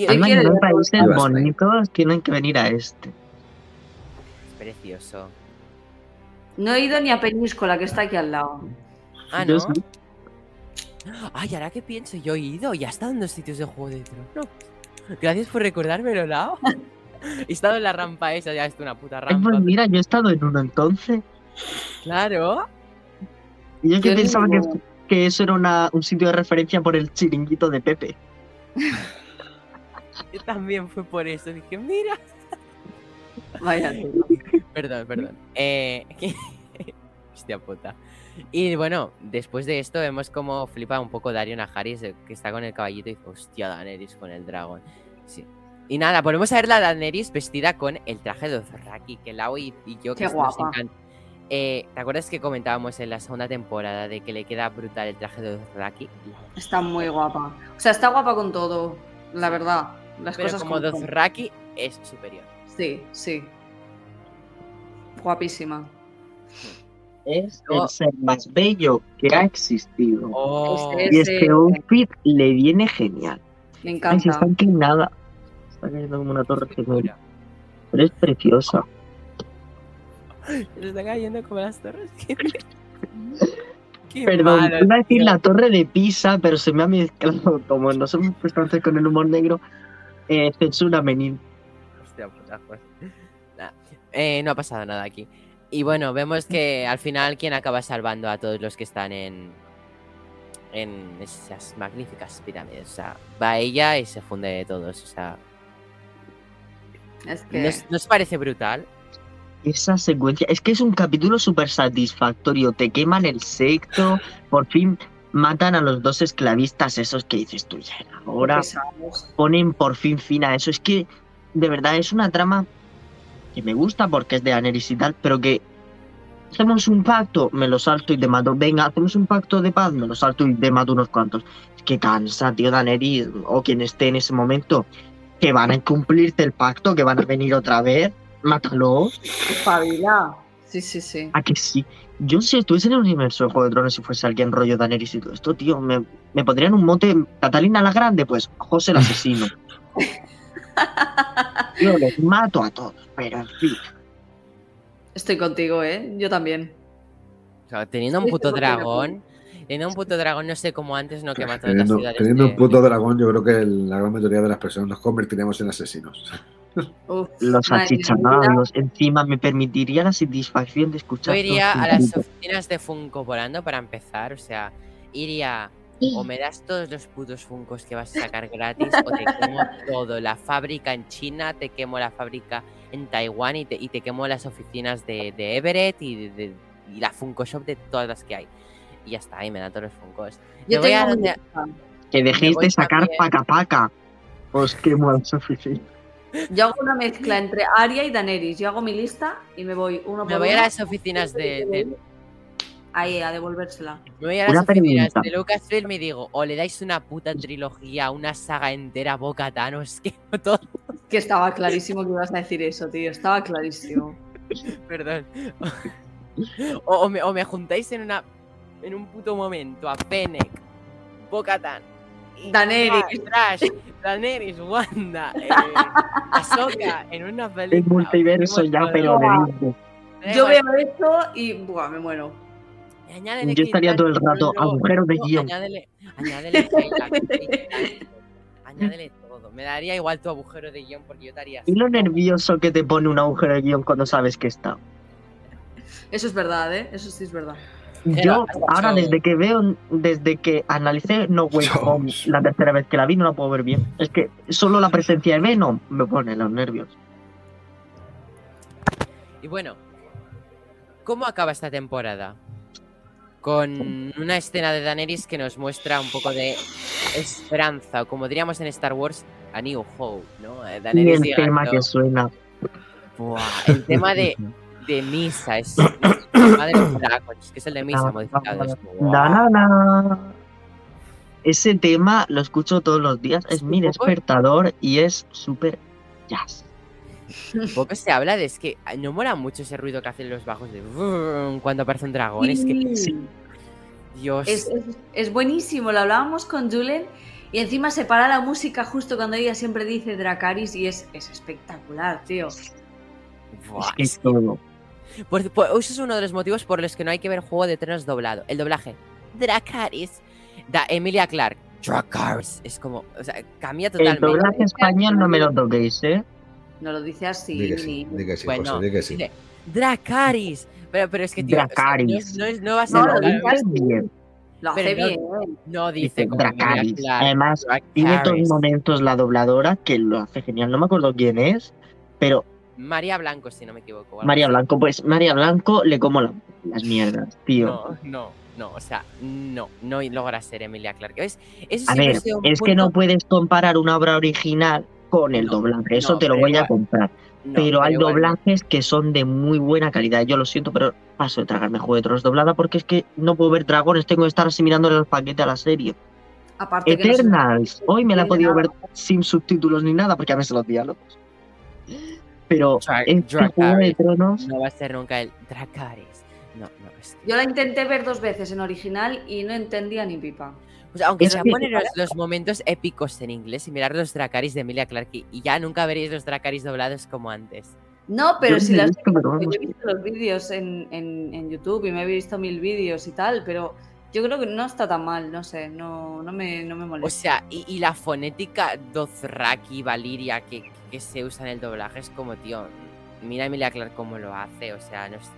Además, en países bonitos tienen que venir a este. es precioso. No he ido ni a Peñíscola, que está aquí al lado. Ah, ¿no? sí. Ay, ahora que pienso, yo he ido y he estado en dos sitios de Juego de Tronos. Gracias por recordármelo, Lao. he estado en la rampa esa, ya es una puta Ay, rampa. pues mira, yo he estado en uno entonces. Claro. Y yo que pensaba que, eso era una- un sitio de referencia por el chiringuito de Pepe. También fue por eso. Dije, mira. Vaya. Perdón, perdón. Eh, Hostia puta. Y bueno, después de esto vemos como flipa un poco Dario Najaris, eh, que está con el caballito y dice, hostia, Daenerys con el dragón. Sí. Y nada, volvemos a ver la Daenerys vestida con el traje de Dothraki, que Lau y, y yo, que Qué nos guapa. encanta. Eh, ¿Te acuerdas que comentábamos en la segunda temporada de que le queda brutal el traje de Dothraki? Está muy guapa. O sea, está guapa con todo, la verdad. Las Pero cosas como como. Dothraki es superior. Sí, sí. Guapísima. Es el ser más bello que ha existido. Oh, Este y ese- este outfit le viene genial. Me Ay, se encanta. está inclinada. Está cayendo como una torre gemela. Pero es preciosa. Se está cayendo como las torres. Qué Perdón, malo, iba a decir tío. la torre de Pisa, pero se me ha mezclado. Como no somos constantes con el humor negro, eh, censura menil. Hostia puta, pues. Nah, eh, no ha pasado nada aquí. Y bueno, vemos que al final quien acaba salvando a todos los que están en en esas magníficas pirámides. O sea, va ella y se funde de todos. O sea, Es que. ¿nos, nos parece brutal? Esa secuencia, es que es un capítulo súper satisfactorio. Te queman el secto, por fin matan a los dos esclavistas, esos que dices tú ya. Ahora ponen por fin fin a eso. Es que, de verdad, es una trama que me gusta porque es de Daenerys y tal, pero que hacemos un pacto, me lo salto y te mato. Venga, hacemos un pacto de paz, me lo salto y te mato unos cuantos. Es que cansa, tío, Daenerys, o quien esté en ese momento, que van a incumplirte el pacto, que van a venir otra vez. Mátalo. Espabila. Sí, sí, sí. ¿A que sí? Yo si estuviese en el universo de Juego de Tronos y fuese alguien rollo Daenerys y todo esto, tío, me, me pondrían un mote Catalina la Grande, pues José el asesino. Yo les mato a todos, pero en fin. Estoy contigo, ¿eh? Yo también. O sea, teniendo un puto dragón. Teniendo un puto dragón, no sé cómo antes no todas las Teniendo, ciudades. teniendo de- un puto dragón, yo creo que la gran mayoría de las personas nos convertiremos en asesinos. Uf, Los achicharrados. Encima me permitiría la satisfacción de Yo escuchar. iría todos a las oficinas de Funko volando para empezar, o sea, iría o me das todos los putos Funcos que vas a sacar gratis o te quemo todo, la fábrica en China, te quemo la fábrica en Taiwán y te, y te quemo las oficinas de, de Everett y, de, de- y la Funko Shop de todas las que hay. Y ya está, y me dan todos los Funcos. Yo voy a donde-. Que dejéis de sacar también. paca paca. Os quemo al suficiente. Yo hago una mezcla entre Arya y Daenerys. Yo hago mi lista y me voy uno por Me voy a las oficinas de, de- Ahí, a devolvérsela. me voy a Una las oficinas pregunta. de Lucasfilm y digo, o le dais una puta trilogía, una saga entera a Boca os quemo todo. Que estaba clarísimo que ibas a decir eso, tío. Estaba clarísimo. Perdón. O, o me, o me juntáis en una en un puto momento a Fennec, Bocatan, Daenerys. Trash, Daenerys, Wanda, eh, Ahsoka en una película. El multiverso ya, pero de Yo veo esto y buah, me muero. añádele Yo estaría todo el rato agujeros de guion. Añádele, añádele añádele todo. Me daría igual tu agujero de guion porque yo te haría Y lo así. nervioso que te pone un agujero de guion cuando sabes que está. Eso es verdad, ¿eh? Eso sí es verdad. Yo, ahora, desde que veo, desde que analicé No Way Dios. Home la tercera vez que la vi, no la puedo ver bien. Es que solo la presencia de Venom me pone los nervios. Y bueno, ¿cómo acaba esta temporada? Con una escena de Daenerys que nos muestra un poco de esperanza, o como diríamos en Star Wars, a New Hope, ¿no? Eh, Y Daenerys el tema que suena. Buah, el tema de, de Misa, es el tema de los dragons, que es el de Misa modificado. es. Na, na, na. Ese tema lo escucho todos los días. Es mi despertador y es súper jazz. Poco se habla de es que no mola mucho ese ruido que hacen los bajos de cuando aparece un dragón. Es que, Sí. Dios, Es, es- es buenísimo, lo hablábamos con Julen y encima se para la música justo cuando ella siempre dice Dracaris y es, es espectacular, tío. buah, es que es todo. Por, por- ese es uno de los motivos por los que no hay que ver Juego de Tronos doblado. El doblaje. Dracaris. Da Emilia Clark. Dracaris. Es como. O sea, cambia El totalmente. doblaje español no me lo toquéis, ¿eh? No lo dice así. Di que sí, Bueno, José, sí. Dracaris. Pero, pero es que, tío, o sea, no, es- no es- no va a ser. No, lo claro, bien. Lo hace Pero bien. No dice Dice como Emilia Dracaris. Clark. Además, tiene todos Dracarys. momentos la dobladora que lo hace genial. No me acuerdo quién es, pero María Blanco, si no me equivoco. María así. Blanco, pues María Blanco le como la- las mierdas, tío. No, no, no. O sea, no. No logra ser Emilia Clark. ¿Ves? Eso A ver, es que no puedes comparar una obra original con el No, doblaje. Eso no, te lo voy a comprar. no, pero hay igual doblajes que son de muy buena calidad. Yo lo siento, pero paso de tragarme Juego de Tronos doblada porque es que no puedo ver dragones. Tengo que estar así mirándole el paquete a la serie. Aparte que no se- Eternals. Hoy me la he podido ver sin subtítulos ni nada porque a veces los diálogos. Pero Dra- este Juego de Dracarys. Tronos. No va a ser nunca el Dracaris. No, no, es que... Yo la intenté ver dos veces en original y no entendía ni pipa. O sea, aunque que- poner los, los momentos épicos en inglés y mirar los Dracaris de Emilia Clarke y ya nunca veréis los Dracaris doblados como antes. No, pero Yo si las yo he visto los vídeos en, en- en YouTube y me he visto mil vídeos y tal, pero yo creo que no está tan mal, no sé, no, no, me, no me O molesta. sea, y, y la fonética Dothraki, Valiria que, que se usa en el doblaje es como, tío, mira a Emilia Clarke cómo lo hace, o sea, no es...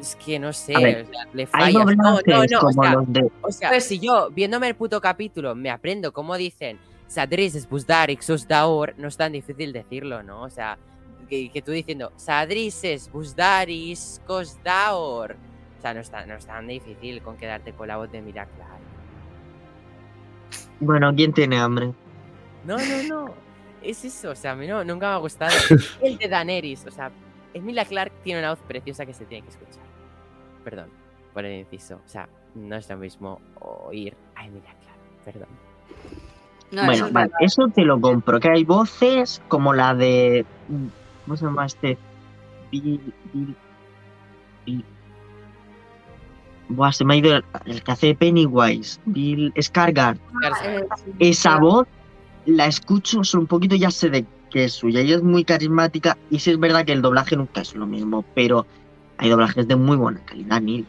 Es que no sé, A ver, o sea, le fallas. No, no, no, o sea, los de. O sea, Pues- si yo, viéndome el puto capítulo, me aprendo cómo dicen Sadris, Busdarix, Susdaur, no es tan difícil decirlo, ¿no? O sea, que, que tú diciendo Sadrises, Busdaris, Kosdaur. O sea, no es, tan, no es tan difícil con quedarte con la voz de Emilia Clarke. Bueno, ¿quién tiene hambre? No, no, no. Es eso, o sea, a mí no, nunca me ha gustado. El de Daenerys, o sea, Emilia Clarke tiene una voz preciosa que se tiene que escuchar. Perdón por el inciso. O sea, no es lo mismo oír a Emilia Clarke, perdón. No, eso bueno, es vale, eso te lo compro. Que hay voces como la de. ¿Cómo se llama este? Bill. Bill. Bill- Buah, se me ha ido el, el que hace Pennywise. Bill Scargard. Ah, eh, sí, Esa claro. voz la escucho un poquito ya sé de qué es suya. Y es muy carismática. Y sí es verdad que el doblaje nunca es lo mismo. Pero hay doblajes de muy buena calidad, Neil.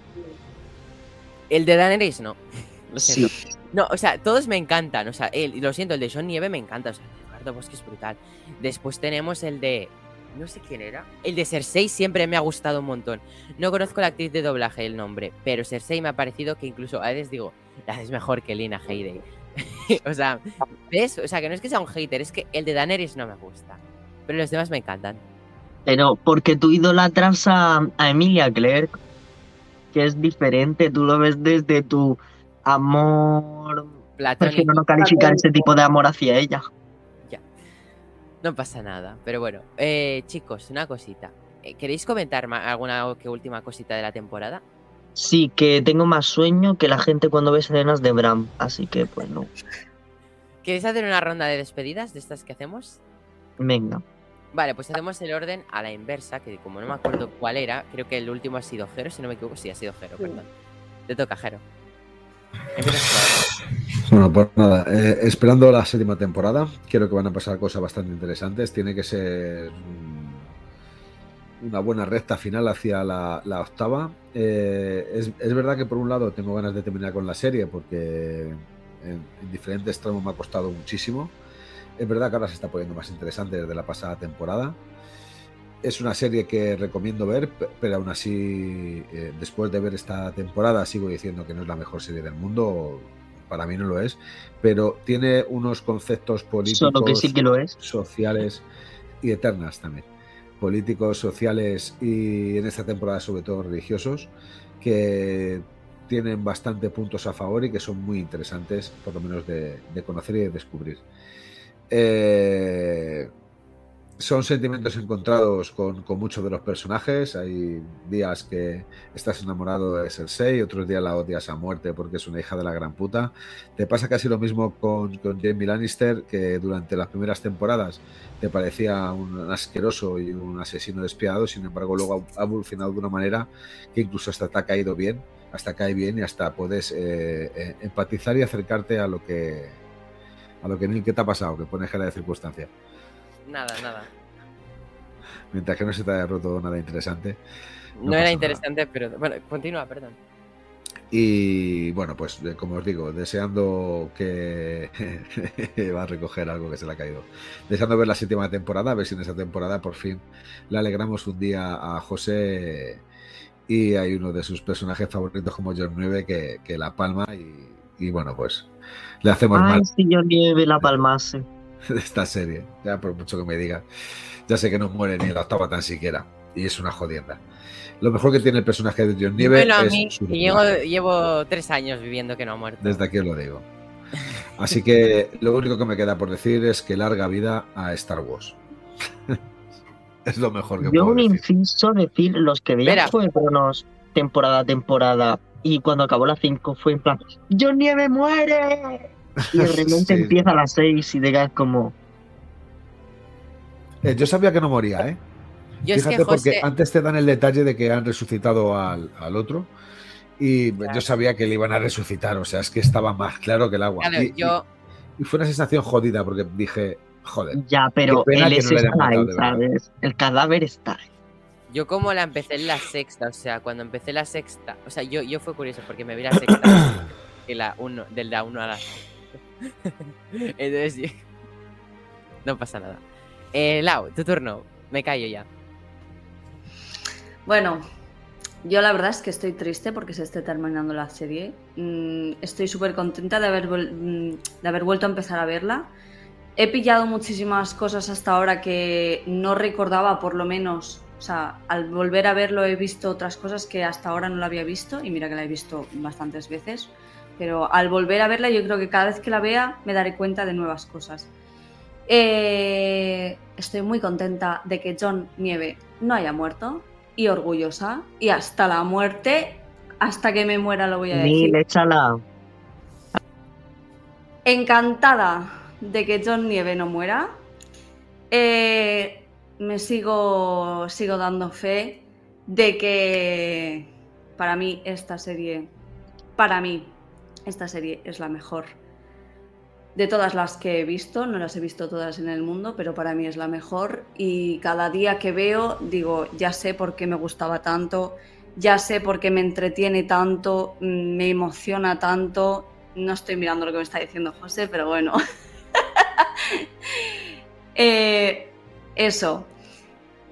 El de Daenerys no. Lo siento. Sí. No, o sea, todos me encantan. O sea, el, lo siento, el de Sean Nieve me encanta. O sea, Eduardo sotobosque es brutal. Después tenemos el de. No sé quién era. El de Cersei siempre me ha gustado un montón. No conozco la actriz de doblaje el nombre, pero Cersei me ha parecido que incluso a veces digo, la haces mejor que Lina Headey. o sea, ¿ves? O sea, que no es que sea un hater, es que el de Daenerys no me gusta. Pero los demás me encantan. Pero porque tú idolatras a, a Emilia Clarke, que es diferente, tú lo ves desde tu amor. Platónico. Prefiero no calificar ese tipo de amor hacia ella. No pasa nada. Pero bueno, eh, chicos, una cosita. Eh, ¿Queréis comentar alguna que última cosita de la temporada? Sí, que tengo más sueño que la gente cuando ve escenas de Bram, así que pues no. ¿Queréis hacer una ronda de despedidas de estas que hacemos? Venga. Vale, pues hacemos el orden a la inversa, que como no me acuerdo cuál era, creo que el último ha sido Jero, si no me equivoco, sí, ha sido Jero, Sí. perdón. Te toca, Jero. Bueno, pues nada, eh, esperando la séptima temporada, creo que van a pasar cosas bastante interesantes. Tiene que ser mm, una buena recta final hacia la, la octava. Eh, es, es verdad que por un lado tengo ganas de terminar con la serie porque en, en diferentes tramos me ha costado muchísimo. Es verdad que ahora se está poniendo más interesante desde la pasada temporada. Es una serie que recomiendo ver, pe- pero aún así, eh, después de ver esta temporada, sigo diciendo que no es la mejor serie del mundo. Para mí no lo es, pero tiene unos conceptos políticos, que sí que lo es. sociales y eternas también. Políticos, sociales y en esta temporada sobre todo religiosos, que tienen bastante puntos a favor y que son muy interesantes, por lo menos de, de conocer y de descubrir. Eh, son sentimientos encontrados con, con muchos de los personajes. Hay días que estás enamorado de Cersei, otros días la odias a muerte porque es una hija de la gran puta. Te pasa casi lo mismo con, con Jamie Lannister, que durante las primeras temporadas te parecía un asqueroso y un asesino despiadado, sin embargo luego ha evolucionado de una manera que incluso hasta te ha caído bien, hasta cae bien y hasta puedes eh, eh, empatizar y acercarte a lo que a lo que que te ha pasado, que pone cara de circunstancia. Nada, nada. Mientras que no se te haya roto nada interesante. No, era nada. interesante, pero bueno, continúa, perdón. Y bueno, pues eh, como os digo, deseando que va a recoger algo que se le ha caído. Deseando ver la séptima temporada, a ver si en esa temporada por fin le alegramos un día a José y hay uno de sus personajes favoritos como John 9 que, que la palma y, y bueno, pues le hacemos Ay, mal si yo nieve la palmase. de esta serie. Ya por mucho que me diga, ya sé que no muere ni en la octava tan siquiera y es una jodienda. Lo mejor que tiene el personaje de John Nieve Dímelo a es mí, llevo, llevo tres años viviendo que no ha muerto. Desde aquí os lo digo. Así que lo único que me queda por decir es que larga vida a Star Wars. es lo mejor que Yo puedo un decir. inciso decir, los que veían. Juego de Tronos temporada a temporada y cuando acabó la 5 fue en plan, ¡John Nieve muere! Y de repente Sí. empieza la 6 y digas como, Eh, yo sabía que no moría, ¿eh? Yo es Fíjate, que José, porque antes te dan el detalle de que han resucitado al, al otro. Y Claro. yo sabía que le iban a resucitar, o sea, es que estaba más claro que el agua. claro, Y- yo, y- y fue una sensación jodida porque dije, joder, ya, pero él es no ahí, de. ¿sabes? El cadáver está ahí. yo como la empecé en la sexta, o sea, cuando empecé la sexta, o sea, yo, yo fue curioso porque me vi la sexta que la uno, del la 1 a la Entonces, no pasa nada. Eh, Lau, tu turno, me callo ya. Bueno, yo la verdad es que estoy triste porque se esté terminando la serie. Mm, estoy súper contenta de haber, mm, de haber vuelto a empezar a verla. He pillado muchísimas cosas hasta ahora que no recordaba, por lo menos. O sea, al volver a verlo he visto otras cosas que hasta ahora no lo había visto y mira que la he visto bastantes veces. Pero al volver a verla yo creo que cada vez que la vea me daré cuenta de nuevas cosas. Eh, estoy muy contenta de que John Nieve no haya muerto y orgullosa y hasta la muerte, hasta que me muera lo voy a decir. Neil, échala. Encantada de que John Nieve no muera. Eh, me sigo, sigo dando fe de que para mí esta serie, para mí esta serie es la mejor de todas las que he visto. No las he visto todas en el mundo, pero para mí es la mejor. Y cada día que veo digo, ya sé por qué me gustaba tanto, ya sé por qué me entretiene tanto, mm, me emociona tanto. No estoy mirando lo que me está diciendo José, pero bueno. Eh, eso.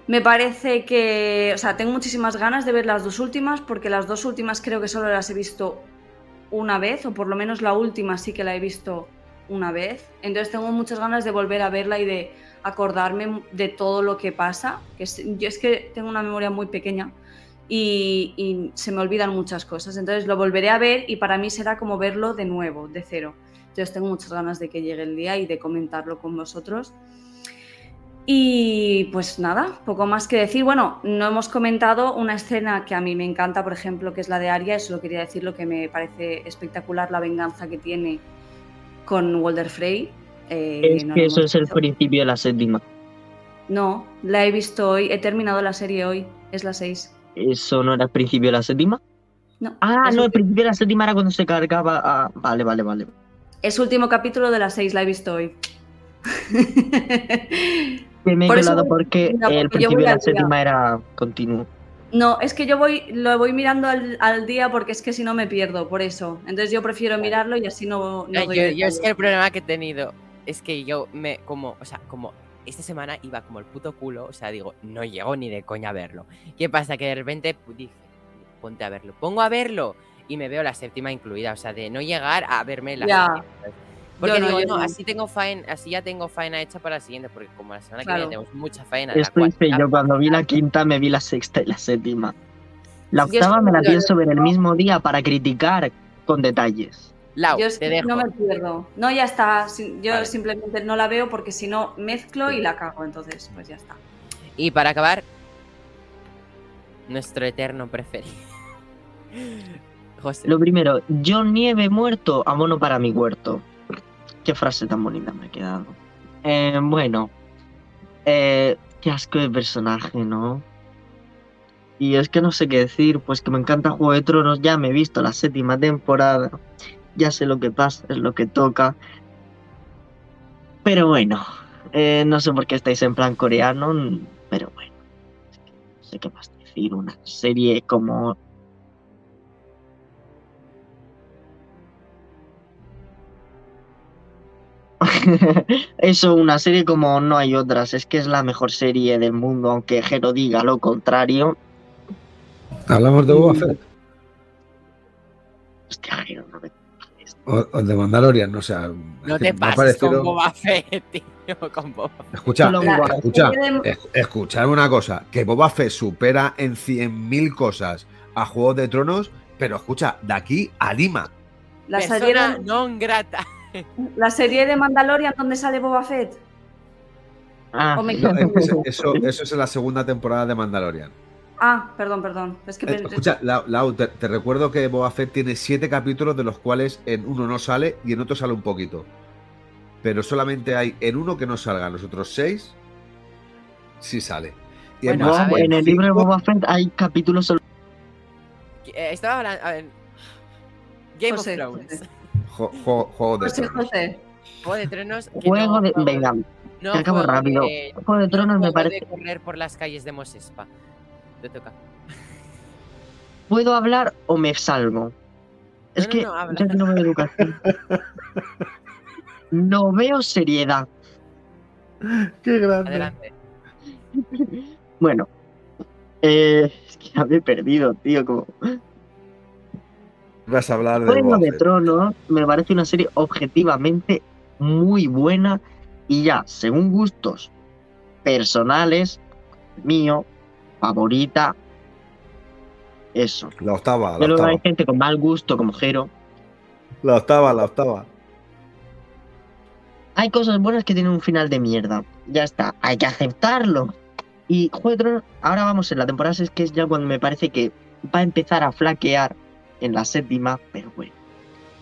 Me parece que, o sea, tengo muchísimas ganas de ver las dos últimas, porque las dos últimas creo que solo las he visto una vez, o por lo menos la última sí que la he visto una vez. Entonces tengo muchas ganas de volver a verla y de acordarme de todo lo que pasa. Que es- yo es que tengo una memoria muy pequeña y, y se me olvidan muchas cosas. Entonces lo volveré a ver y para mí será como verlo de nuevo, de cero. Entonces tengo muchas ganas de que llegue el día y de comentarlo con vosotros. Y pues nada, poco más que decir. Bueno, no hemos comentado una escena que a mí me encanta, por ejemplo, que es la de Arya. Eso lo quería decir, lo que me parece espectacular, la venganza que tiene con Walder Frey. Eh, Es no que eso es el principio de la séptima. No, la he visto hoy, he terminado la serie hoy, es la 6. ¿Eso no era el principio de la séptima? No, Ah, no, el principio de la séptima era cuando se cargaba a... Vale, vale, vale. Es último capítulo de la 6, la he visto hoy. Que me he Por porque no, porque el principio de la séptima era continuo. No, es que yo voy, lo voy mirando al, al día porque es que si no me pierdo, por eso. Entonces yo prefiero mirarlo y así no, no Ay, doy yo, yo es que el problema que he tenido es que yo me, como, o sea, como esta semana iba como el puto culo, o sea, digo, no llego ni de coña a verlo. ¿Qué pasa? Que de repente pu- dije, ponte a verlo, pongo a verlo y me veo la séptima incluida, o sea, de no llegar a verme la Ya. séptima. Porque Yo no, digo, yo no, no. así tengo faena, así ya tengo faena hecha para la siguiente, porque como la semana Claro. que viene tenemos mucha faena. Esto hice yo cuando vi la quinta, me vi la sexta y la séptima. La Yo octava me la pienso ver el mismo día para criticar con detalles. Lau, Yo te dejo. no me pierdo. No, ya está. Yo Vale. simplemente no la veo porque si no mezclo y la cago. Entonces, pues ya está. Y para acabar, nuestro eterno preferido. José. Lo primero, John Nieve muerto, abono para mi huerto. Qué frase tan bonita me ha quedado. Eh, bueno, eh, qué asco de personaje, ¿no? Y es que no sé qué decir, pues que me encanta Juego de Tronos, ya me he visto la séptima temporada, ya sé lo que pasa, es lo que toca. Pero bueno, eh, no sé por qué estáis en plan coreano, pero bueno, es que no sé qué más decir, una serie como Eso, una serie como no hay otras, es que es la mejor serie del mundo, aunque Jero diga lo contrario. Hablamos de Boba Fett Hostia, Jero, no me- o, o de Mandalorian, no sé. es No te pases con parecido- Boba Fett, tío, con Boba Fett. Escucha, eh, escucha, una cosa, que Boba Fett supera en 100.000 cosas a Juego de Tronos, pero escucha, de aquí a Lima. La Persona de, non grata. La serie de Mandalorian donde sale Boba Fett. Ah, me- No, es- eso, eso es en la segunda temporada de Mandalorian. Ah, perdón, perdón. Es que Eh, escucha, Lau, Lau, te, te recuerdo que Boba Fett tiene siete capítulos de los cuales en uno no sale y en otro sale un poquito. Pero solamente hay en uno que no salga, los otros seis sí sale. Y Bueno, además, a ver, en el libro de Boba Fett hay capítulos solo- Eh, Estaba hablando. a ver, Game José, of Thrones. José. jo- jo- Juego de José, Tronos. José. Juego de Tronos. Juego no de. Venga, no que acabo juego rápido. de- Juego de Tronos no me parece. de correr por las calles de Mosespa. Te toca. ¿Puedo hablar o me salgo? Es No, que no, habla. yo no veo educación. No veo seriedad. Qué grande. Adelante. Bueno, eh, es que ya me he perdido, tío. Como... Vas a hablar de Juego de. Tronos me parece una serie objetivamente muy buena y ya, según gustos personales, mío, favorita, eso. La octava, la Pero octava. hay gente con mal gusto como Jero. La octava, la octava. Hay cosas buenas que tienen un final de mierda. Ya está, hay que aceptarlo. Y Juego de Tronos, ahora vamos en la temporada 6, que es ya cuando me parece que va a empezar a flaquear en la séptima, pero bueno.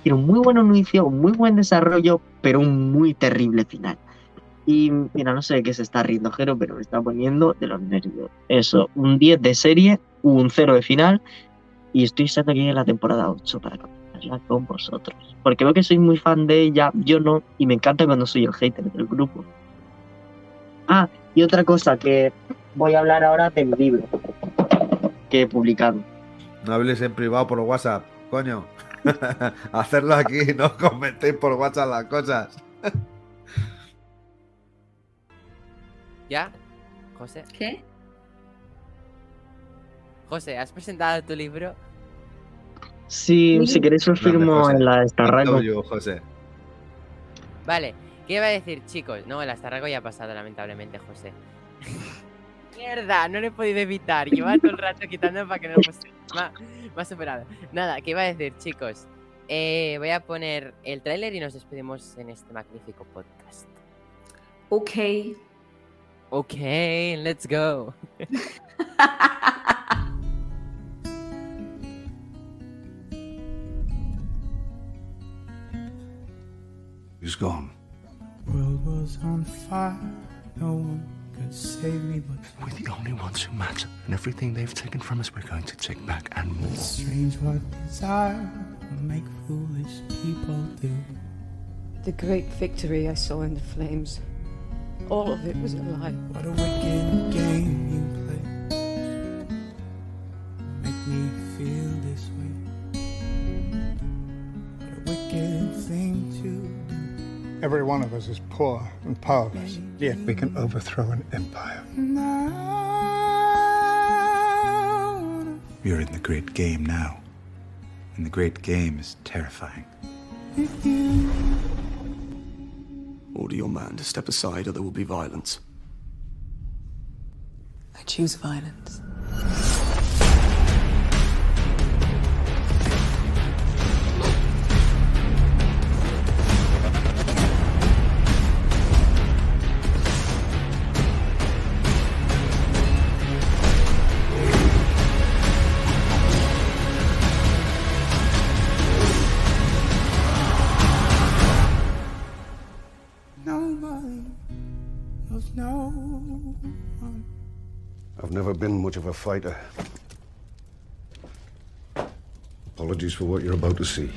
Tiene un muy buen inicio, un muy buen desarrollo, pero un muy terrible final. Y mira, no sé de qué se está riendo Jero, pero me está poniendo de los nervios. Eso, un 10 de serie, un 0 de final, y estoy deseando que llegue la temporada 8 para comentarla con vosotros. Porque veo que soy muy fan de ella, yo no, y me encanta cuando soy el hater del grupo. Ah, y otra cosa que voy a hablar ahora de mi libro que he publicado. No hables en privado por WhatsApp, coño. Hacerlo aquí, no comentéis por WhatsApp las cosas. ¿Ya? José. ¿Qué? José, ¿has presentado tu libro? Sí, Sí. si queréis os firmo José. en la Estarraco. Yo, José. Vale, ¿qué iba a decir, chicos? No, el Astarrago ya ha pasado, lamentablemente, José. Mierda, no lo he podido evitar. Llevaba todo el rato quitando para que no. Me ha- me ha superado. Nada, ¿qué iba a decir, chicos? Eh, voy a poner el tráiler y nos despedimos en este magnífico podcast. Ok. Ok, let's go. Who's gone? world was on fire. No one could save me but We're the only ones who matter. And everything they've taken from us, we're going to take back and more. strange what desire will make foolish people do. The great victory I saw in the flames. All of it was a lie. What a wicked game Every one of us is poor and powerless, yet we can overthrow an empire. Now, I wanna You're in the great game now. And the great game is terrifying. Order your man to step aside or there will be violence. I choose violence. Been much of a fighter. Apologies for what you're about to see.